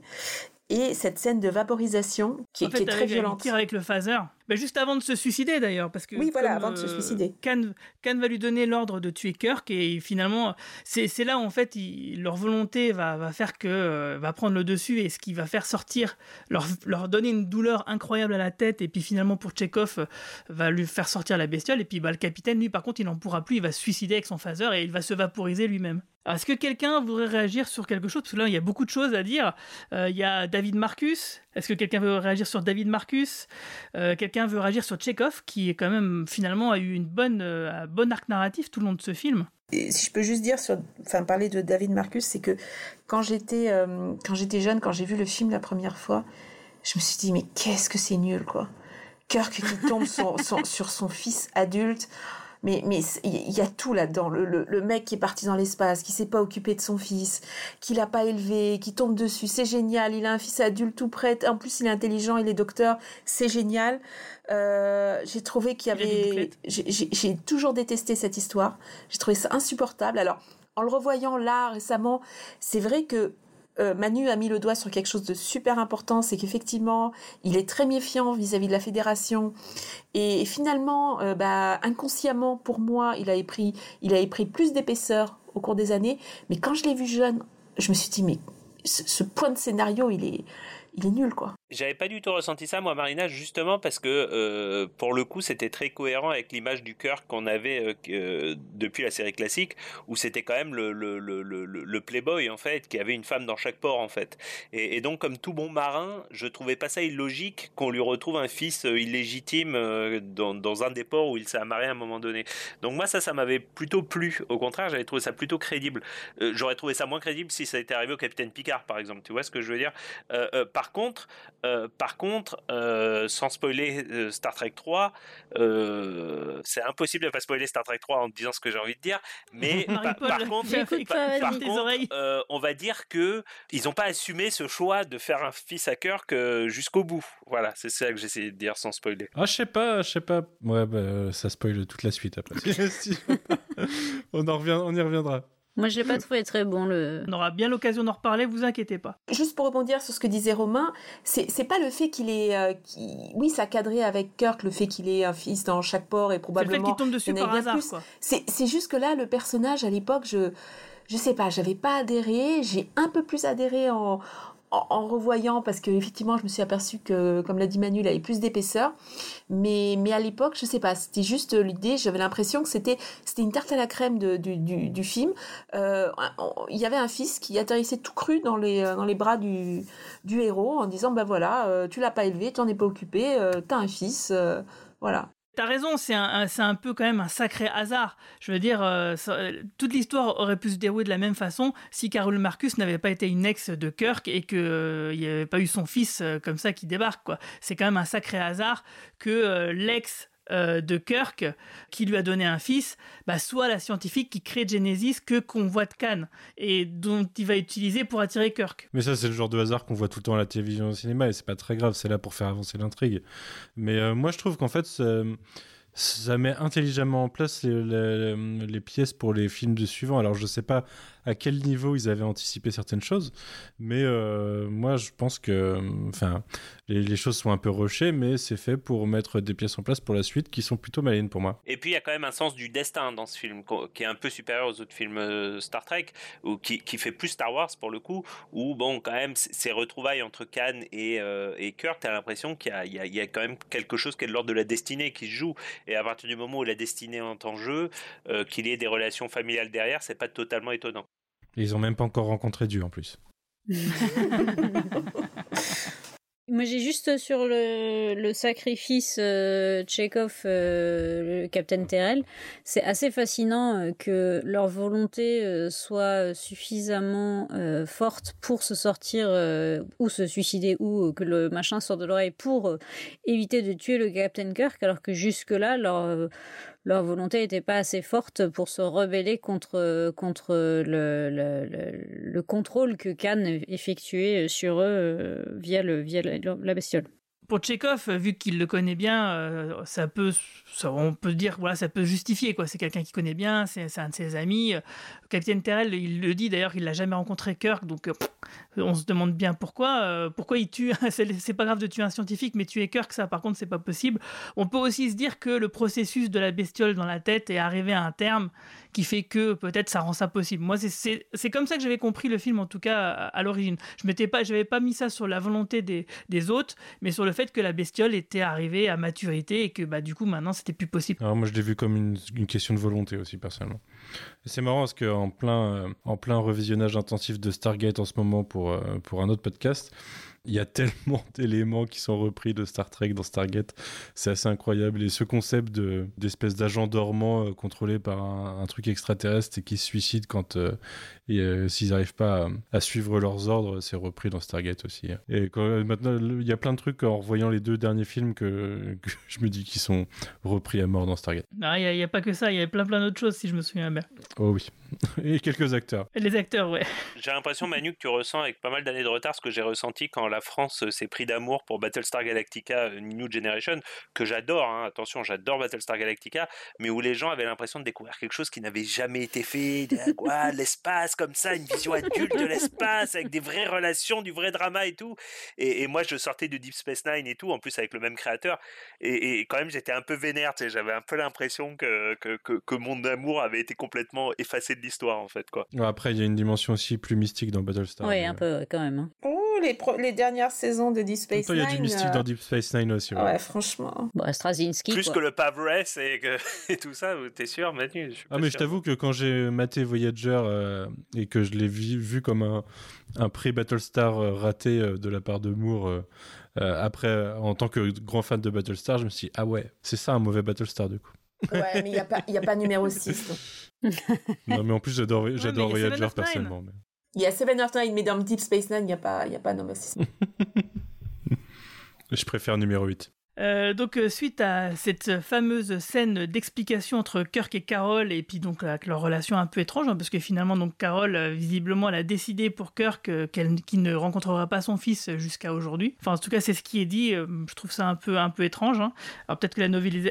et cette scène de vaporisation qui, qui est très violente.
Tire avec le phaser. Bah, juste avant de se suicider d'ailleurs, parce que
oui, voilà, avant de se euh, suicider.
Khan, va lui donner l'ordre de tuer Kirk et finalement, c'est là où en fait leur volonté va, va faire que euh, va prendre le dessus et ce qui va faire sortir, leur, leur donner une douleur incroyable à la tête et puis finalement pour Chekhov euh, va lui faire sortir la bestiole et puis bah, le capitaine lui par contre il n'en pourra plus, il va se suicider avec son phaser et il va se vaporiser lui-même. Est-ce que quelqu'un voudrait réagir sur quelque chose? Parce que là, il y a beaucoup de choses à dire. il y a David Marcus. Est-ce que quelqu'un veut réagir sur David Marcus? Quelqu'un veut réagir sur Chekhov, qui est quand même finalement a eu une bonne, euh, bon arc narratif tout le long de ce film?
si je peux juste dire, sur, enfin parler de David Marcus, c'est que quand j'étais quand j'étais jeune, quand j'ai vu le film la première fois, je me suis dit mais qu'est-ce que c'est nul quoi? Kirk qui tombe sur son fils adulte mais mais il y a tout là-dedans. Le, le, mec qui est parti dans l'espace, qui s'est pas occupé de son fils, qui l'a pas élevé, qui tombe dessus, c'est génial. Il a un fils adulte tout prêt. En plus, il est intelligent, il est docteur, c'est génial. Euh, j'ai trouvé qu'il y avait. J'ai toujours détesté cette histoire. J'ai trouvé ça insupportable. Alors, en le revoyant là récemment, c'est vrai que euh, Manu a mis le doigt sur quelque chose de super important, c'est qu'effectivement, il est très méfiant vis-à-vis de la fédération. Et finalement, euh, bah, inconsciemment, pour moi, il avait pris, il pris plus d'épaisseur au cours des années. Mais quand je l'ai vu jeune, je me suis dit, mais ce point de scénario, il est, il est nul, quoi.
J'avais pas du tout ressenti ça, moi, Marina, justement parce que euh, pour le coup, c'était très cohérent avec l'image du cœur qu'on avait euh, euh, depuis la série classique, où c'était quand même le, le, le, le, playboy en fait, qui avait une femme dans chaque port en fait. Et, donc, comme tout bon marin, je trouvais pas ça illogique qu'on lui retrouve un fils illégitime dans, dans un des ports où il s'est amarré à un moment donné. Donc moi, ça, ça m'avait plutôt plu. Au contraire, j'avais trouvé ça plutôt crédible. J'aurais trouvé ça moins crédible si ça était arrivé au capitaine Picard, par exemple. Tu vois ce que je veux dire? Par contre, euh, par contre, euh, sans spoiler euh, Star Trek 3, c'est impossible de pas spoiler Star Trek 3 en disant ce que j'ai envie de dire. Mais par, contre, on va dire que ils n'ont pas assumé ce choix de faire un fils à cœur que jusqu'au bout. Voilà, c'est ça que j'essayais de dire sans spoiler.
Ah, je sais pas, je sais pas. Ouais, bah, ça spoil toute la suite après. on en revient, on y reviendra.
Moi, je l'ai pas trouvé très bon. Le...
On aura bien l'occasion d'en reparler, vous inquiétez pas.
Juste pour rebondir sur ce que disait Romain, c'est pas le fait qu'il est, euh, oui, ça cadré avec Kirk, le fait qu'il ait un fils dans chaque port et probablement.
C'est le fait qu'il tombe dessus par hasard, quoi.
C'est c'est juste que là, le personnage à l'époque, je je sais pas, j'avais pas adhéré, j'ai un peu plus adhéré en en, revoyant, parce que effectivement, je me suis aperçue que, comme l'a dit Manu, il avait plus d'épaisseur. Mais, mais à l'époque, je sais pas, c'était juste l'idée. J'avais l'impression que c'était, c'était une tarte à la crème du, du, film. Euh, il y avait un fils qui atterrissait tout cru dans les, dans les bras du, du héros en disant, bah voilà, euh, tu l'as pas élevé, tu n'en es pas occupé, euh, t'as un fils, euh, voilà.
T'as raison, c'est un, un peu quand même un sacré hasard. Je veux dire, euh, toute l'histoire aurait pu se dérouler de la même façon si Carol Marcus n'avait pas été une ex de Kirk et qu'il euh, n'y avait pas eu son fils euh, comme ça qui débarque. C'est quand même un sacré hasard que l'ex euh, de Kirk qui lui a donné un fils, bah, soit la scientifique qui crée Genesis que qu'on de Cannes et dont il va utiliser pour attirer Kirk.
Mais ça c'est le genre de hasard qu'on voit tout le temps à la télévision au cinéma et c'est pas très grave, c'est là pour faire avancer l'intrigue. Mais euh, moi je trouve qu'en fait ça met intelligemment en place les, les, pièces pour les films de suivants. Alors je sais pas à quel niveau ils avaient anticipé certaines choses. Mais euh, moi, je pense que, enfin, les, choses sont un peu rushées, mais c'est fait pour mettre des pièces en place pour la suite qui sont plutôt malines pour moi.
Et puis il y a quand même un sens du destin dans ce film qui est un peu supérieur aux autres films euh, Star Trek ou qui, qui fait plus Star Wars pour le coup. Où bon, quand même, ces retrouvailles entre Khan et, euh, et Kirk, t'as l'impression qu'il y, y, y a, quand même quelque chose qui est de l'ordre de la destinée qui se joue. Et à partir du moment où la destinée est en jeu, euh, qu'il y ait des relations familiales derrière, c'est pas totalement étonnant
ils ont même pas encore rencontré Dieu en plus.
Moi, j'ai juste sur le, sacrifice euh, euh, le capitaine Terrell, c'est assez fascinant euh, que leur volonté euh, soit suffisamment forte pour se sortir ou se suicider ou que le machin sorte de l'oreille pour éviter de tuer le capitaine Kirk, alors que jusque-là, leur leur volonté n'était pas assez forte pour se rebeller contre contre le, le, le, contrôle que Khan effectuait sur eux euh, via le via la bestiole
pour Tchekhov, vu qu'il le connaît bien, euh, ça peut, on peut dire, voilà, ça peut justifier quoi. C'est quelqu'un qui connaît bien, c'est un de ses amis. Capitaine Terrell, il le dit d'ailleurs, il l'a jamais rencontré Kirk, donc euh, on se demande bien pourquoi. Euh, pourquoi il tue C'est pas grave de tuer un scientifique, mais tuer Kirk, ça, par contre, c'est pas possible. On peut aussi se dire que le processus de la bestiole dans la tête est arrivé à un terme qui fait que peut-être ça rend ça possible. Moi, c'est comme ça que j'avais compris le film, en tout cas à, l'origine. Je m'étais pas, j'avais pas mis ça sur la volonté des, des autres, mais sur le fait que la bestiole était arrivée à maturité et que bah, du coup maintenant c'était plus possible.
Alors moi je l'ai vu comme une, question de volonté aussi personnellement. C'est marrant parce qu'en plein, euh, en plein revisionnage intensif de Stargate en ce moment pour, euh, pour un autre podcast, Il y a tellement d'éléments qui sont repris de Star Trek dans Stargate, c'est assez incroyable. Et ce concept de d'espèce d'agent dormant euh, contrôlé par un, truc extraterrestre et qui se suicide quand euh, et s'ils n'arrivent pas à, suivre leurs ordres, c'est repris dans Stargate aussi. Hein. Et quand, maintenant, il y a plein de trucs en revoyant les deux derniers films que, je me dis qu'ils sont repris à mort dans Stargate.
Ah, il n'y a, pas que ça, il y a plein plein d'autres choses si je me souviens bien.
Oh oui. Et quelques acteurs.
Et les acteurs, ouais.
J'ai l'impression, Manu, que tu ressens avec pas mal d'années de retard ce que j'ai ressenti quand la France s'est pris d'amour pour Battlestar Galactica New Generation, que j'adore, hein. attention, j'adore Battlestar Galactica, mais où les gens avaient l'impression de découvrir quelque chose qui n'avait jamais été fait. Quoi, comme ça, une vision adulte de l'espace avec des vraies relations, du vrai drama et tout. Et, moi, je sortais de Deep Space Nine et tout, en plus avec le même créateur. Et, quand même, j'étais un peu vénère, j'avais un peu l'impression que, que, que, mon amour avait été complètement effacé de l'histoire, en fait. Quoi.
Après, il y a une dimension aussi plus mystique dans Battlestar.
Oui, un peu, quand même. Hein.
Les, les dernières saisons de Deep Space Nine.
Il y a du mystique dans euh, Deep Space Nine aussi.
Ouais, franchement.
Bon, Straczynski.
Plus que le Pavress et, et tout ça, t'es sûr, Manu?
Ah, mais je t'avoue que quand j'ai maté Voyager euh, et que je l'ai vu, comme un, un pré-Battlestar euh, raté de la part de Moore. après, en tant que grand fan de Battlestar, je me suis dit, ah ouais, c'est ça un mauvais Battlestar du coup.
Ouais, mais il n'y a, pas, a pas numéro 6.
non, mais en plus, j'adore j'adore Voyager personnellement. Mais...
Il y a Seven of Nine, mais dans Deep Space Nine, il n'y a, pas, y a pas numéro 6.
Je préfère numéro 8.
Euh, donc euh, suite à cette fameuse scène d'explication entre Kirk et Carol et puis donc avec leur relation un peu étrange hein, parce que finalement donc Carol euh, visiblement elle a décidé pour Kirk qu'elle qu'il ne rencontrera pas son fils jusqu'à aujourd'hui. Enfin en tout cas c'est ce qui est dit. je trouve ça un peu un peu étrange. Hein. Alors peut-être que la,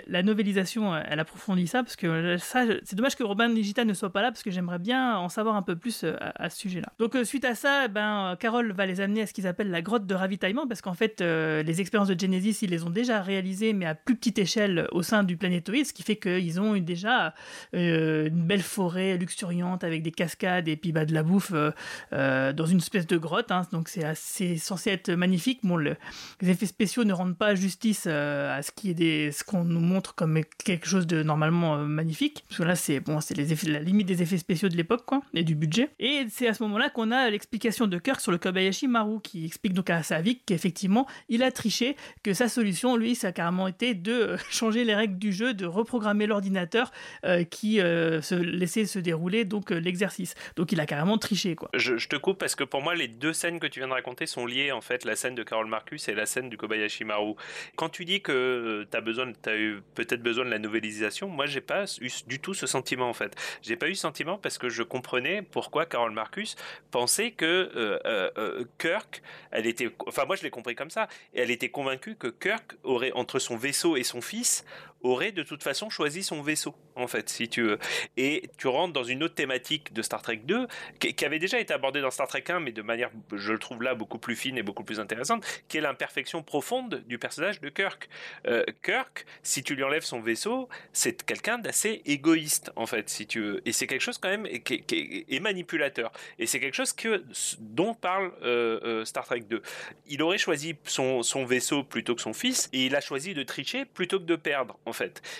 la novélisation elle approfondit ça parce que ça c'est dommage que Robin Digita ne soit pas là parce que j'aimerais bien en savoir un peu plus à, ce sujet-là. Donc suite à ça ben Carol va les amener à ce qu'ils appellent la grotte de ravitaillement parce qu'en fait les expériences de Genesis ils les ont déjà réalisé, mais à plus petite échelle au sein du planétoïde, ce qui fait qu'ils ont déjà euh, une belle forêt luxuriante avec des cascades et puis bah, de la bouffe euh, euh, dans une espèce de grotte. Hein. donc c'est censé être magnifique. Bon, les effets spéciaux ne rendent pas justice à ce qui est ce qu'on nous montre comme quelque chose de normalement magnifique. Parce que là, c'est bon, c'est les la limite des effets spéciaux de l'époque, quoi, et du budget. Et c'est à ce moment-là qu'on a l'explication de Kirk sur le Kobayashi Maru, qui explique donc à Savik qu'effectivement, il a triché, que sa solution, lui, ça a carrément été de euh, changer les règles du jeu, de reprogrammer l'ordinateur euh, qui euh, se laissait se dérouler donc l'exercice. Donc il a carrément triché quoi.
Je, te coupe parce que pour moi les deux scènes que tu viens de raconter sont liées en fait, la scène de Carol Marcus et la scène du Kobayashi Maru. Quand tu dis que tu as besoin, as eu peut-être besoin de la novélisation, moi j'ai pas eu du tout ce sentiment en fait. J'ai pas eu ce sentiment parce que je comprenais pourquoi Carol Marcus pensait que Kirk, elle était, enfin moi je l'ai compris comme ça, elle était convaincue que Kirk entre son vaisseau et son fils, aurait de toute façon choisi son vaisseau, en fait, si tu veux. Et tu rentres dans une autre thématique de Star Trek 2, qui, avait déjà été abordée dans Star Trek 1, mais de manière, je le trouve là, beaucoup plus fine et beaucoup plus intéressante, qui est l'imperfection profonde du personnage de Kirk. Euh, Kirk, si tu lui enlèves son vaisseau, c'est quelqu'un d'assez égoïste, en fait, si tu veux. Et c'est quelque chose quand même qui, est manipulateur. Et c'est quelque chose que, dont parle euh, euh, Star Trek 2. Il aurait choisi son, son vaisseau plutôt que son fils, et il a choisi de tricher plutôt que de perdre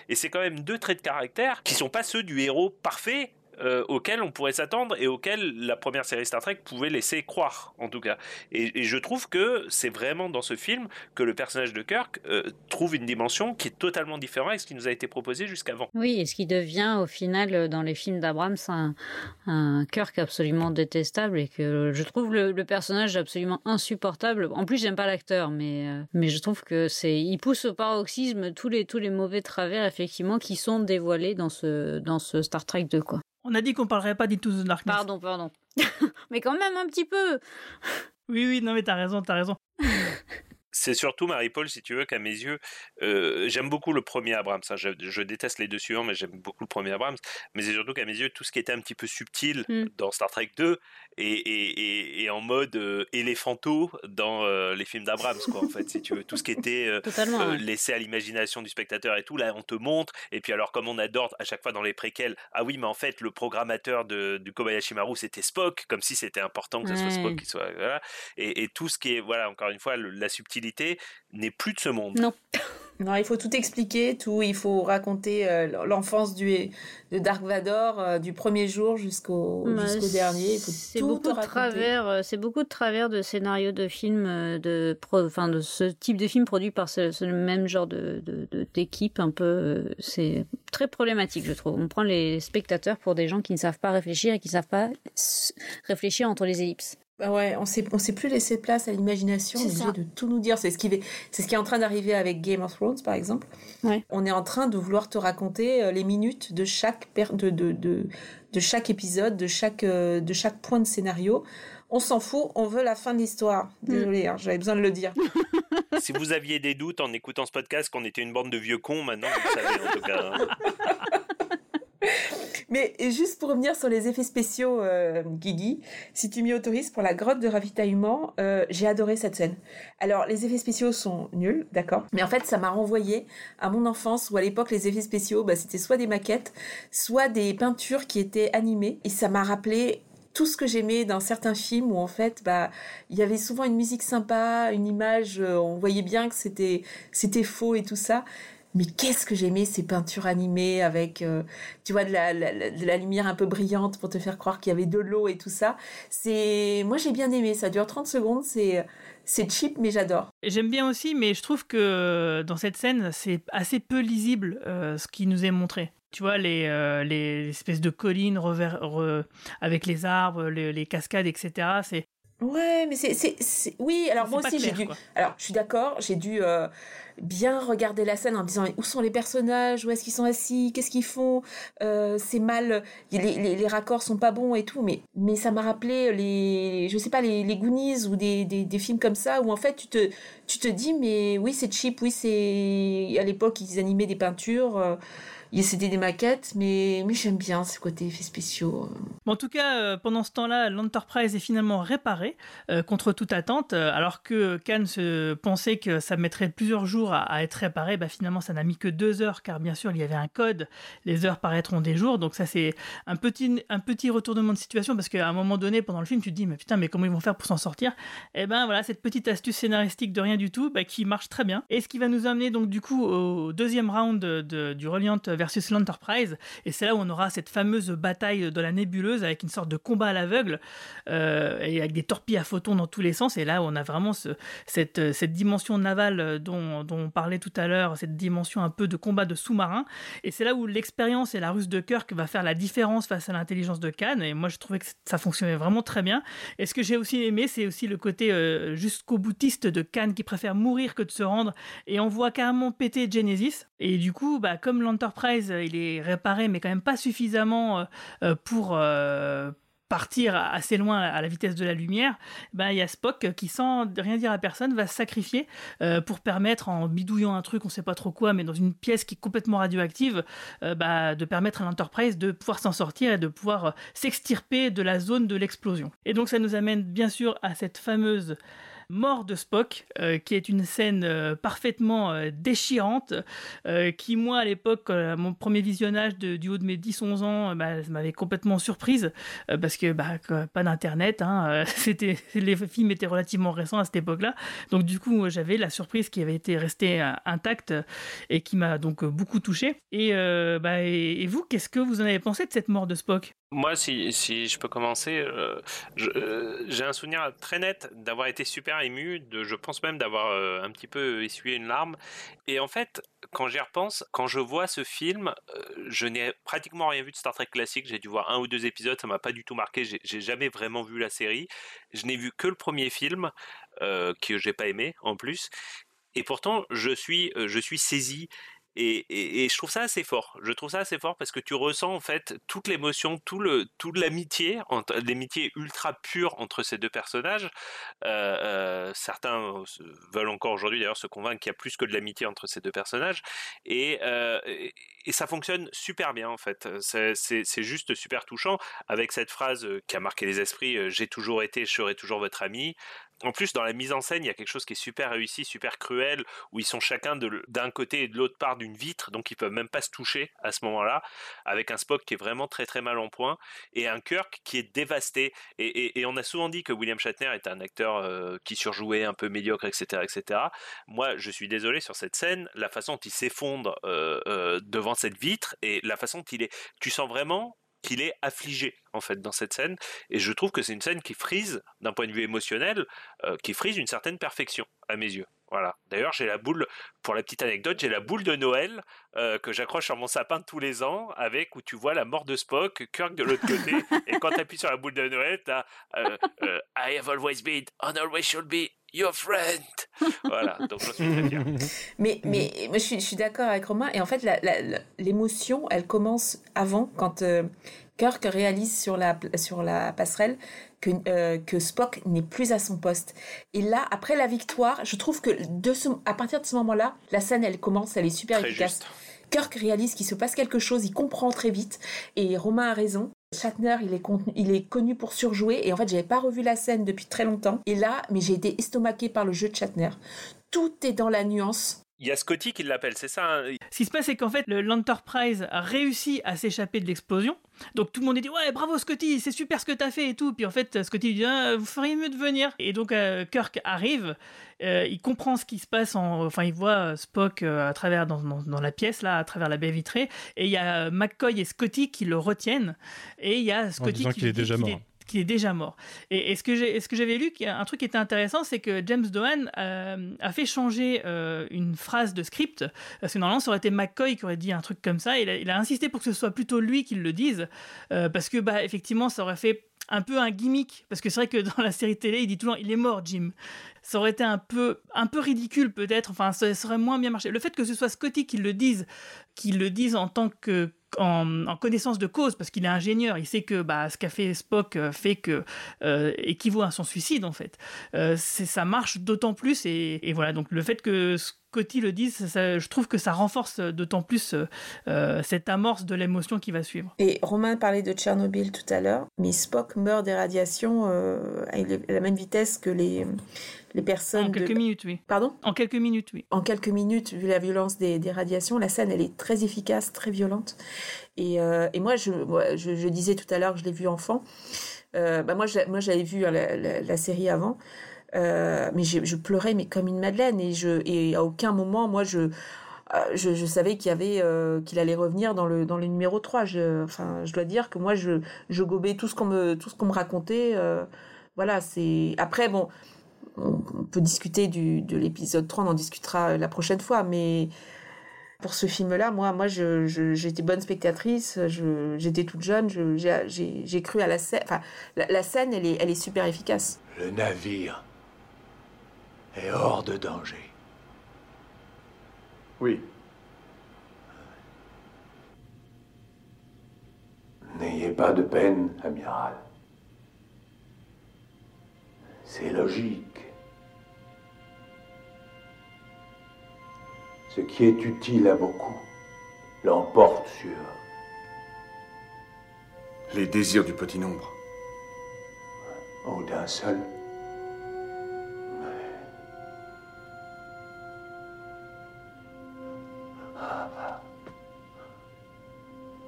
Et c'est quand même deux traits de caractère qui sont pas ceux du héros parfait euh, auquel on pourrait s'attendre et auquel la première série Star Trek pouvait laisser croire, en tout cas. Et, je trouve que c'est vraiment dans ce film que le personnage de Kirk euh, trouve une dimension qui est totalement différente de ce qui nous a été proposé jusqu'avant.
Oui, et ce qui devient au final euh, dans les films d'Abrams un, un, Kirk absolument détestable et que je trouve le, personnage absolument insupportable. En plus, j'aime pas l'acteur, mais mais je trouve que c'est il pousse au paroxysme tous les tous les mauvais travers effectivement qui sont dévoilés dans ce dans ce Star Trek 2 quoi.
On a dit qu'on parlerait pas d'Into the Darkness.
Pardon, pardon. mais quand même un petit peu.
oui, oui, non mais t'as raison, t'as raison.
c'est surtout Marie-Paul, si tu veux, qu'à mes yeux, euh, j'aime beaucoup le premier Abrams. Hein. Je, déteste les deux suivants, mais j'aime beaucoup le premier Abrams. Mais c'est surtout qu'à mes yeux, tout ce qui était un petit peu subtil hmm. dans Star Trek 2 et, en mode euh, éléphanto dans euh, les films d'Abrams, quoi, en fait, si tu veux. Tout ce qui était laissé à l'imagination du spectateur et tout, là, on te montre. Et puis alors, comme on adore à chaque fois dans les préquels, ah oui, mais en fait, le programmateur de, du Kobayashi Maru, c'était Spock, comme si c'était important que ce soit Spock qui soit... Voilà. Et, et, tout ce qui est, voilà, encore une fois, la subtilité n'est plus de ce monde.
Non.
Non, il faut tout expliquer, tout. Il faut raconter euh, l'enfance du de Dark Vador euh, du premier jour jusqu'au
Bah,
jusqu'au dernier. Il faut
C'est beaucoup de travers, euh, c'est beaucoup de travers de scénarios de films de, pro- enfin de ce type de film produit par ce, ce même genre de d'équipe un peu. euh, c'est très problématique, je trouve. On prend les spectateurs pour des gens qui ne savent pas réfléchir et qui ne savent pas réfléchir entre les ellipses.
Bah ouais, on sait on sait plus laisser place à l'imagination. On est
C'est ça.
obligé de tout nous dire. C'est ce qui est c'est ce qui est en train d'arriver avec Game of Thrones par exemple.
Ouais.
On est en train de vouloir te raconter euh, les minutes de chaque per- de, de, de, de chaque épisode, de chaque euh, de chaque point de scénario. On s'en fout, on veut la fin de l'histoire. Désolée, hein, j'avais besoin de le dire.
si vous aviez des doutes en écoutant ce podcast qu'on était une bande de vieux cons, maintenant vous le savez en tout cas. hein.
Mais juste pour revenir sur les effets spéciaux, euh, Guigui, si tu m'y autorises, pour la grotte de ravitaillement, euh, j'ai adoré cette scène. Alors, les effets spéciaux sont nuls, d'accord Mais en fait, ça m'a renvoyé à mon enfance où à l'époque, les effets spéciaux, bah, c'était soit des maquettes, soit des peintures qui étaient animées. Et ça m'a rappelé tout ce que j'aimais dans certains films où en fait bah il y avait souvent une musique sympa une image euh, on voyait bien que c'était c'était faux et tout ça mais qu'est-ce que j'aimais ces peintures animées avec, euh, tu vois, de la, la- la- de la lumière un peu brillante pour te faire croire qu'il y avait de l'eau et tout ça. C'est, moi j'ai bien aimé. Ça dure 30 secondes. C'est, c'est cheap, mais j'adore.
J'aime bien aussi, mais je trouve que euh, dans cette scène, c'est assez peu lisible euh, ce qui nous est montré. Tu vois, les, euh, les espèces de collines revers- re- avec les arbres, les, les cascades, etc. C'est
Ouais, mais c'est, oui. Alors moi aussi j'ai dû. Alors je suis d'accord. J'ai dû euh, bien regarder la scène en me disant où sont les personnages, où est-ce qu'ils sont assis, qu'est-ce qu'ils font? Euh, c'est mal. Les, les, raccords sont pas bons et tout. Mais mais ça m'a rappelé les, je sais pas les, les Goonies ou des, des, des films comme ça où en fait tu te tu te dis mais oui c'est cheap, oui c'est à l'époque ils animaient des peintures. euh, c'était des maquettes, mais, mais j'aime bien ce côté effets spéciaux. euh.
En tout cas, euh, pendant ce temps-là, l'Enterprise est finalement réparée euh, contre toute attente, alors que Khan se pensait que ça mettrait plusieurs jours à, être réparé. Bah, finalement, ça n'a mis que deux heures, car bien sûr, il y avait un code. Les heures paraîtront des jours. Donc ça, c'est un petit, un petit retournement de situation, parce qu'à un moment donné, pendant le film, tu te dis, mais putain, mais comment ils vont faire pour s'en sortir? Eh ben voilà, cette petite astuce scénaristique de rien du tout, bah, qui marche très bien. Et ce qui va nous amener donc du coup au deuxième round de- du Reliant versus l'Enterprise. Et c'est là où on aura cette fameuse bataille de la nébuleuse avec une sorte de combat à l'aveugle euh, et avec des torpilles à photons dans tous les sens. Et là, on a vraiment ce- cette, euh, cette dimension navale dont, dont on parlait tout à l'heure, cette dimension un peu de combat de sous-marin. Et c'est là où l'expérience et la ruse de Kirk va faire la différence face à l'intelligence de Khan. Et moi, je trouvais que ça fonctionnait vraiment très bien. Et ce que j'ai aussi aimé, c'est aussi le côté euh, jusqu'au boutiste de Khan qui préfère mourir que de se rendre et on voit carrément péter Genesis. Et du coup, bah, comme l'Enterprise, euh, il est réparé, mais quand même pas suffisamment euh, euh, pour partir assez loin à la vitesse de la lumière, bah, il y a Spock qui, sans rien dire à personne, va se sacrifier pour permettre, en bidouillant un truc, on sait pas trop quoi, mais dans une pièce qui est complètement radioactive, bah, de permettre à l'Enterprise de pouvoir s'en sortir et de pouvoir s'extirper de la zone de l'explosion. Et donc ça nous amène bien sûr à cette fameuse mort de Spock, euh, qui est une scène euh, parfaitement euh, déchirante, qui moi à l'époque, mon premier visionnage du haut de mes 10-11 ans, bah, m'avait complètement surprise, parce que bah, pas d'internet, hein, c'était, les films étaient relativement récents à cette époque-là, donc du coup j'avais la surprise qui avait été restée intacte et qui m'a donc beaucoup touché. Bah, et, et vous, qu'est-ce que vous en avez pensé de cette mort de Spock?
Moi, si, si je peux commencer, euh, euh, j'ai un souvenir très net d'avoir été super ému, de, je pense même d'avoir euh, un petit peu essuyé une larme. Et en fait, quand j'y repense, quand je vois ce film, je n'ai pratiquement rien vu de Star Trek classique. J'ai dû voir un ou deux épisodes, ça m'a pas du tout marqué. J'ai jamais vraiment vu la série. Je n'ai vu que le premier film, que j'ai pas aimé en plus. Et pourtant, je suis, je suis saisi et, je trouve ça assez fort. Je trouve ça assez fort parce que tu ressens en fait toute l'émotion, tout le, toute l'amitié, l'amitié ultra pure entre ces deux personnages. Euh, euh, certains veulent encore aujourd'hui d'ailleurs se convaincre qu'il y a plus que de l'amitié entre ces deux personnages. Et, euh, ça fonctionne super bien en fait. C'est- juste super touchant avec cette phrase qui a marqué les esprits J'ai toujours été, je serai toujours votre ami. En plus, dans la mise en scène, il y a quelque chose qui est super réussi, super cruel, où ils sont chacun d'un côté et de l'autre part d'une vitre, donc ils peuvent même pas se toucher à ce moment-là, avec un Spock qui est vraiment très très mal en point, et un Kirk qui est dévasté. Et, on a souvent dit que William Shatner est un acteur euh, qui surjouait, un peu médiocre, etc., etc. Moi, je suis désolé sur cette scène, la façon dont il s'effondre euh, euh, devant cette vitre, et la façon dont il est... Tu sens vraiment qu'il est affligé en fait dans cette scène. Et je trouve que c'est une scène qui frise d'un point de vue émotionnel euh, qui frise une certaine perfection à mes yeux. Voilà. D'ailleurs j'ai la boule pour la petite anecdote j'ai la boule de Noël euh, que j'accroche sur mon sapin tous les ans avec où tu vois la mort de Spock Kirk de l'autre côté. Et quand tu appuies sur la boule de Noël tu as euh, I have always been and always should be your friend. voilà, donc je suis très fier.
Mais, mais moi, je suis, je suis d'accord avec Romain. Et en fait, l'émotion, elle commence avant, quand euh, Kirk réalise sur la, sur la passerelle que, euh, que Spock n'est plus à son poste. Et là, après la victoire, je trouve que de ce, à partir de ce moment-là, la scène, elle commence, elle est super efficace. Kirk réalise qu'il se passe quelque chose, il comprend très vite. Et Romain a raison. Shatner, il est, il est connu pour surjouer et en fait, j'avais pas revu la scène depuis très longtemps. Et là, mais j'ai été estomaqué par le jeu de Shatner. Tout est dans la nuance.
Il y a Scotty qui l'appelle, c'est ça hein
Ce qui se passe, c'est qu'en fait, l'Enterprise a réussi à s'échapper de l'explosion. Donc tout le monde dit ouais bravo Scotty, c'est super ce que t'as fait et tout. Puis en fait Scotty dit ah, vous feriez mieux de venir. Et donc euh, Kirk arrive, euh, il comprend ce qui se passe, en... enfin il voit Spock euh, à travers dans, dans, la pièce là, à travers la baie vitrée. Et il y a McCoy et Scotty qui le retiennent. Et il y a Scotty
qui, est déjà mort
qui est déjà mort. Et, ce que j'avais lu, un truc qui était intéressant, c'est que James Dohan euh, a fait changer euh, une phrase de script, parce que normalement ça aurait été McCoy qui aurait dit un truc comme ça, il a, insisté pour que ce soit plutôt lui qui le dise, euh, parce que bah, effectivement ça aurait fait un peu un gimmick parce que c'est vrai que dans la série télé il dit toujours il est mort Jim. Ça aurait été un peu un peu ridicule peut-être. Enfin ça serait moins bien marché. Le fait que ce soit Scotty qui le dise qu'il le dise en tant que en, connaissance de cause, parce qu'il est ingénieur, il sait que bah, ce qu'a fait Spock euh, fait que euh, équivaut à son suicide en fait. Euh, ça marche d'autant plus et, et, voilà donc le fait que Scotty le dise, je trouve que ça renforce d'autant plus cette amorce de l'émotion qui va suivre.
Et Romain parlait de Tchernobyl tout à l'heure, mais Spock meurt des radiations à la même vitesse que les les personnes.
En quelques minutes, oui.
Pardon?
En quelques minutes, oui.
En quelques minutes, vu la violence des, des radiations, la scène, elle est très efficace, très violente. Et, euh, et moi, je, je, je, disais tout à l'heure que je l'ai vu enfant. Euh, bah moi, moi, j'avais vu la, la, série avant. Euh, mais je, je, pleurais, mais comme une madeleine. Et, je, et à aucun moment, moi, je, je, je, savais qu'il y avait euh, qu'il allait revenir dans le dans le numéro 3 je enfin je dois dire que moi je je gobais tout ce qu'on me tout ce qu'on me racontait euh, voilà c'est après bon on, peut discuter du, de l'épisode 3, on en discutera la prochaine fois, mais pour ce film-là, moi, moi, j'étais bonne spectatrice, j'étais toute jeune, j'ai cru à la scène. Enfin, la, scène, elle est, elle est super efficace.
Le navire est hors de danger.
Oui.
N'ayez pas de peine, amiral. C'est logique. Ce qui est utile à beaucoup l'emporte sur...
Les désirs du petit nombre.
Ou d'un seul.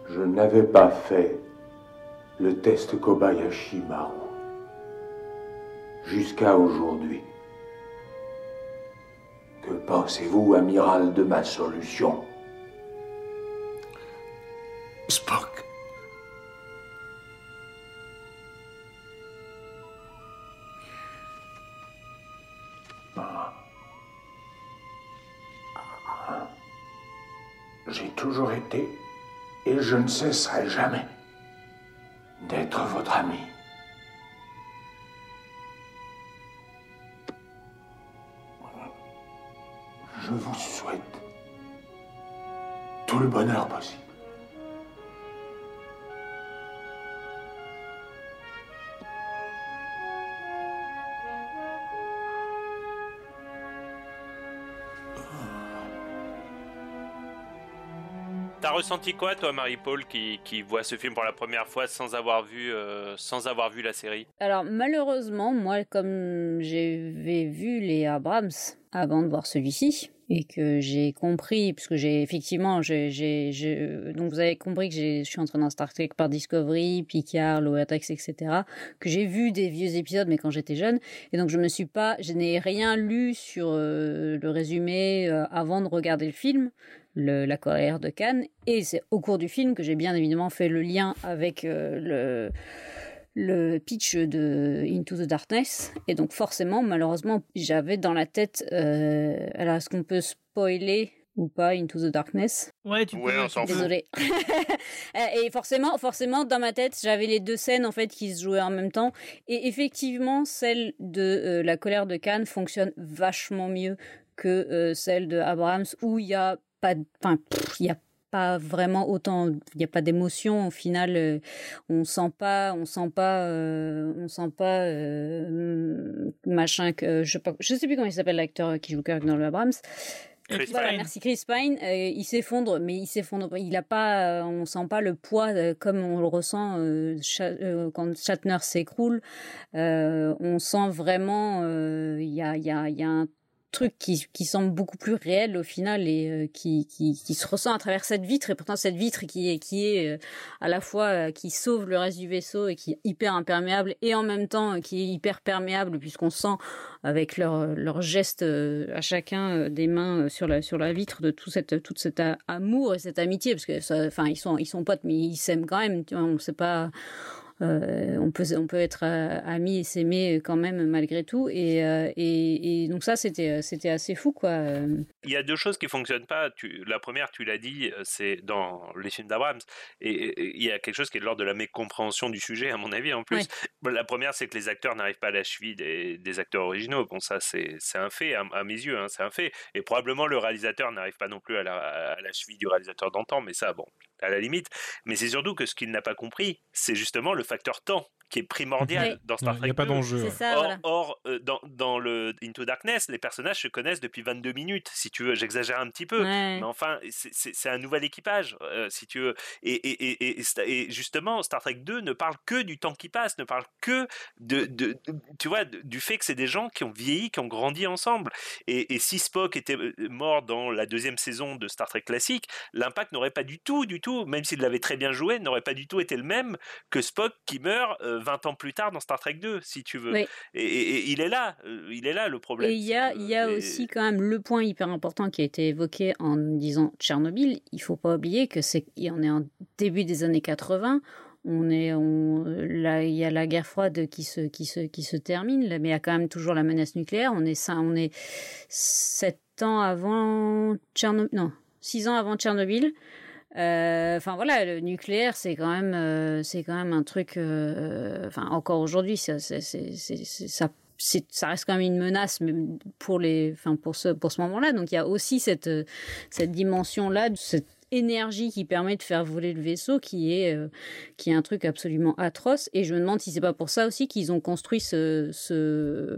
Je n'avais pas fait le test Kobayashi Maru jusqu'à aujourd'hui. Que pensez-vous, amiral, de ma solution
Spock.
J'ai toujours été, et je ne cesserai jamais, d'être votre ami. Je vous souhaite tout le bonheur possible.
T'as ressenti quoi, toi, Marie-Paul, qui, qui voit ce film pour la première fois sans avoir vu, euh, sans avoir vu la série?
Alors, malheureusement, moi, comme j'avais vu les Abrams avant de voir celui-ci, et que j'ai compris, puisque j'ai effectivement, j'ai, donc vous avez compris que je suis entré dans Star Trek par Discovery, Picard, Lower etc. Que j'ai vu des vieux épisodes, mais quand j'étais jeune, et donc je me suis pas, je n'ai rien lu sur euh, le résumé euh, avant de regarder le film. La colère de Cannes et c'est au cours du film que j'ai bien évidemment fait le lien avec euh, le le pitch de Into the Darkness. Et donc forcément, malheureusement, j'avais dans la tête... Euh, alors, est-ce qu'on peut spoiler ou pas Into the Darkness?
Ouais, tu peux.
Ouais, on s'en fout.
Désolée. et forcément, forcément, dans ma tête, j'avais les deux scènes en fait qui se jouaient en même temps. Et effectivement, celle de euh, la colère de Cannes fonctionne vachement mieux que euh, celle de Abrams, où il y a pas, de- enfin, pff, il y a pas vraiment autant, il n'y a pas d'émotion au final. euh, on sent pas, on sent pas, euh, on sent pas euh, machin que je sais pas, je sais plus comment il s'appelle l'acteur qui joue Kirk dans le Abrams.
Chris
Voilà,
Pine.
merci Chris Pine. Euh, il s'effondre, mais il s'effondre. Il a pas, euh, on sent pas le poids euh, comme on le ressent euh, euh, quand Shatner s'écroule. Euh, on sent vraiment, euh, il y a, il y a, il y a un truc qui, qui semble beaucoup plus réel au final et euh, qui, qui, se ressent à travers cette vitre et pourtant cette vitre qui est qui est euh, à la fois euh, qui sauve le reste du vaisseau et qui est hyper imperméable et en même temps qui est hyper perméable puisqu'on sent avec leurs leurs gestes à chacun des mains sur la sur la vitre de tout cette tout cet amour et cette amitié parce que enfin ils sont ils sont potes mais ils s'aiment quand même tu vois on sait pas euh, on peut on peut être euh, amis et s'aimer quand même malgré tout et euh, et, et donc ça c'était c'était assez fou quoi Euh,
Il y a deux choses qui fonctionnent pas. Tu, la première, tu l'as dit, euh, c'est dans les films d'Abrams. Et, il y a quelque chose qui est de l'ordre de la mécompréhension du sujet, à mon avis, en plus. La première, c'est que les acteurs n'arrivent pas à la cheville des, des acteurs originaux. Bon, ça, c'est c'est un fait, à, à mes yeux, hein, c'est un fait. Et probablement, le réalisateur n'arrive pas non plus à la, à la cheville du réalisateur d'antan, mais ça, bon, à la limite. Mais c'est surtout que ce qu'il n'a pas compris, c'est justement le facteur temps qui est primordial
Oui.
dans Star
Il
Trek
n'y a pas
2.
d'enjeu.
ça
Or,
voilà
or, euh, dans, dans le Into Darkness, les personnages se connaissent depuis 22 minutes, si tu veux. J'exagère un petit peu.
Ouais.
Mais enfin, c'est- un nouvel équipage, euh, si tu veux. Et, et, et, et, et justement, Star Trek 2 ne parle que du temps qui passe, ne parle que de, de, de- tu vois, de- du fait que c'est des gens qui ont vieilli, qui ont grandi ensemble. Et, et si Spock était euh, mort dans la deuxième saison de Star Trek classique, l'impact n'aurait pas du tout, du tout, même s'il l'avait très bien joué, n'aurait pas du tout été le même que Spock qui meurt euh, 20 ans plus tard dans Star Trek 2, si tu veux.
Oui.
Et, et- et il est là, euh, il est là le problème.
Et il y a,
si tu
il
veux.
y a
Et-
aussi quand même le point hyper important qui a été évoqué en disant Tchernobyl. Il faut pas oublier que c'est, on est en début des années 80. On est, on, là, il y a la guerre froide qui se, qui se, qui se termine, mais il y a quand même toujours la menace nucléaire. On est, ça, on est sept ans avant Tchernobyl, non, six ans avant Tchernobyl. Euh, Enfin voilà, le nucléaire, c'est quand même, euh, c'est quand même un truc. euh, Enfin encore aujourd'hui, ça, c'est, c'est, c'est, ça, reste quand même une menace, pour les, enfin pour ce, pour ce moment-là. Donc il y a aussi cette, euh, cette dimension-là, de cette énergie qui permet de faire voler le vaisseau, qui est, euh, qui est un truc absolument atroce. Et je me demande si c'est pas pour ça aussi qu'ils ont construit ce, ce,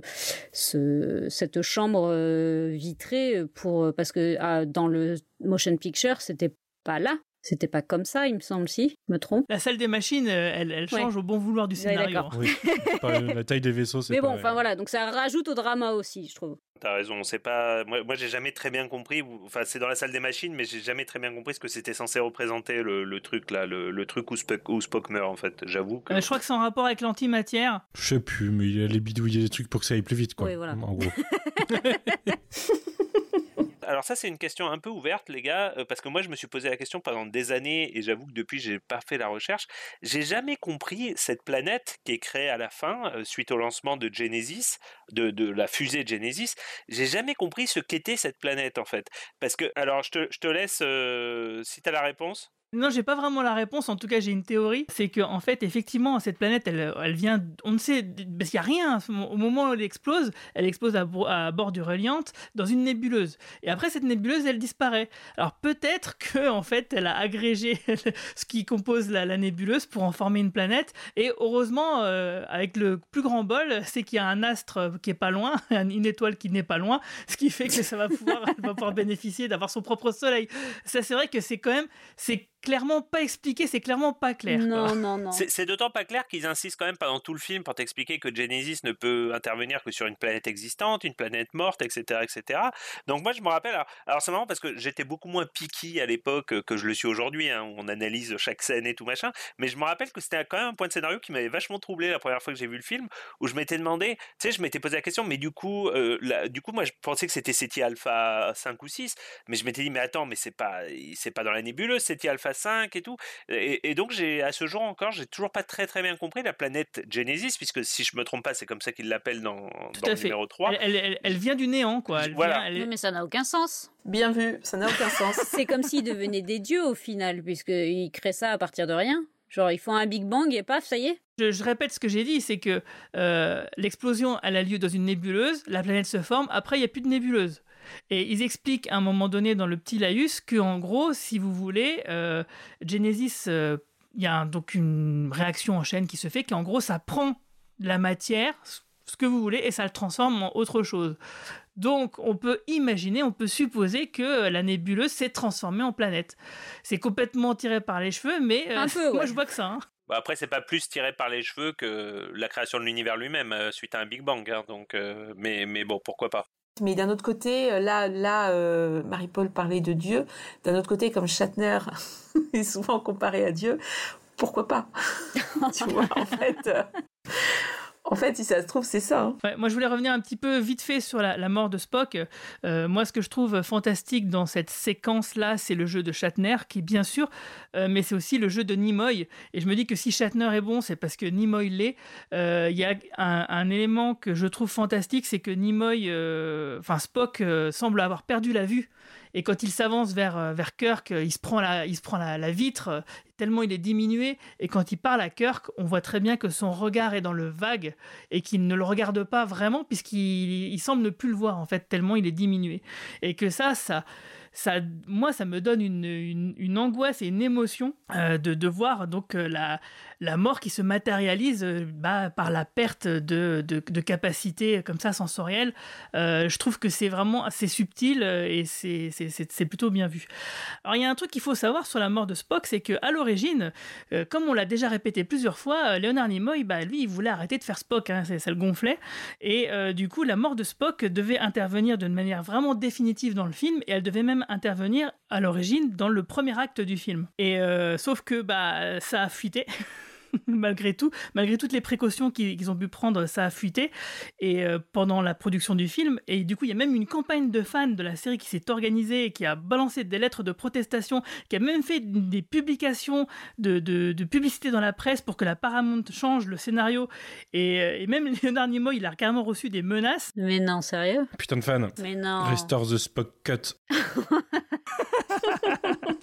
ce, cette chambre euh, vitrée pour, parce que ah, dans le motion picture, c'était pas là. C'était pas comme ça, il me semble, si je me trompe.
La salle des machines, euh, elle, elle change au bon vouloir du scénario.
Oui, la taille des vaisseaux, c'est
Mais bon, enfin voilà, donc ça rajoute au drama aussi, je trouve.
T'as raison, c'est pas. Moi, moi j'ai jamais très bien compris. Enfin, c'est dans la salle des machines, mais j'ai jamais très bien compris ce que c'était censé représenter le, le truc là, le, le truc où Spock, où Spock meurt en fait. J'avoue que.
Euh, je crois que c'est en rapport avec l'antimatière.
Je sais plus, mais il y a les bidouilles, il y a des trucs pour que ça aille plus vite, quoi.
Oui, voilà.
En gros.
Alors ça, c'est une question un peu ouverte, les gars, euh, parce que moi, je me suis posé la question pendant des années, et j'avoue que depuis, j'ai pas fait la recherche. J'ai jamais compris cette planète qui est créée à la fin, euh, suite au lancement de Genesis, de, de la fusée Genesis. J'ai jamais compris ce qu'était cette planète, en fait. Parce que, alors, je te, je te laisse, euh, si t'as la réponse.
Non, j'ai pas vraiment la réponse. En tout cas, j'ai une théorie. C'est que, en fait, effectivement, cette planète, elle, elle vient. On ne sait. Parce qu'il n'y a rien. Au moment où elle explose, elle explose à, bord du Reliant dans une nébuleuse. Et après, cette nébuleuse, elle disparaît. Alors, peut-être que, en fait, elle a agrégé ce qui compose la, nébuleuse pour en former une planète. Et heureusement, euh, avec le plus grand bol, c'est qu'il y a un astre qui est pas loin, une étoile qui n'est pas loin, ce qui fait que ça va pouvoir, va pouvoir bénéficier d'avoir son propre soleil. Ça, c'est vrai que c'est quand même. C'est clairement pas expliqué, c'est clairement pas clair.
Non, non, non.
C'est d'autant pas clair qu'ils insistent quand même pendant tout le film pour t'expliquer que Genesis ne peut intervenir que sur une planète existante, une planète morte, etc., etc. Donc moi je me rappelle, alors, c'est marrant parce que j'étais beaucoup moins picky à l'époque que je le suis aujourd'hui, hein, on analyse chaque scène et tout machin, mais je me rappelle que c'était quand même un point de scénario qui m'avait vachement troublé la première fois que j'ai vu le film, où je m'étais demandé, tu sais, je m'étais posé la question, mais du coup, euh, du coup moi je pensais que c'était SETI Alpha 5 ou 6, mais je m'étais dit, mais attends, mais c'est pas, c'est pas dans la nébuleuse SETI Alpha 5 et tout. Et, donc, j'ai, à ce jour encore, j'ai toujours pas très très bien compris la planète Genesis, puisque si je me trompe pas, c'est comme ça qu'ils l'appellent dans, dans le numéro 3.
Elle, elle, vient du néant, quoi.
voilà.
mais ça n'a aucun sens.
Bien vu, ça n'a aucun sens.
c'est comme s'ils devenaient des dieux au final, puisqu'ils créent ça à partir de rien. Genre, ils font un Big Bang et paf, ça y est.
Je, répète ce que j'ai dit, c'est que euh, l'explosion, elle a lieu dans une nébuleuse, la planète se forme, après, il n'y a plus de nébuleuse. Et ils expliquent à un moment donné dans le petit laïus qu'en gros, si vous voulez, euh, Genesis, euh, il y a donc une réaction en chaîne qui se fait, qu'en gros, ça prend la matière, ce que vous voulez, et ça le transforme en autre chose. Donc, on peut imaginer, on peut supposer que la nébuleuse s'est transformée en planète. C'est complètement tiré par les cheveux, mais euh, moi je vois que ça. Hein.
Bah après, c'est pas plus tiré par les cheveux que la création de l'univers lui-même suite à un Big Bang. Hein, donc, mais, mais bon, pourquoi pas.
Mais d'un autre côté, euh, là, là, euh, Marie-Paul parlait de Dieu. D'un autre côté, comme Shatner est souvent comparé à Dieu, pourquoi pas? Tu vois, en fait. Euh, en fait, si ça se trouve, c'est ça.
Hein. moi, je voulais revenir un petit peu vite fait sur la, mort de Spock. Euh, moi, ce que je trouve fantastique dans cette séquence-là, c'est le jeu de Shatner, qui bien sûr, euh, mais c'est aussi le jeu de Nimoy. Et je me dis que si Shatner est bon, c'est parce que Nimoy l'est. Euh, il y a un, élément que je trouve fantastique, c'est que Nimoy, enfin Spock, semble avoir perdu la vue. Et quand il s'avance vers, vers Kirk, il se prend la, il se prend la, vitre, tellement il est diminué. Et quand il parle à Kirk, on voit très bien que son regard est dans le vague et qu'il ne le regarde pas vraiment puisqu'il semble ne plus le voir en fait, tellement il est diminué. Et que ça, ça, moi, ça me donne une, angoisse et une émotion euh, de, voir donc euh, la, mort qui se matérialise euh, bah, par la perte de, de, de capacité comme ça sensorielle. je trouve que c'est vraiment assez subtil et c'est plutôt bien vu. Alors, il y a un truc qu'il faut savoir sur la mort de Spock, c'est qu'à l'origine, comme on l'a déjà répété plusieurs fois, Leonard Nimoy, bah, lui, il voulait arrêter de faire Spock, hein, ça le gonflait. Et du coup, la mort de Spock devait intervenir d'une manière vraiment définitive dans le film et elle devait même intervenir à l'origine dans le premier acte du film. Et euh, sauf que bah ça a fuité. malgré tout, malgré toutes les précautions qu'ils ont pu prendre, ça a fuité et euh, pendant la production du film. Et du coup, il y a même une campagne de fans de la série qui s'est organisée et qui a balancé des lettres de protestation, qui a même fait des publications de, de, publicité dans la presse pour que la Paramount change le scénario. Et, euh, et même Leonard Nimoy, il a carrément reçu des menaces.
Mais non, sérieux?
Putain de fan.
Mais non.
Restore the Spock Cut.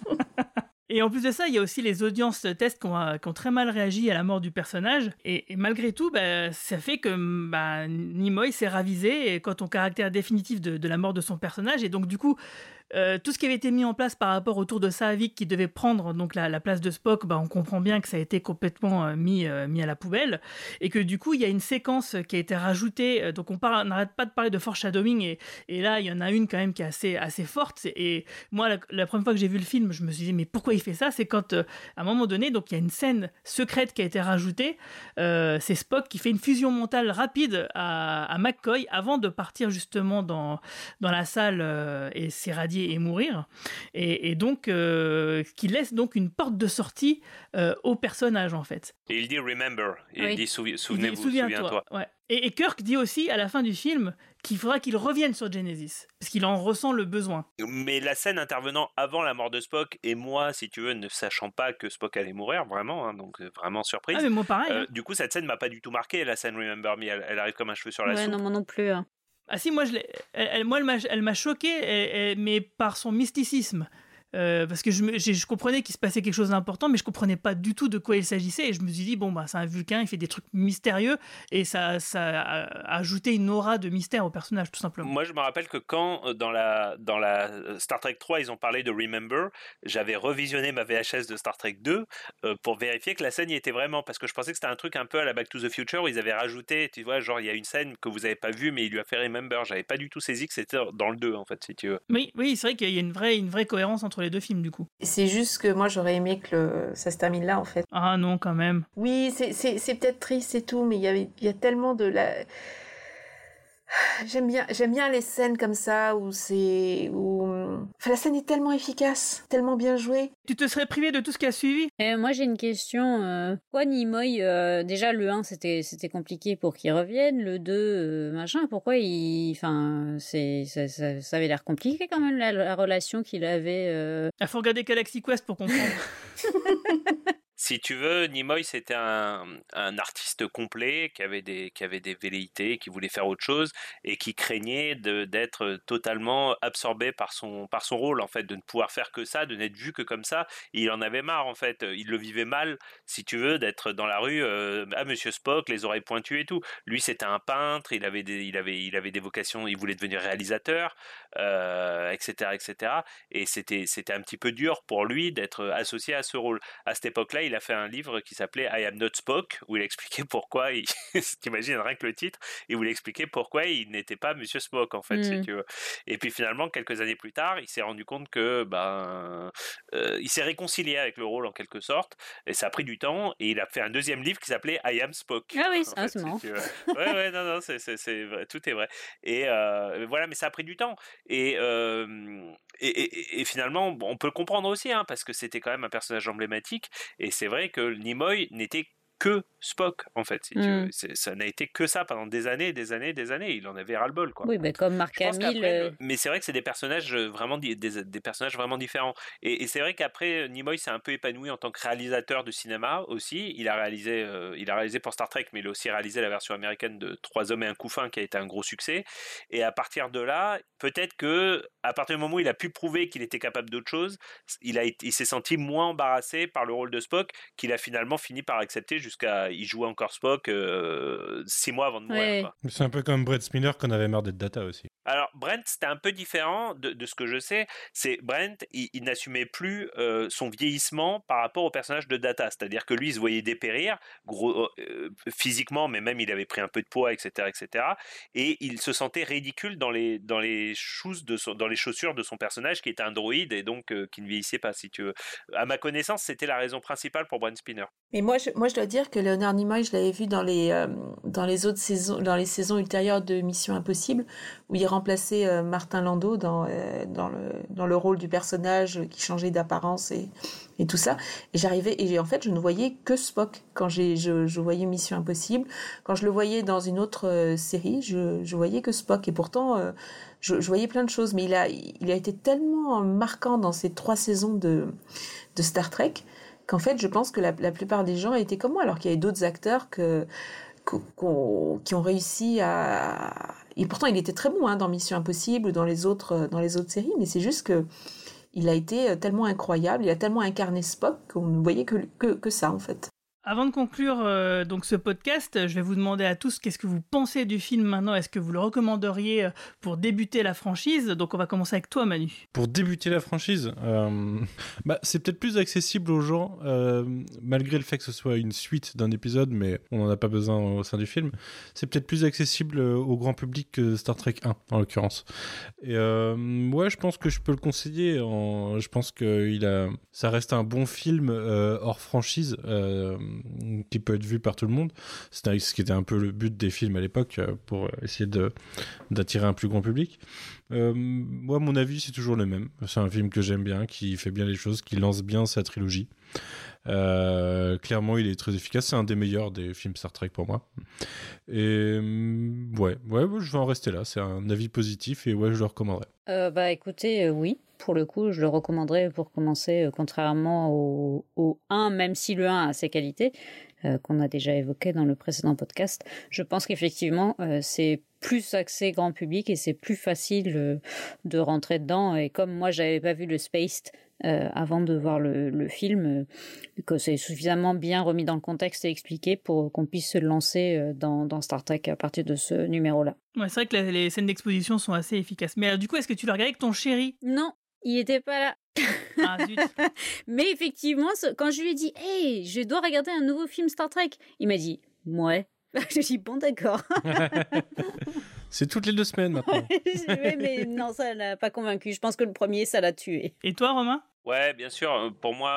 Et en plus de ça, il y a aussi les audiences tests qui ont, qui ont très mal réagi à la mort du personnage. Et, malgré tout, bah, ça fait que bah, Nimoy s'est ravisé quant au caractère définitif de, la mort de son personnage. Et donc, du coup, euh, tout ce qui avait été mis en place par rapport au tour de Saavik qui devait prendre donc la, place de Spock, bah, on comprend bien que ça a été complètement euh, mis, euh, mis à la poubelle et que du coup il y a une séquence qui a été rajoutée. donc on n'arrête pas de parler de foreshadowing et, et là il y en a une quand même qui est assez, assez forte. Et moi la, première fois que j'ai vu le film, je me suis dit mais pourquoi il fait ça? C'est quand à un moment donné donc il y a une scène secrète qui a été rajoutée. c'est Spock qui fait une fusion mentale rapide à, McCoy avant de partir justement dans, dans la salle et et mourir, et, donc euh, qui laisse donc une porte de sortie euh, au personnage en fait.
Et il dit remember, il dit souvenez-vous, souviens-toi.
ouais. et, Kirk dit aussi à la fin du film qu'il faudra qu'il revienne sur Genesis, parce qu'il en ressent le besoin.
Mais la scène intervenant avant la mort de Spock, et moi, si tu veux, ne sachant pas que Spock allait mourir, vraiment, hein, donc euh, vraiment surprise.
Ah, mais moi pareil. Hein.
Du coup, cette scène m'a pas du tout marqué, la scène Remember Me, elle, arrive comme un cheveu sur la ouais,
non, moi non plus. Hein.
Ah si, moi, je elle, elle m'a choqué, mais par son mysticisme. Euh, parce que je, me- je comprenais qu'il se passait quelque chose d'important, mais je comprenais pas du tout de quoi il s'agissait. Et je me suis dit, bon, bah, c'est un Vulcain, il fait des trucs mystérieux, et ça, ça a ajouté une aura de mystère au personnage, tout simplement.
Moi, je me rappelle que quand, euh, dans la, dans la euh, Star Trek 3, ils ont parlé de Remember, j'avais revisionné ma VHS de Star Trek 2 euh, pour vérifier que la scène y était vraiment. Parce que je pensais que c'était un truc un peu à la Back to the Future où ils avaient rajouté, tu vois, genre, il y a une scène que vous avez pas vue, mais il lui a fait Remember. J'avais pas du tout saisi que c'était dans le 2, en fait, si tu veux.
Oui, oui, c'est vrai qu'il y a une vraie, une vraie cohérence entre les deux films, du coup.
C'est juste que moi, j'aurais aimé que le- ça se termine là, en fait.
Ah non, quand même.
Oui, c'est- peut-être triste et tout, mais il y, il y a tellement de la... J'aime bien, j'aime bien les scènes comme ça où c'est... Où... Enfin, la scène est tellement efficace, tellement bien jouée.
Tu te serais privé de tout ce qui a suivi?
Et moi j'ai une question. Euh, pourquoi Nimoy euh, Déjà le 1 c'était c'était compliqué pour qu'il revienne. Le 2 euh, machin. Pourquoi il Enfin c'est ça, ça, ça avait l'air compliqué quand même la, la relation qu'il avait. euh.
Il faut regarder Galaxy Quest pour comprendre.
Si tu veux, Nimoy c'était un, artiste complet qui avait des qui avait des velléités, qui voulait faire autre chose et qui craignait d'être totalement absorbé par son par son rôle en fait, de ne pouvoir faire que ça, de n'être vu que comme ça. Il en avait marre en fait. Il le vivait mal, si tu veux, d'être dans la rue euh, à Monsieur Spock, les oreilles pointues et tout. Lui c'était un peintre, il avait des il avait il avait des vocations, il voulait devenir réalisateur, euh, etc etc. Et c'était un petit peu dur pour lui d'être associé à ce rôle. À cette époque-là, il a fait un livre qui s'appelait I Am Not Spock, où il expliquait pourquoi, il... t'imagines rien que le titre, il voulait expliquer pourquoi il n'était pas Monsieur Spock, en fait, si
Mm.
tu veux. Et puis finalement, quelques années plus tard, il s'est rendu compte que, ben, euh, il s'est réconcilié avec le rôle en quelque sorte, et ça a pris du temps, et il a fait un deuxième livre qui s'appelait I Am Spock.
Ah oui, c'est
si. Ouais, ouais, non, non, c'est, tout est vrai. Et euh, voilà, mais ça a pris du temps. Et, euh, et, et- et finalement, on peut le comprendre aussi, hein, parce que c'était quand même un personnage emblématique. Et c'est vrai que Nimoy n'était que Spock, en fait. Si tu
Mm.
veux. C'est- ça n'a été que ça pendant des années, des années, des années. Il en avait ras-le-bol, quoi.
Oui, bah, comme Marc Hamill. euh,
Mais c'est vrai que c'est des personnages euh, vraiment des, des personnages vraiment différents. Et, et c'est vrai qu'après Nimoy s'est un peu épanoui en tant que réalisateur de cinéma aussi. Il a réalisé, euh, il a réalisé pour Star Trek, mais il a aussi réalisé la version américaine de Trois hommes et un couffin qui a été un gros succès. Et à partir de là, peut-être que à partir du moment où il a pu prouver qu'il était capable d'autre chose, il a il s'est senti moins embarrassé par le rôle de Spock qu'il a finalement fini par accepter jusqu'à il jouait encore Spock euh, six mois avant de mourir.
Ouais.
C'est un peu comme Brett Spinner qu'on avait marre d'être data aussi.
Alors Brent, c'était un peu différent de, de ce que je sais. C'est Brent, il, il n'assumait plus euh, son vieillissement par rapport au personnage de Data. C'est-à-dire que lui, il se voyait dépérir, gros, euh, physiquement, mais même il avait pris un peu de poids, etc., etc. Et il se sentait ridicule dans les dans les shoes de son, dans les chaussures de son personnage qui était un droïde et donc euh, qui ne vieillissait pas, si tu veux. À ma connaissance, c'était la raison principale pour Brent Spinner.
Mais moi, je, moi, je dois dire que Leonard Nimoy, je l'avais vu dans les, euh, dans les autres saisons, dans les saisons ultérieures de Mission Impossible, où il remplaçait euh, Martin Landau dans, euh, dans, le, dans le rôle du personnage qui changeait d'apparence et, et tout ça. Et j'arrivais, et en fait, je ne voyais que Spock quand je, je voyais Mission Impossible. Quand je le voyais dans une autre série, je, je voyais que Spock. Et pourtant, je, je voyais plein de choses. Mais il a, il a été tellement marquant dans ces trois saisons de, de Star Trek qu'en fait, je pense que la, plupart des gens étaient comme moi, alors qu'il y avait d'autres acteurs que, qui ont réussi à. Et pourtant, il était très bon hein, dans Mission Impossible ou dans les autres, dans les autres séries, mais c'est juste que il a été tellement incroyable, il a tellement incarné Spock qu'on ne voyait que ça en fait.
Avant de conclure euh, donc ce podcast, je vais vous demander à tous qu'est-ce que vous pensez du film maintenant. Est-ce que vous le recommanderiez euh, pour débuter la franchise? Donc on va commencer avec toi, Manu.
Pour débuter la franchise, euh, bah, c'est peut-être plus accessible aux gens, euh, malgré le fait que ce soit une suite d'un épisode, mais on n'en a pas besoin au sein du film. C'est peut-être plus accessible euh, au grand public que Star Trek 1, en l'occurrence. Et euh, ouais, je pense que je peux le conseiller. Je pense que il a... ça reste un bon film euh, hors franchise euh, qui peut être vu par tout le monde. C'était ce qui était un peu le but des films à l'époque euh, pour essayer d'attirer un plus grand public. Euh, moi, mon avis, c'est toujours le même. C'est un film que j'aime bien, qui fait bien les choses, qui lance bien sa trilogie. Euh, clairement, il est très efficace. C'est un des meilleurs des films Star Trek pour moi. Et ouais, ouais, je vais en rester là. C'est un avis positif et ouais, je le recommanderais.
Euh, bah écoutez, oui, pour le coup, je le recommanderais pour commencer, euh, contrairement au, au 1, même si le 1 a ses qualités, euh, qu'on a déjà évoquées dans le précédent podcast. Je pense qu'effectivement, euh, c'est plus axé grand public et c'est plus facile de rentrer dedans. Et comme moi, j'avais pas vu le Spaced, avant de voir le, film, que c'est suffisamment bien remis dans le contexte et expliqué pour qu'on puisse se lancer dans, dans, Star Trek à partir de ce numéro-là.
Ouais, c'est vrai que les scènes d'exposition sont assez efficaces. Mais du coup, est-ce que tu l'as regardé avec ton chéri?
Non, il était pas là. Ah, Mais effectivement, quand je lui ai dit, hey, je dois regarder un nouveau film Star Trek, il m'a dit, ouais. je dit bon, d'accord.
C'est toutes les deux semaines maintenant.
oui, mais non, ça l'a pas convaincu. Je pense que le premier, ça l'a tué.
Et toi, Romain?
Ouais, bien sûr. Pour moi,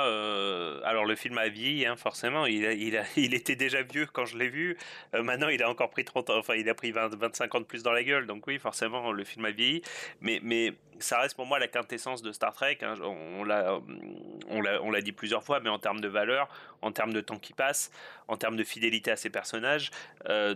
alors le film a vieilli, hein, forcément. Il, il, était déjà vieux quand je l'ai vu. Maintenant, il a encore pris 30 ans. Enfin, il a pris 20, 25 ans de plus dans la gueule. Donc oui, forcément, le film a vieilli. Mais, mais ça reste pour moi la quintessence de Star Trek. Hein. On, l'a, on, l'a, dit plusieurs fois, mais en termes de valeur, en termes de temps qui passe, en termes de fidélité à ses personnages.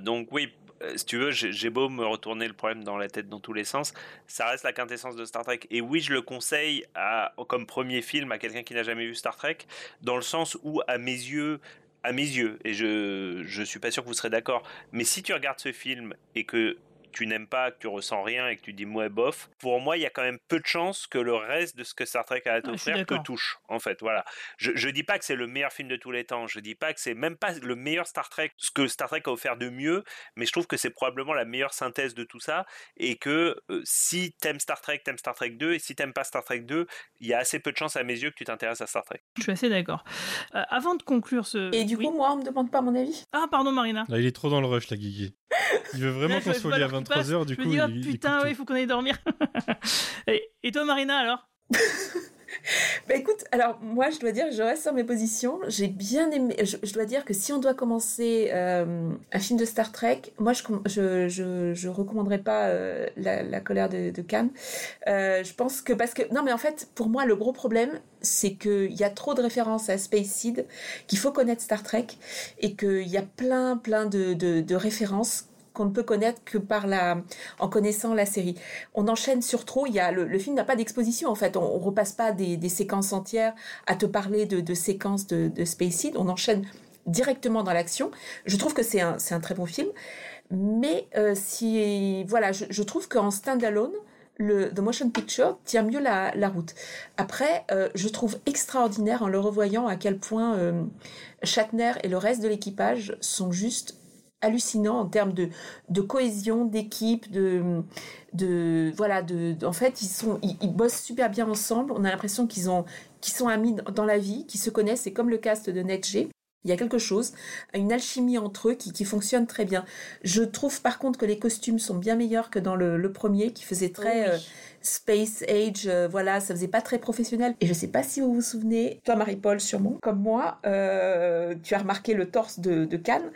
Donc oui, si tu veux, j'ai beau me retourner le problème dans la tête dans tous les sens, ça reste la quintessence de Star Trek. Et oui, je le conseille à, comme premier film à quelqu'un qui n'a jamais vu Star Trek, dans le sens où, à mes yeux, à mes yeux, et je je suis pas sûr que vous serez d'accord, mais si tu regardes ce film et que tu n'aimes pas, que tu ressens rien et que tu dis moi bof, pour moi, il y a quand même peu de chances que le reste de ce que Star Trek a à t'offrir te touche. En fait, voilà. Je, je dis pas que c'est le meilleur film de tous les temps. Je dis pas que c'est même pas le meilleur Star Trek, ce que Star Trek a offert de mieux, mais je trouve que c'est probablement la meilleure synthèse de tout ça et que euh, si t'aimes Star Trek, t'aimes Star Trek 2 et si t'aimes pas Star Trek 2, il y a assez peu de chances à mes yeux que tu t'intéresses à Star Trek.
Je suis assez d'accord. Euh, avant de conclure ce.
Et du coup, moi, on me demande pas mon avis.
Ah, pardon, Marina.
il est trop dans le rush, la Guigui. Il veut vraiment qu'on se à 23h, du coup.
Je me dis, oh, putain, il faut qu'on aille dormir. et, toi, Marina, alors?
Bah écoute, alors moi je dois dire, je reste sur mes positions. J'ai bien aimé. Je, dois dire que si on doit commencer euh, un film de Star Trek, moi je je, je, je recommanderais pas euh, la, colère de, de Cannes. Euh, je pense que parce que non mais en fait pour moi le gros problème c'est qu'il y a trop de références à Space Seed, qu'il faut connaître Star Trek et qu'il y a plein plein de, de, de références qu'on ne peut connaître que par la, en connaissant la série. On enchaîne sur trop. Il y a le, film n'a pas d'exposition en fait. On, on, repasse pas des, séquences entières à te parler de, séquences de, de Space Seed. On enchaîne directement dans l'action. Je trouve que c'est un, très bon film. Mais euh, si voilà, je, trouve qu'en standalone, le The Motion Picture tient mieux la, route. Après, euh, je trouve extraordinaire en le revoyant à quel point euh, Shatner et le reste de l'équipage sont juste hallucinant en termes de, de cohésion d'équipe, de, de voilà, de, en fait ils sont ils, bossent super bien ensemble. On a l'impression qu'ils ont qu'ils sont amis dans la vie, qu'ils se connaissent. C'est comme le cast de NetG. Il y a quelque chose, une alchimie entre eux qui, qui, fonctionne très bien. Je trouve par contre que les costumes sont bien meilleurs que dans le, le premier qui faisait très euh, Space Age, euh, voilà, ça faisait pas très professionnel. Et je sais pas si vous vous souvenez, toi Marie-Paul sûrement, comme moi, euh, tu as remarqué le torse de, de Cannes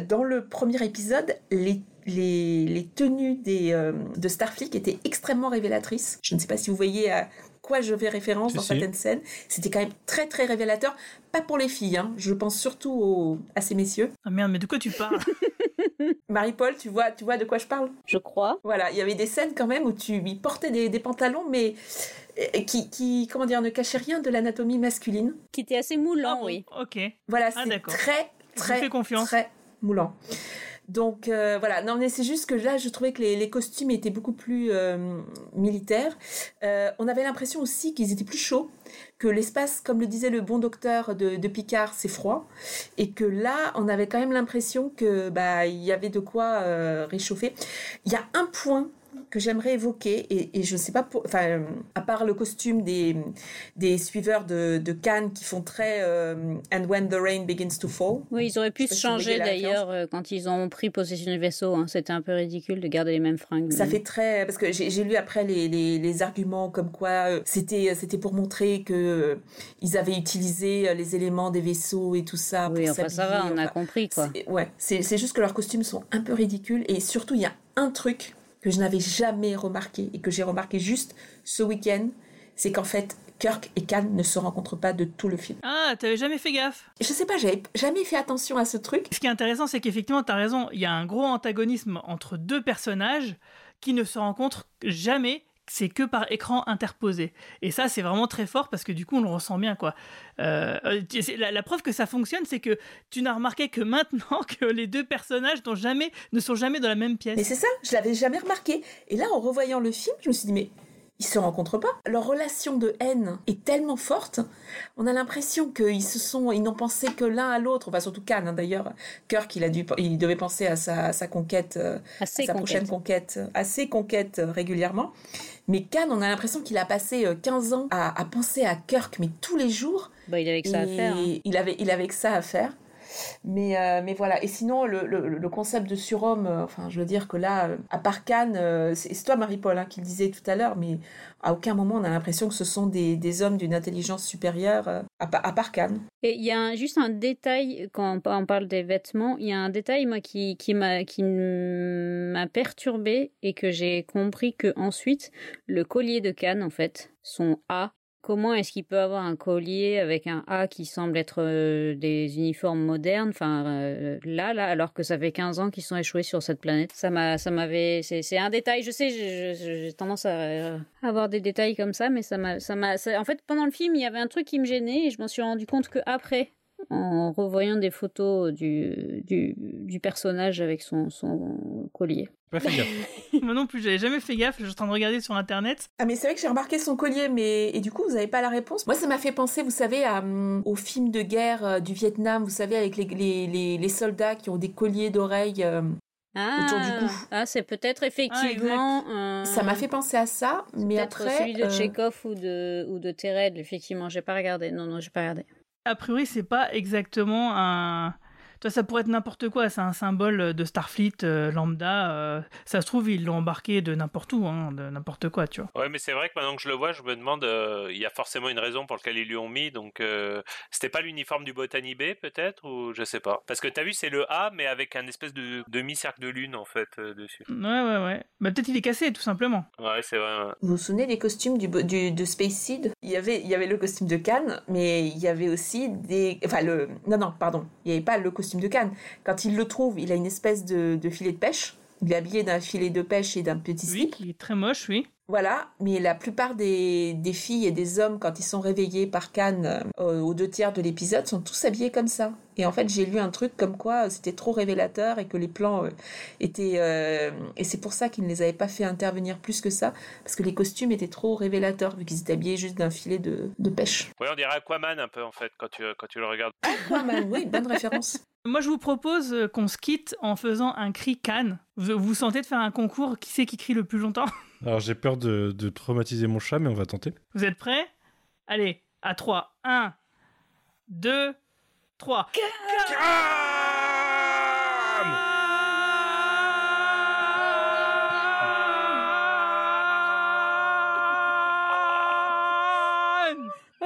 dans le premier épisode, les, les, tenues des, euh, de Starfleet étaient extrêmement révélatrices. Je ne sais pas si vous voyez à quoi je fais référence dans certaines scènes. C'était quand même très très révélateur. Pas pour les filles, hein. je pense surtout à ces messieurs.
Ah merde, mais de quoi tu parles?
Marie-Paul, tu vois, tu vois de quoi je parle?
Je crois.
Voilà, il y avait des scènes quand même où tu portais des, des pantalons, mais qui, qui, comment dire, ne cachaient rien de l'anatomie masculine.
Qui était assez moulant, ah oui.
Ok.
Voilà, ah, c'est très, très, très moulant. Donc euh, voilà, non mais c'est juste que là je trouvais que les, costumes étaient beaucoup plus euh, militaires. Euh, on avait l'impression aussi qu'ils étaient plus chauds, que l'espace, comme le disait le bon docteur de, de Picard, c'est froid, et que là on avait quand même l'impression que bah il y avait de quoi réchauffer. Il y a un point que j'aimerais évoquer, et, je ne sais pas, pour, enfin, à part le costume des, des suiveurs de, de Cannes qui font très euh, And when the rain begins to fall.
Oui, ils auraient pu se changer d'ailleurs euh, quand ils ont pris possession du vaisseau. Hein. C'était un peu ridicule de garder les mêmes fringues.
Ça fait très. Parce que j'ai lu après les, les, les, arguments comme quoi euh, c'était c'était pour montrer que ils avaient utilisé les éléments des vaisseaux et tout ça.
Oui, enfin ça va, on a compris quoi.
Ouais, c'est juste que leurs costumes sont un peu ridicules et surtout il y a un truc que je n'avais jamais remarqué et que j'ai remarqué juste ce week-end, c'est qu'en fait, Kirk et Khan ne se rencontrent pas de tout le film.
Ah, t'avais jamais fait gaffe
Je sais pas, j'avais jamais fait attention à ce truc.
Ce qui est intéressant, c'est qu'effectivement, t'as raison, il y a un gros antagonisme entre deux personnages qui ne se rencontrent jamais c'est que par écran interposé. Et ça, c'est vraiment très fort parce que du coup, on le ressent bien, quoi. Euh, euh, la, preuve que ça fonctionne, c'est que tu n'as remarqué que maintenant que les deux personnages jamais, ne sont jamais dans la même pièce.
Mais c'est ça, je l'avais jamais remarqué. Et là, en revoyant le film, je me suis dit, mais ils se rencontrent pas. Leur relation de haine est tellement forte, on a l'impression qu'ils se sont, ils n'ont pensé que l'un à l'autre. Enfin, surtout Khan, hein, d'ailleurs. Kirk, il a dû, il devait penser à sa, sa conquête, euh, à, sa prochaine conquête, à ses conquêtes euh, régulièrement. Mais Khan, on a l'impression qu'il a passé 15 euh, ans à, à, penser à Kirk, mais tous les jours.
Bah, il avait que ça à faire. Hein.
Il avait, il avait que ça à faire. Mais, euh, mais voilà. Et sinon, le, le, concept de surhomme, euh, enfin, je veux dire que là, euh, à part Cannes, c'est toi, Marie-Paul, hein, qui le disait tout à l'heure, mais à aucun moment on a l'impression que ce sont des, des hommes d'une intelligence supérieure, à, à, part Cannes.
Et il y a juste un détail, quand on parle des vêtements, il y a un détail, moi, qui, qui m'a perturbé et que j'ai compris que ensuite, le collier de Cannes, en fait, son A, Comment est-ce qu'il peut avoir un collier avec un A qui semble être euh, des uniformes modernes, enfin euh, là, là, alors que ça fait 15 ans qu'ils sont échoués sur cette planète Ça m'a, ça m'avait, c'est, un détail. Je sais, j'ai tendance à avoir des détails comme ça, mais ça m'a, ça m'a, en fait, pendant le film, il y avait un truc qui me gênait et je m'en suis rendu compte que après, en revoyant des photos du, du, du personnage avec son, son collier.
Pas fait gaffe.
Moi non plus, j'avais jamais fait gaffe, je suis en train de regarder sur internet.
Ah mais c'est vrai que j'ai remarqué son collier, mais et du coup vous avez pas la réponse. Moi ça m'a fait penser, vous savez, à, hum, au film de guerre euh, du Vietnam, vous savez, avec les, les, les, soldats qui ont des colliers d'oreilles. Euh, autour du cou.
Ah, c'est peut-être effectivement.
Ah, ça m'a fait penser à ça, mais après.
celui de euh... ou de ou de Tered, effectivement, j'ai pas regardé. Non, non, j'ai pas regardé.
A priori, c'est pas exactement un toi, ça pourrait être n'importe quoi. C'est un symbole de Starfleet euh, lambda. Euh, ça se trouve, ils l'ont embarqué de n'importe où, hein, de n'importe quoi, tu vois.
Ouais, mais c'est vrai que maintenant que je le vois, je me demande, euh, il y a forcément une raison pour laquelle ils lui ont mis. Donc, c'était pas l'uniforme du Botany Bay, peut-être, ou je sais pas. Parce que t'as vu, c'est le A, mais avec un espèce de demi-cercle de lune, en fait, dessus.
Ouais, ouais, ouais. Bah, peut-être il est cassé, tout simplement.
Ouais, c'est vrai.
Vous vous souvenez des costumes du, du, de Space Seed? Il y, avait, il y avait le costume de Cannes, mais il y avait aussi des. Enfin, le. Non, non, pardon. Il n'y avait pas le costume de Cannes. Quand il le trouve, il a une espèce de, filet de pêche. Il est habillé d'un filet de pêche et d'un petit slip.
Oui, il est très moche, oui.
Voilà, mais la plupart des, filles et des hommes, quand ils sont réveillés par Cannes euh, aux deux tiers de l'épisode, sont tous habillés comme ça. Et en fait, j'ai lu un truc comme quoi euh, c'était trop révélateur et que les plans euh, étaient... et c'est pour ça qu'ils ne les avaient pas fait intervenir plus que ça, parce que les costumes étaient trop révélateurs, vu qu'ils étaient habillés juste d'un filet de, pêche.
Oui, on dirait Aquaman un peu, en fait, quand tu, quand tu le regardes.
Aquaman, oui, bonne référence.
Moi, je vous propose qu'on se quitte en faisant un cri Cannes. Vous vous sentez de faire un concours Qui c'est qui crie le plus longtemps?
Alors j'ai peur de, traumatiser mon chat, mais on va tenter.
Vous êtes prêts? Allez, à 3. 1, 2, 3.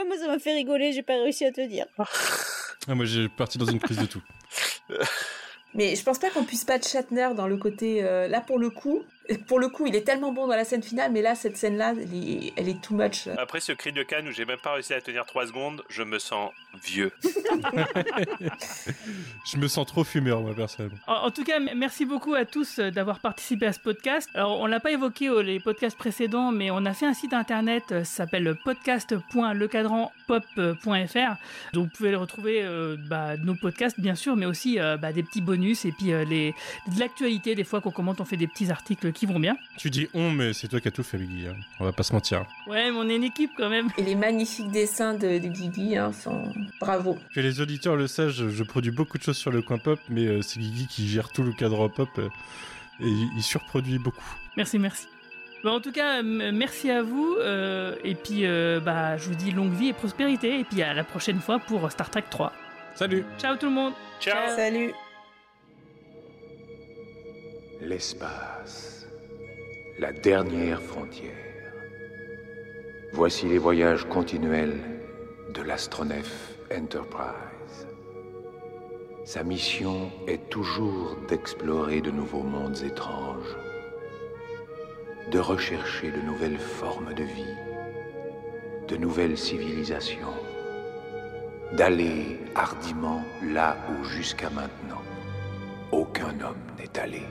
moi ça m'a fait rigoler, j'ai pas réussi à te dire.
Ah, moi j'ai parti dans une crise de tout.
Mais je pense pas qu'on puisse pas de Shatner dans le côté. Euh, là, pour le coup, pour le coup, il est tellement bon dans la scène finale, mais là, cette scène-là, elle est, too much.
Après ce cri de Cannes où j'ai même pas réussi à tenir 3 secondes, je me sens vieux.
je me sens trop fumeur, moi, personnellement.
En, tout cas, merci beaucoup à tous euh, d'avoir participé à ce podcast. Alors, on l'a pas évoqué aux les podcasts précédents, mais on a fait un site internet, euh, ça s'appelle podcast.lecadranpop.fr. Donc, vous pouvez retrouver euh, bah, nos podcasts, bien sûr, mais aussi bah, des petits bonus et puis les, de l'actualité. Des fois qu'on commente, on fait des petits articles qui vont bien.
Tu dis on, mais c'est toi qui as tout fait, Guigui. Hein. On va pas se mentir.
Ouais, mais on est une équipe quand même.
Et les magnifiques dessins de, de Guigui hein, sont bravo.
Que les auditeurs le sachent, je, produis beaucoup de choses sur le coin pop, mais euh, c'est Guigui qui gère tout le cadre pop euh, et il surproduit beaucoup.
Merci, merci. Bah, en tout cas, merci à vous. Euh, et puis, bah, je vous dis longue vie et prospérité. Et puis à la prochaine fois pour Star Trek 3.
Salut.
Ciao tout le monde.
Ciao.
Salut.
L'espace la dernière frontière. Voici les voyages continuels de l'astronef Enterprise. Sa mission est toujours d'explorer de nouveaux mondes étranges, de rechercher de nouvelles formes de vie, de nouvelles civilisations, d'aller hardiment là où jusqu'à maintenant aucun homme n'est allé.